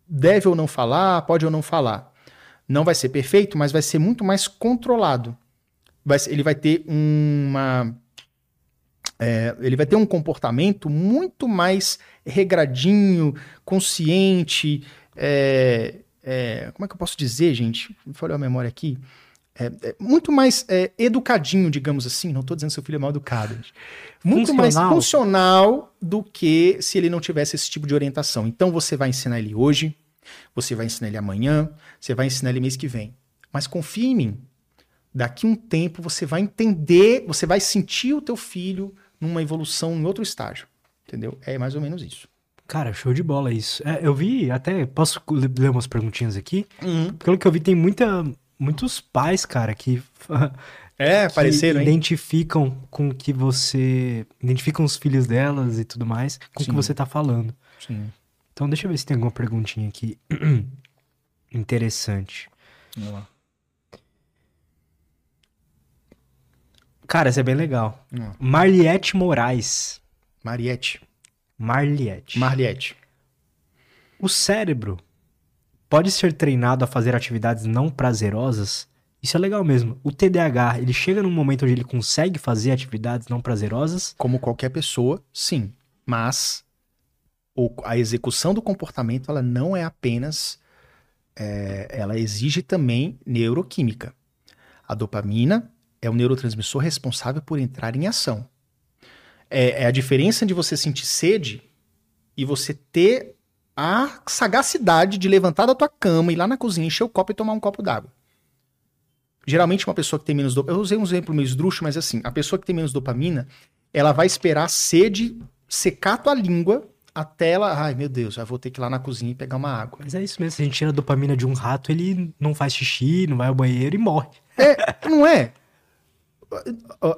deve ou não falar, pode ou não falar. Não vai ser perfeito, mas vai ser muito mais controlado. Vai, ele vai ter uma é, ele vai ter um comportamento muito mais regradinho, consciente. É, é, como é que eu posso dizer, gente? Falei a memória aqui. É, é, muito mais é, educadinho, digamos assim. Não estou dizendo que seu filho é mal educado. Gente. Muito funcional. mais funcional do que se ele não tivesse esse tipo de orientação. Então você vai ensinar ele hoje, você vai ensinar ele amanhã, você vai ensinar ele mês que vem. Mas confie em mim. Daqui um tempo você vai entender, você vai sentir o teu filho numa evolução em outro estágio. Entendeu? É mais ou menos isso. Cara, show de bola isso. É, eu vi, até posso ler umas perguntinhas aqui? Uhum. Pelo que eu vi, tem muita, muitos pais, cara, que. É, apareceram, Identificam hein? com que você. Identificam os filhos delas e tudo mais com o que você tá falando. Sim. Então, deixa eu ver se tem alguma perguntinha aqui interessante. Vamos lá. Cara, isso é bem legal. Hum. Marliette Moraes. Mariette. Marliette. Marliette. O cérebro pode ser treinado a fazer atividades não prazerosas? Isso é legal mesmo. O TDAH, ele chega num momento onde ele consegue fazer atividades não prazerosas? Como qualquer pessoa, sim. Mas a execução do comportamento, ela não é apenas... É, ela exige também neuroquímica. A dopamina é o neurotransmissor responsável por entrar em ação. É, é a diferença de você sentir sede e você ter a sagacidade de levantar da tua cama, ir lá na cozinha, encher o copo e tomar um copo d'água. Geralmente uma pessoa que tem menos dopamina, eu usei um exemplo meio esdrúxulo, mas assim, a pessoa que tem menos dopamina, ela vai esperar a sede secar a tua língua até ela, ai meu Deus, já vou ter que ir lá na cozinha e pegar uma água. Mas é isso mesmo, se a gente tira a dopamina de um rato, ele não faz xixi, não vai ao banheiro e morre. É, não é?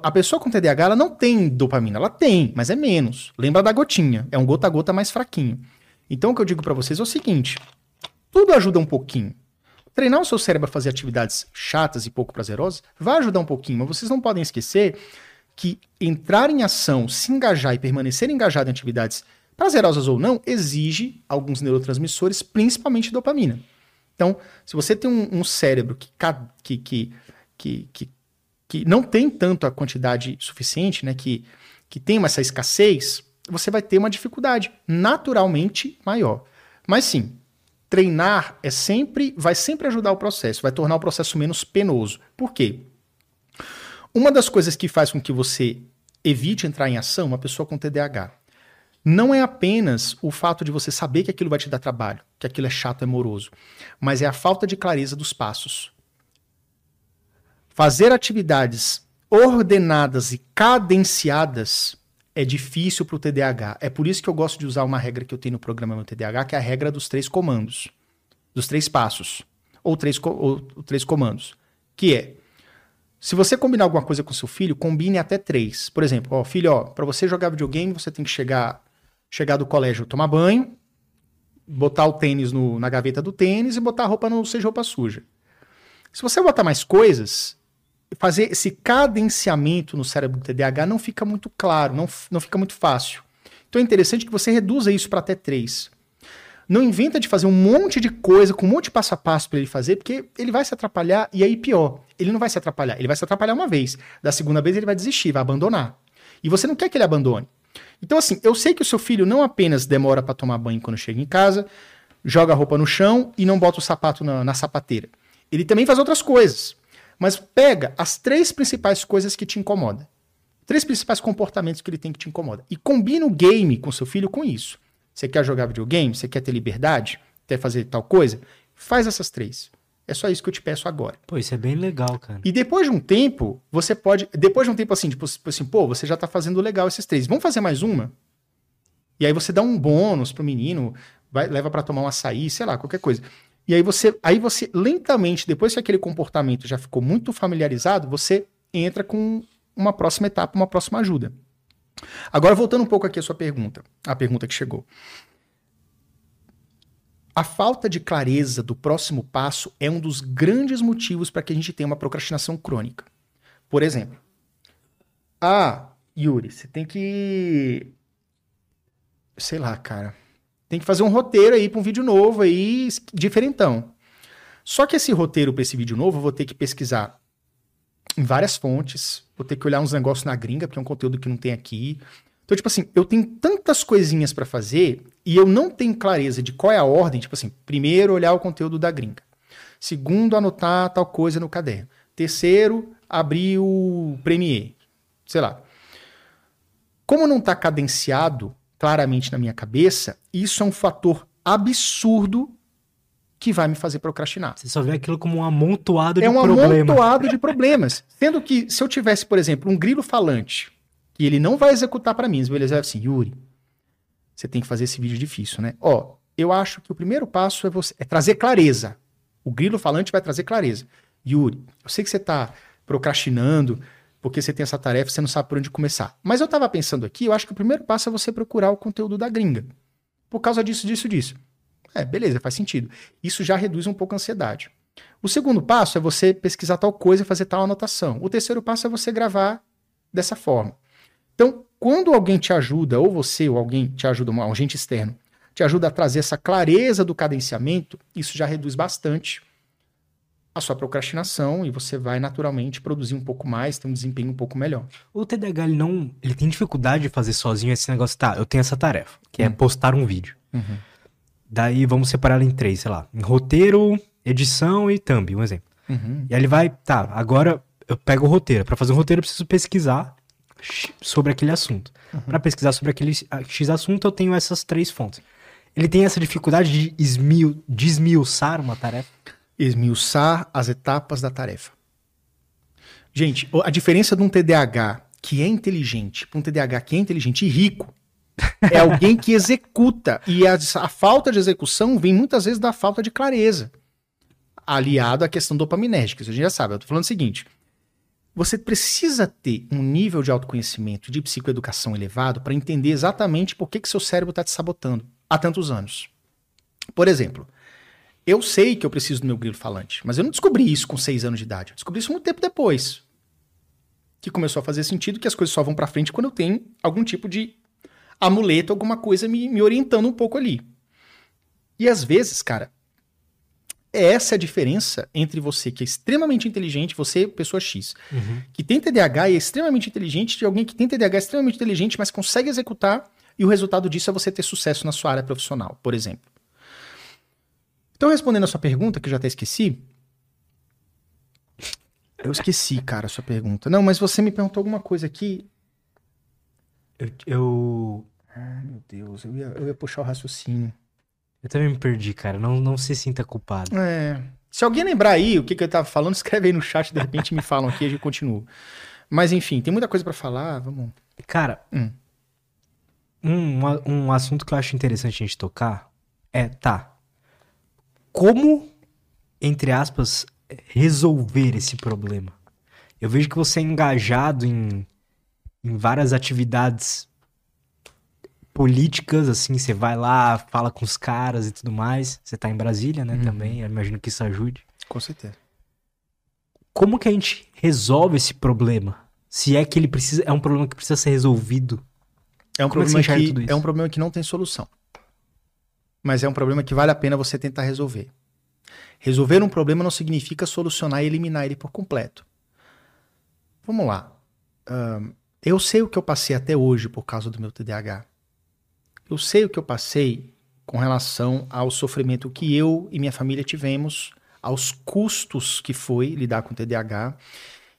A pessoa com TDAH, ela não tem dopamina, ela tem, mas é menos. Lembra da gotinha, é um gota a gota mais fraquinho. Então o que eu digo para vocês é o seguinte, tudo ajuda um pouquinho. Treinar o seu cérebro a fazer atividades chatas e pouco prazerosas vai ajudar um pouquinho, mas vocês não podem esquecer que entrar em ação, se engajar e permanecer engajado em atividades prazerosas ou não, exige alguns neurotransmissores, principalmente dopamina. Então, se você tem um, um cérebro que, que, que, que, que, não tem tanto a quantidade suficiente, né, que, que tem essa escassez, você vai ter uma dificuldade naturalmente maior. Mas sim, treinar é sempre, vai sempre ajudar o processo, vai tornar o processo menos penoso. Por quê? Uma das coisas que faz com que você evite entrar em ação, uma pessoa com TDAH, não é apenas o fato de você saber que aquilo vai te dar trabalho, que aquilo é chato, é moroso, mas é a falta de clareza dos passos. Fazer atividades ordenadas e cadenciadas é difícil para o TDAH. É por isso que eu gosto de usar uma regra que eu tenho no programa meu TDAH, que é a regra dos três comandos, dos três passos, ou três, ou, ou três comandos, que é se você combinar alguma coisa com seu filho, combine até três. Por exemplo, ó, filho, ó, para você jogar videogame, você tem que chegar chegar do colégio, tomar banho, botar o tênis no, na gaveta do tênis e botar a roupa no seja roupa suja. Se você botar mais coisas, fazer esse cadenciamento no cérebro do TDAH não fica muito claro, não, não fica muito fácil. Então é interessante que você reduza isso para até três. Não inventa de fazer um monte de coisa, com um monte de passo a passo para ele fazer, porque ele vai se atrapalhar e aí pior, ele não vai se atrapalhar, ele vai se atrapalhar uma vez. Da segunda vez ele vai desistir, vai abandonar. E você não quer que ele abandone. Então, assim, eu sei que o seu filho não apenas demora para tomar banho quando chega em casa, joga a roupa no chão e não bota o sapato na, na sapateira. Ele também faz outras coisas. Mas pega as três principais coisas que te incomodam. Três principais comportamentos que ele tem que te incomodam. E combina o game com seu filho com isso. Você quer jogar videogame? Você quer ter liberdade? Quer fazer tal coisa? Faz essas três. É só isso que eu te peço agora. Pô, isso é bem legal, cara. E depois de um tempo, você pode. Depois de um tempo assim, tipo assim, pô, você já tá fazendo legal esses três. Vamos fazer mais uma? E aí você dá um bônus pro menino, vai, leva para tomar um açaí, sei lá, qualquer coisa. E aí você, aí você lentamente, depois que aquele comportamento já ficou muito familiarizado, você entra com uma próxima etapa, uma próxima ajuda. Agora voltando um pouco aqui à sua pergunta, a pergunta que chegou. A falta de clareza do próximo passo é um dos grandes motivos para que a gente tenha uma procrastinação crônica. Por exemplo, ah, Yuri, você tem que. Sei lá, cara. Tem que fazer um roteiro aí para um vídeo novo aí, diferentão. Só que esse roteiro para esse vídeo novo, eu vou ter que pesquisar em várias fontes, vou ter que olhar uns negócios na gringa, porque é um conteúdo que não tem aqui. Então, tipo assim, eu tenho tantas coisinhas para fazer e eu não tenho clareza de qual é a ordem. Tipo assim, primeiro olhar o conteúdo da gringa. Segundo, anotar tal coisa no caderno. Terceiro, abrir o Premiere. Sei lá. Como não está cadenciado claramente na minha cabeça, isso é um fator absurdo que vai me fazer procrastinar. Você só vê aquilo como um amontoado é de um problemas. amontoado de problemas. Sendo que se eu tivesse, por exemplo, um grilo falante e ele não vai executar para mim. Ele vai assim, Yuri, você tem que fazer esse vídeo difícil, né? Ó, eu acho que o primeiro passo é você é trazer clareza. O grilo falante vai trazer clareza. Yuri, eu sei que você está procrastinando porque você tem essa tarefa, você não sabe por onde começar. Mas eu estava pensando aqui, eu acho que o primeiro passo é você procurar o conteúdo da gringa. Por causa disso, disso, disso. É, beleza, faz sentido. Isso já reduz um pouco a ansiedade. O segundo passo é você pesquisar tal coisa e fazer tal anotação. O terceiro passo é você gravar dessa forma. Então, quando alguém te ajuda, ou você ou alguém te ajuda, um agente externo, te ajuda a trazer essa clareza do cadenciamento, isso já reduz bastante a sua procrastinação e você vai naturalmente produzir um pouco mais, ter um desempenho um pouco melhor. O TDAH, ele não. Ele tem dificuldade de fazer sozinho esse negócio. Tá, eu tenho essa tarefa, que é Hum. postar um vídeo. Uhum. Daí vamos separar ela em três, sei lá. Em roteiro, edição e thumb, um exemplo. Uhum. E aí ele vai, tá, agora eu pego o roteiro. Para fazer um roteiro, eu preciso pesquisar sobre aquele assunto. Uhum. Para pesquisar sobre aquele X assunto, eu tenho essas três fontes. Ele tem essa dificuldade de, esmil, de esmiuçar uma tarefa? Esmiuçar as etapas da tarefa. Gente, a diferença de um TDAH que é inteligente para um TDAH que é inteligente e rico é alguém que executa. E a, a, falta de execução vem muitas vezes da falta de clareza. Aliado à questão dopaminérgica. Isso a gente já sabe. Eu tô falando o seguinte: você precisa ter um nível de autoconhecimento, de psicoeducação elevado para entender exatamente por que, que seu cérebro está te sabotando há tantos anos. Por exemplo, eu sei que eu preciso do meu grilo falante, mas eu não descobri isso com seis anos de idade. Eu descobri isso muito tempo depois. Que começou a fazer sentido que as coisas só vão para frente quando eu tenho algum tipo de amuleto, alguma coisa me, me orientando um pouco ali. E às vezes, cara, essa é a diferença entre você que é extremamente inteligente, você, pessoa X, uhum. que tem TDAH e é extremamente inteligente, de alguém que tem TDAH é extremamente inteligente, mas consegue executar, e o resultado disso é você ter sucesso na sua área profissional, por exemplo. Então, respondendo a sua pergunta, que eu já até esqueci. Eu esqueci, cara, a sua pergunta. Não, mas você me perguntou alguma coisa aqui. Eu. eu... Ai, meu Deus, eu ia, eu ia puxar o raciocínio. Eu também me perdi, cara. Não, não se sinta culpado. É. Se alguém lembrar aí o que, que eu tava falando, escreve aí no chat, de repente me falam aqui e a gente continua. Mas enfim, tem muita coisa para falar, vamos. Cara, hum. um, um assunto que eu acho interessante a gente tocar é, tá. Como, entre aspas, resolver esse problema? Eu vejo que você é engajado em, em várias atividades políticas, assim, você vai lá, fala com os caras e tudo mais. Você tá em Brasília, né, uhum. também, eu imagino que isso ajude. Com certeza. Como que a gente resolve esse problema? Se é que ele precisa, é um problema que precisa ser resolvido. É um Como é problema é que, que é um problema que não tem solução. Mas é um problema que vale a pena você tentar resolver. Resolver um problema não significa solucionar e eliminar ele por completo. Vamos lá. Um, eu sei o que eu passei até hoje por causa do meu TDAH. Eu sei o que eu passei com relação ao sofrimento que eu e minha família tivemos, aos custos que foi lidar com TDAH.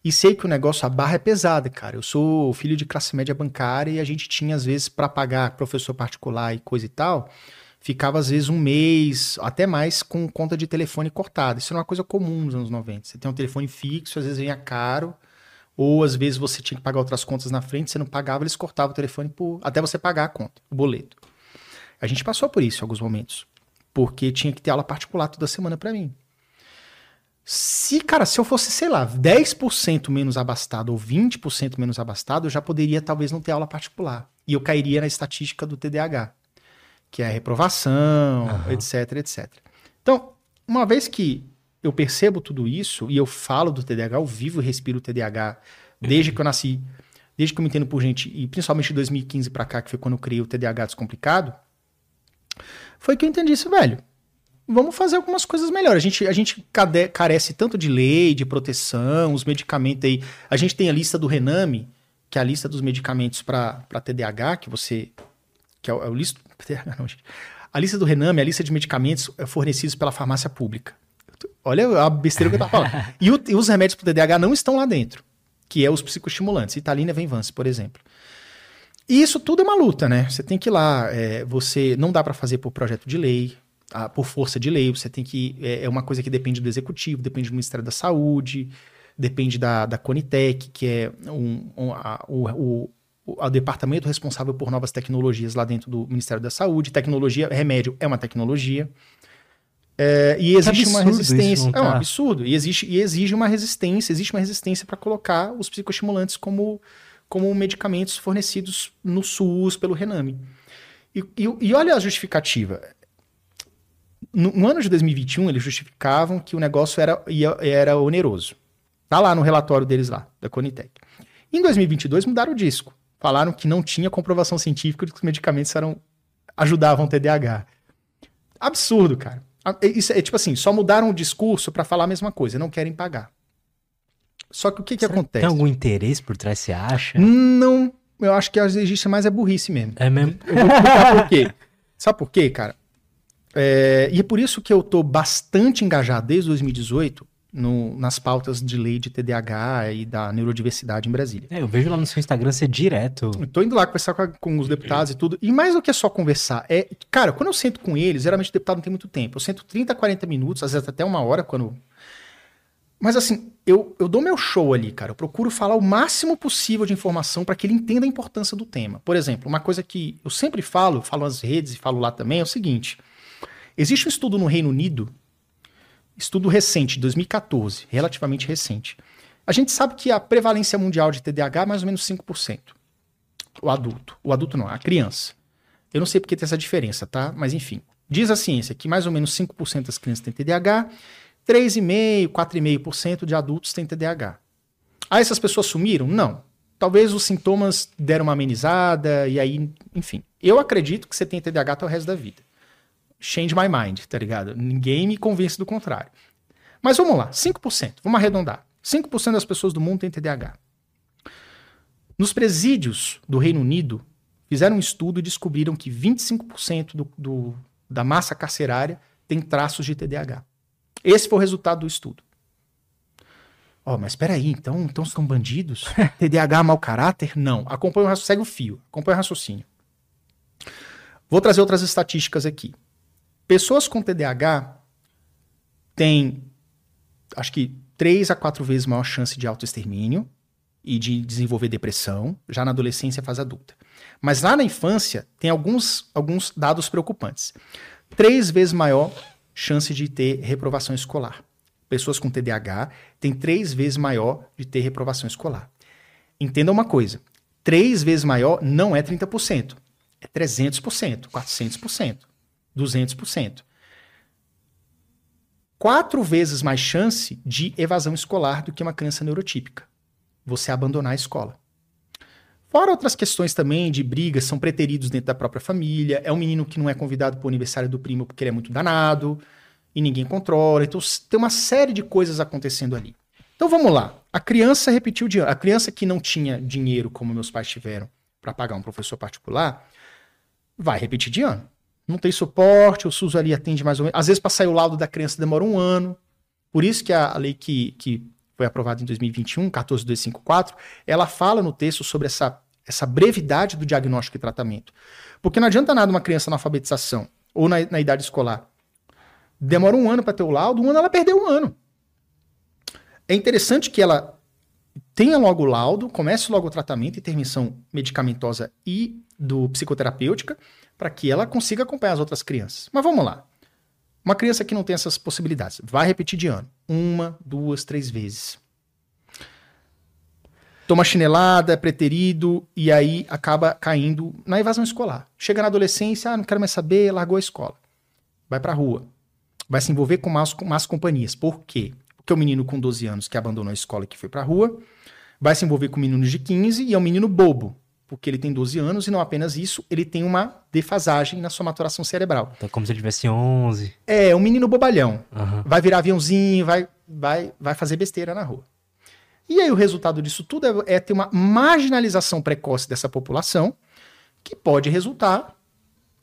E sei que o negócio, a barra é pesada, cara. Eu sou filho de classe média bancária e a gente tinha, às vezes, para pagar professor particular e coisa e tal, ficava, às vezes, um mês, até mais, com conta de telefone cortada. Isso era uma coisa comum nos anos 90. Você tem um telefone fixo, às vezes vinha caro, ou às vezes você tinha que pagar outras contas na frente, você não pagava, eles cortavam o telefone por... até você pagar a conta, o boleto. A gente passou por isso em alguns momentos, porque tinha que ter aula particular toda semana para mim. Se, cara, se eu fosse, sei lá, 10% menos abastado ou 20% menos abastado, eu já poderia talvez não ter aula particular. E eu cairia na estatística do TDAH, que é a reprovação, uhum. etc, etc. Então, uma vez que eu percebo tudo isso e eu falo do TDAH, eu vivo e respiro o TDAH desde que eu nasci, desde que eu me entendo por gente, e principalmente de 2015 para cá, que foi quando eu criei o TDAH Descomplicado, foi que eu entendi isso, velho. Vamos fazer algumas coisas melhores. A gente, a gente carece tanto de lei, de proteção, os medicamentos aí. A gente tem a lista do Rename, que é a lista dos medicamentos para TDAH, que você. Que é o, é o lista. Não, gente. A lista do Rename é a lista de medicamentos fornecidos pela farmácia pública. Olha a besteira que eu tava falando. E, o, e os remédios para TDAH não estão lá dentro, que é os psicoestimulantes, Italina e Venvance, por exemplo. E isso tudo é uma luta, né? Você tem que ir lá, é, você não dá para fazer por projeto de lei, a, por força de lei, você tem que. É, é, uma coisa que depende do executivo, depende do Ministério da Saúde, depende da, da Conitec, que é um, um, a, o, o, o, departamento responsável por novas tecnologias lá dentro do Ministério da Saúde. Tecnologia, remédio é uma tecnologia. É, e existe uma resistência. Isso, é um tá? absurdo. E, existe, e exige uma resistência, existe uma resistência para colocar os psicoestimulantes como como medicamentos fornecidos no SUS pelo Rename. E, e, e olha a justificativa. No, no, ano de 2021, eles justificavam que o negócio era, ia, era oneroso. Tá lá no relatório deles lá, da Conitec. Em 2022, mudaram o disco. Falaram que não tinha comprovação científica de que os medicamentos eram, ajudavam o TDAH. Absurdo, cara. Isso é tipo assim, só mudaram o discurso para falar a mesma coisa, não querem pagar. Só que o que, que acontece? Tem algum interesse por trás, você acha? Não, eu acho que a existe mais é burrice mesmo. É mesmo? Eu vou explicar por quê. Sabe por quê, cara? É, e é por isso que eu tô bastante engajado desde 2018 no, nas pautas de lei de TDAH e da neurodiversidade em Brasília. É, eu vejo lá no seu Instagram ser direto. Tô indo lá conversar com, a, com, os deputados e tudo. E mais do que só conversar, é. Cara, quando eu sento com eles, geralmente o deputado não tem muito tempo. Eu sento 30, 40 minutos, às vezes até uma hora, quando. Mas assim, eu, eu dou meu show ali, cara. Eu procuro falar o máximo possível de informação para que ele entenda a importância do tema. Por exemplo, uma coisa que eu sempre falo, falo nas redes e falo lá também, é o seguinte: existe um estudo no Reino Unido Estudo recente, 2014, relativamente recente. A gente sabe que a prevalência mundial de TDAH é mais ou menos 5%. O adulto. O adulto não, a criança. Eu não sei porque tem essa diferença, tá? Mas enfim. Diz a ciência que mais ou menos 5% das crianças têm TDAH, 3,5%, 4,5% de adultos têm TDAH. Ah, essas pessoas sumiram? Não. Talvez os sintomas deram uma amenizada e aí, enfim. Eu acredito que você tem TDAH até o resto da vida change my mind, tá ligado? Ninguém me convence do contrário. Mas vamos lá, 5%, vamos arredondar. 5% das pessoas do mundo têm TDAH. Nos presídios do Reino Unido, fizeram um estudo e descobriram que 25% do, do, da massa carcerária tem traços de TDAH. Esse foi o resultado do estudo. Ó, oh, mas espera aí, então, então são bandidos? TDAH mau caráter? Não. Acompanha o raciocínio, segue o fio, acompanha o raciocínio. Vou trazer outras estatísticas aqui. Pessoas com TDAH têm, acho que, três a quatro vezes maior chance de autoextermínio e de desenvolver depressão, já na adolescência e fase adulta. Mas lá na infância, tem alguns, alguns dados preocupantes. Três vezes maior chance de ter reprovação escolar. Pessoas com TDAH têm três vezes maior de ter reprovação escolar. Entenda uma coisa: três vezes maior não é 30%, é 300%, 400%. 200%. Quatro vezes mais chance de evasão escolar do que uma criança neurotípica. Você abandonar a escola. Fora outras questões também de brigas, são preteridos dentro da própria família, é um menino que não é convidado para o aniversário do primo porque ele é muito danado e ninguém controla. Então tem uma série de coisas acontecendo ali. Então vamos lá. A criança repetiu de ano. A criança que não tinha dinheiro, como meus pais tiveram, para pagar um professor particular, vai repetir de ano não tem suporte, o SUS ali atende mais ou menos. Às vezes, para sair o laudo da criança demora um ano. Por isso que a, lei que, que foi aprovada em 2021, 14254, ela fala no texto sobre essa, essa brevidade do diagnóstico e tratamento. Porque não adianta nada uma criança na alfabetização ou na, na idade escolar. Demora um ano para ter o laudo, um ano ela perdeu um ano. É interessante que ela tenha logo o laudo, comece logo o tratamento, intervenção medicamentosa e do psicoterapêutica, para que ela consiga acompanhar as outras crianças. Mas vamos lá. Uma criança que não tem essas possibilidades, vai repetir de ano. Uma, duas, três vezes. Toma chinelada, é preterido, e aí acaba caindo na evasão escolar. Chega na adolescência, ah, não quero mais saber, largou a escola. Vai pra rua. Vai se envolver com más, com más companhias. Por quê? Porque o menino com 12 anos que abandonou a escola e que foi pra rua, vai se envolver com meninos de 15 e é um menino bobo porque ele tem 12 anos e não apenas isso, ele tem uma defasagem na sua maturação cerebral. Então, como se ele tivesse 11. É, um menino bobalhão. Uhum. Vai virar aviãozinho, vai, vai, vai fazer besteira na rua. E aí o resultado disso tudo é, é ter uma marginalização precoce dessa população, que pode resultar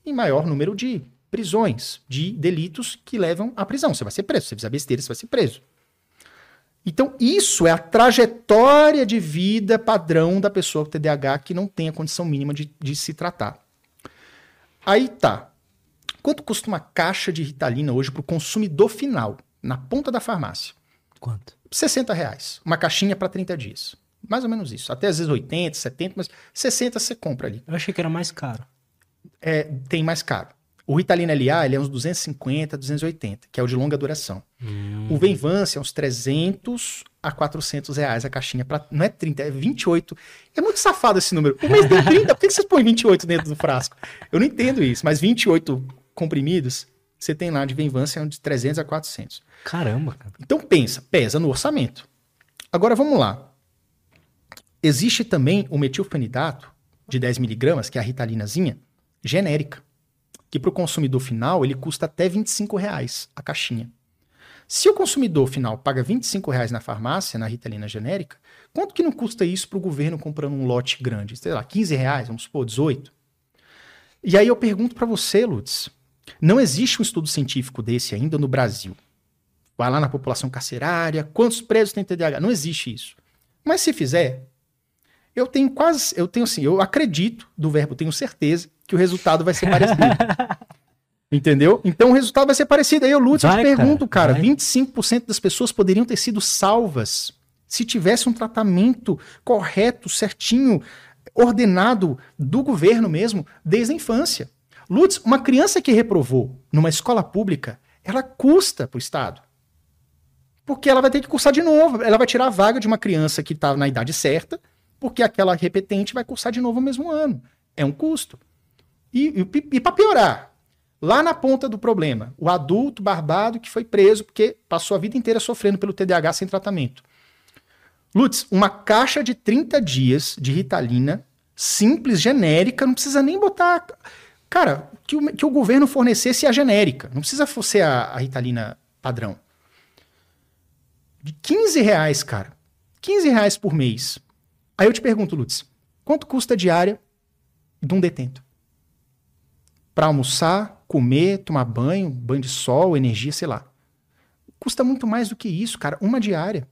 em maior número de prisões, de delitos que levam à prisão. Você vai ser preso. Se você fizer besteira, você vai ser preso. Então, isso é a trajetória de vida padrão da pessoa com TDAH que não tem a condição mínima de, de se tratar. Aí tá. Quanto custa uma caixa de Ritalina hoje para o consumidor final, na ponta da farmácia? Quanto? 60 reais. Uma caixinha para 30 dias. Mais ou menos isso. Até às vezes 80, 70, mas 60 você compra ali. Eu achei que era mais caro. É, tem mais caro. O Ritalina LA ele é uns 250, 280, que é o de longa duração. Hum. O Venvance é uns 300 a 400 reais a caixinha. Pra, não é 30, é 28. É muito safado esse número. O mês tem 30, por que vocês põem 28 dentro do frasco? Eu não entendo isso, mas 28 comprimidos, você tem lá de Venvance é de 300 a 400. Caramba, cara. Então pensa, pesa no orçamento. Agora vamos lá. Existe também o metilfenidato de 10 miligramas, que é a ritalinazinha, genérica que para o consumidor final ele custa até 25 reais a caixinha. Se o consumidor final paga 25 reais na farmácia, na Ritalina genérica, quanto que não custa isso para o governo comprando um lote grande? Sei lá, 15 reais, vamos supor, 18? E aí eu pergunto para você, Lutz, não existe um estudo científico desse ainda no Brasil, vai lá na população carcerária, quantos presos tem TDAH. Não existe isso. Mas se fizer, eu tenho quase, eu tenho assim, eu acredito do verbo, tenho certeza que o resultado vai ser parecido. Entendeu? Então o resultado vai ser parecido. Aí eu, Lutz, eu te pergunto, cara, cara 25% das pessoas poderiam ter sido salvas se tivesse um tratamento correto, certinho, ordenado do governo mesmo, desde a infância. Lutz, uma criança que reprovou numa escola pública, ela custa para o Estado. Porque ela vai ter que cursar de novo. Ela vai tirar a vaga de uma criança que está na idade certa, porque aquela repetente vai cursar de novo no mesmo ano. É um custo. E, e, e para piorar, lá na ponta do problema, o adulto barbado que foi preso porque passou a vida inteira sofrendo pelo TDAH sem tratamento. Lutz, uma caixa de 30 dias de Ritalina, simples, genérica, não precisa nem botar. Cara, que o, que o governo fornecesse a genérica, não precisa ser a, a Ritalina padrão. De 15 reais, cara. 15 reais por mês. Aí eu te pergunto, Lutz, quanto custa a diária de um detento? Para almoçar, comer, tomar banho, banho de sol, energia, sei lá. Custa muito mais do que isso, cara, uma diária.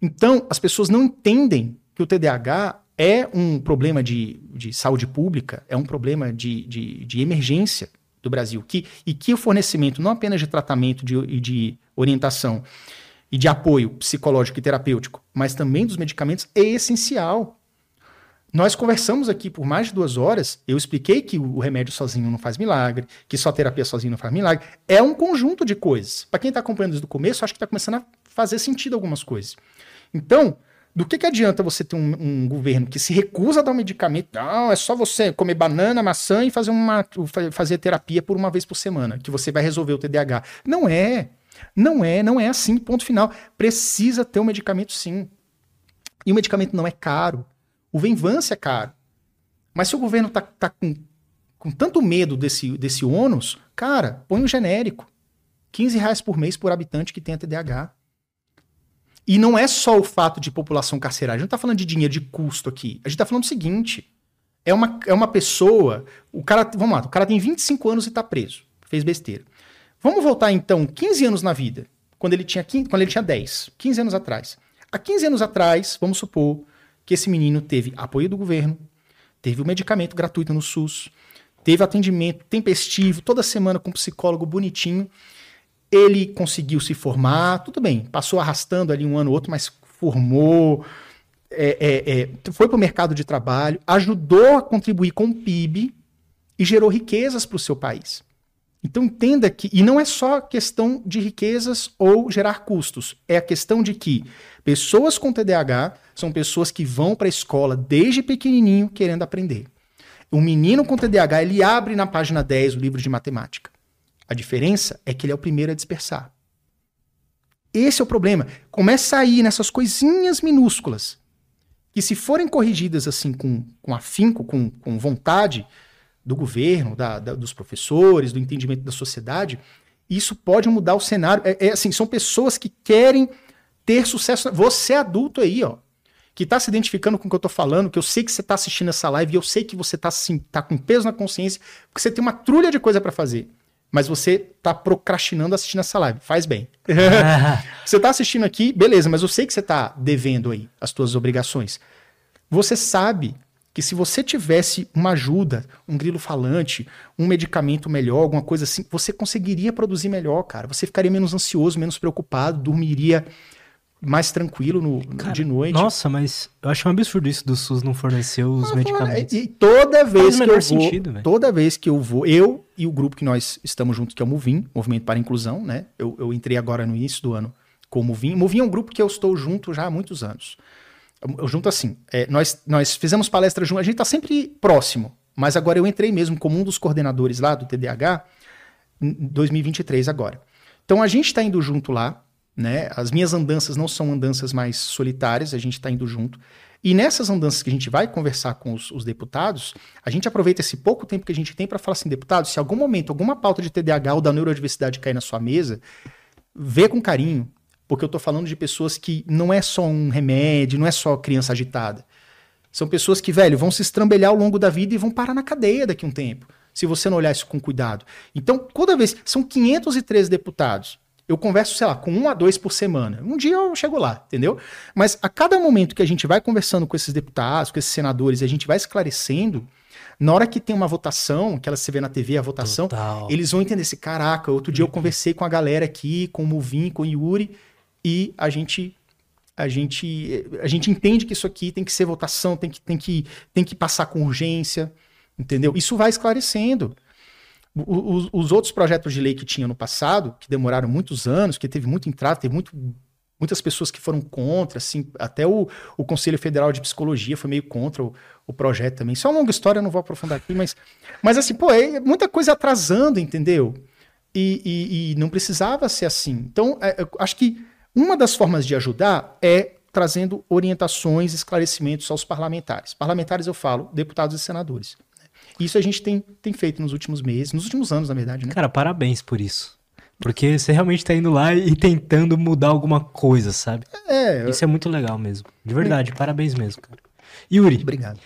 Então, as pessoas não entendem que o TDAH é um problema de, de saúde pública, é um problema de, de, de emergência do Brasil. Que, e que o fornecimento, não apenas de tratamento e de, de orientação e de apoio psicológico e terapêutico, mas também dos medicamentos, é essencial. Nós conversamos aqui por mais de duas horas. Eu expliquei que o remédio sozinho não faz milagre, que só terapia sozinho não faz milagre. É um conjunto de coisas. Para quem está acompanhando desde o começo, acho que está começando a fazer sentido algumas coisas. Então, do que, que adianta você ter um, um, governo que se recusa a dar um medicamento? Não, é só você comer banana, maçã e fazer, uma, fazer terapia por uma vez por semana, que você vai resolver o TDAH. Não é. Não é, não é assim, ponto final. Precisa ter um medicamento sim. E o medicamento não é caro. O Venvance é caro. Mas se o governo tá, tá com, com tanto medo desse, desse ônus, cara, põe um genérico. 15 reais por mês por habitante que tenha TDAH. E não é só o fato de população carcerária. A gente não está falando de dinheiro, de custo aqui. A gente está falando do seguinte: é uma, é uma pessoa. O cara. Vamos lá, o cara tem 25 anos e está preso. Fez besteira. Vamos voltar então 15 anos na vida. Quando ele tinha, 15, quando ele tinha 10, 15 anos atrás. Há 15 anos atrás, vamos supor que esse menino teve apoio do governo, teve o medicamento gratuito no SUS, teve atendimento tempestivo toda semana com um psicólogo bonitinho ele conseguiu se formar, tudo bem, passou arrastando ali um ano ou outro, mas formou, é, é, é, foi para o mercado de trabalho, ajudou a contribuir com o PIB e gerou riquezas para o seu país. Então entenda que, e não é só questão de riquezas ou gerar custos, é a questão de que pessoas com TDAH são pessoas que vão para a escola desde pequenininho querendo aprender. O menino com TDAH, ele abre na página 10 o livro de matemática. A diferença é que ele é o primeiro a dispersar. Esse é o problema. Começa a ir nessas coisinhas minúsculas, que se forem corrigidas assim com, com afinco, com, com vontade do governo, da, da, dos professores, do entendimento da sociedade, isso pode mudar o cenário. É, é, assim, são pessoas que querem ter sucesso. Você é adulto aí, ó, que está se identificando com o que eu estou falando, que eu sei que você está assistindo essa live e eu sei que você está assim, tá com peso na consciência, porque você tem uma trulha de coisa para fazer mas você tá procrastinando assistindo essa live. Faz bem. você tá assistindo aqui, beleza, mas eu sei que você tá devendo aí as suas obrigações. Você sabe que se você tivesse uma ajuda, um grilo falante, um medicamento melhor, alguma coisa assim, você conseguiria produzir melhor, cara. Você ficaria menos ansioso, menos preocupado, dormiria mais tranquilo no, Cara, de noite. Nossa, mas eu acho um absurdo isso do SUS não fornecer os ah, medicamentos. E, toda vez que eu sentido, vou, toda vez que eu vou, eu e o grupo que nós estamos juntos, que é o Movim, Movimento para a Inclusão, né? Eu, eu entrei agora no início do ano com o Movim. Movim é um grupo que eu estou junto já há muitos anos. Junto assim, é, nós, nós fizemos palestra junto, a gente está sempre próximo, mas agora eu entrei mesmo como um dos coordenadores lá do TDAH em 2023 agora. Então a gente está indo junto lá, né? As minhas andanças não são andanças mais solitárias, a gente está indo junto. E nessas andanças que a gente vai conversar com os, os, deputados, a gente aproveita esse pouco tempo que a gente tem para falar assim, deputado, se algum momento alguma pauta de TDAH ou da neurodiversidade cair na sua mesa, vê com carinho, porque eu estou falando de pessoas que não é só um remédio, não é só criança agitada. São pessoas que, velho, vão se estrambelhar ao longo da vida e vão parar na cadeia daqui a um tempo, se você não olhar isso com cuidado. Então, toda vez, são 513 deputados. Eu converso, sei lá, com um a dois por semana. Um dia eu chego lá, entendeu? Mas a cada momento que a gente vai conversando com esses deputados, com esses senadores, e a gente vai esclarecendo, na hora que tem uma votação, que ela se vê na TV, a votação, Total. eles vão entender esse caraca. Outro dia eu conversei com a galera aqui, com o Muvin, com o Yuri, e a gente a gente a gente entende que isso aqui tem que ser votação, tem que tem que tem que passar com urgência, entendeu? Isso vai esclarecendo. Os, os outros projetos de lei que tinha no passado, que demoraram muitos anos, que teve muito entrada, teve muito, muitas pessoas que foram contra, assim, até o, o Conselho Federal de Psicologia foi meio contra o, o projeto também. Isso é uma longa história, eu não vou aprofundar aqui, mas, mas assim, pô, é muita coisa atrasando, entendeu? E, e- e não precisava ser assim. Então, é, acho que uma das formas de ajudar é trazendo orientações, esclarecimentos aos parlamentares. Parlamentares, eu falo, deputados e senadores. Isso a gente tem, tem feito nos últimos meses, nos últimos anos, na verdade, né? Cara, parabéns por isso. Porque você realmente tá indo lá e tentando mudar alguma coisa, sabe? É, Isso é muito legal mesmo. De verdade, parabéns mesmo, cara. Yuri, obrigado.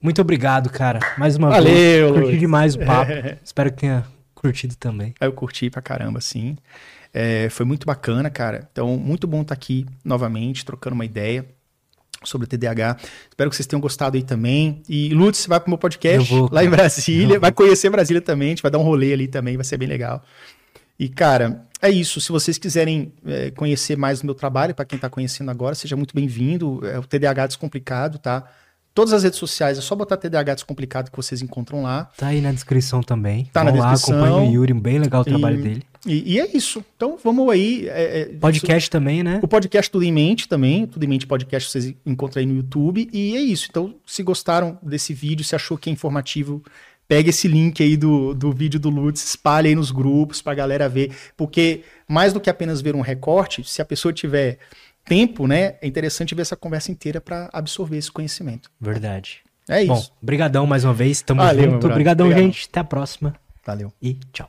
muito obrigado, cara. Mais uma Valeu, vez. Curti Luiz. demais o papo. Espero que tenha curtido também. Eu curti pra caramba, assim. É, foi muito bacana, cara. Então, muito bom estar aqui novamente, trocando uma ideia sobre o TDAH. Espero que vocês tenham gostado aí também. E, Lutz, vai pro meu podcast vou, lá em. Brasília. Vai conhecer Brasília também, a gente vai dar um rolê ali também, vai ser bem legal. E, cara, é isso. Se vocês quiserem é, conhecer mais do meu trabalho, para quem tá conhecendo agora, seja muito bem-vindo. É o TDAH Descomplicado, tá? Todas as redes sociais, é só botar TDAH Descomplicado que vocês encontram lá. Tá aí na descrição também. Tá na Vão lá, descrição. acompanha o Yuri, bem legal o trabalho E- dele. E, e é isso. Então, vamos aí. é, é, Podcast também, né? O podcast Tudo em Mente também, Tudo em Mente Podcast vocês encontram aí no YouTube. E é isso. Então, se gostaram desse vídeo, se achou que é informativo, pega esse link aí do, do vídeo do Lutz, espalha aí nos grupos pra galera ver. Porque mais do que apenas ver um recorte, se a pessoa tiver tempo, né, é interessante ver essa conversa inteira pra absorver esse conhecimento. Verdade. É Bom, isso. brigadão mais uma vez. Tamo Valeu, junto. Obrigadão, gente. Até a próxima. Valeu. E tchau.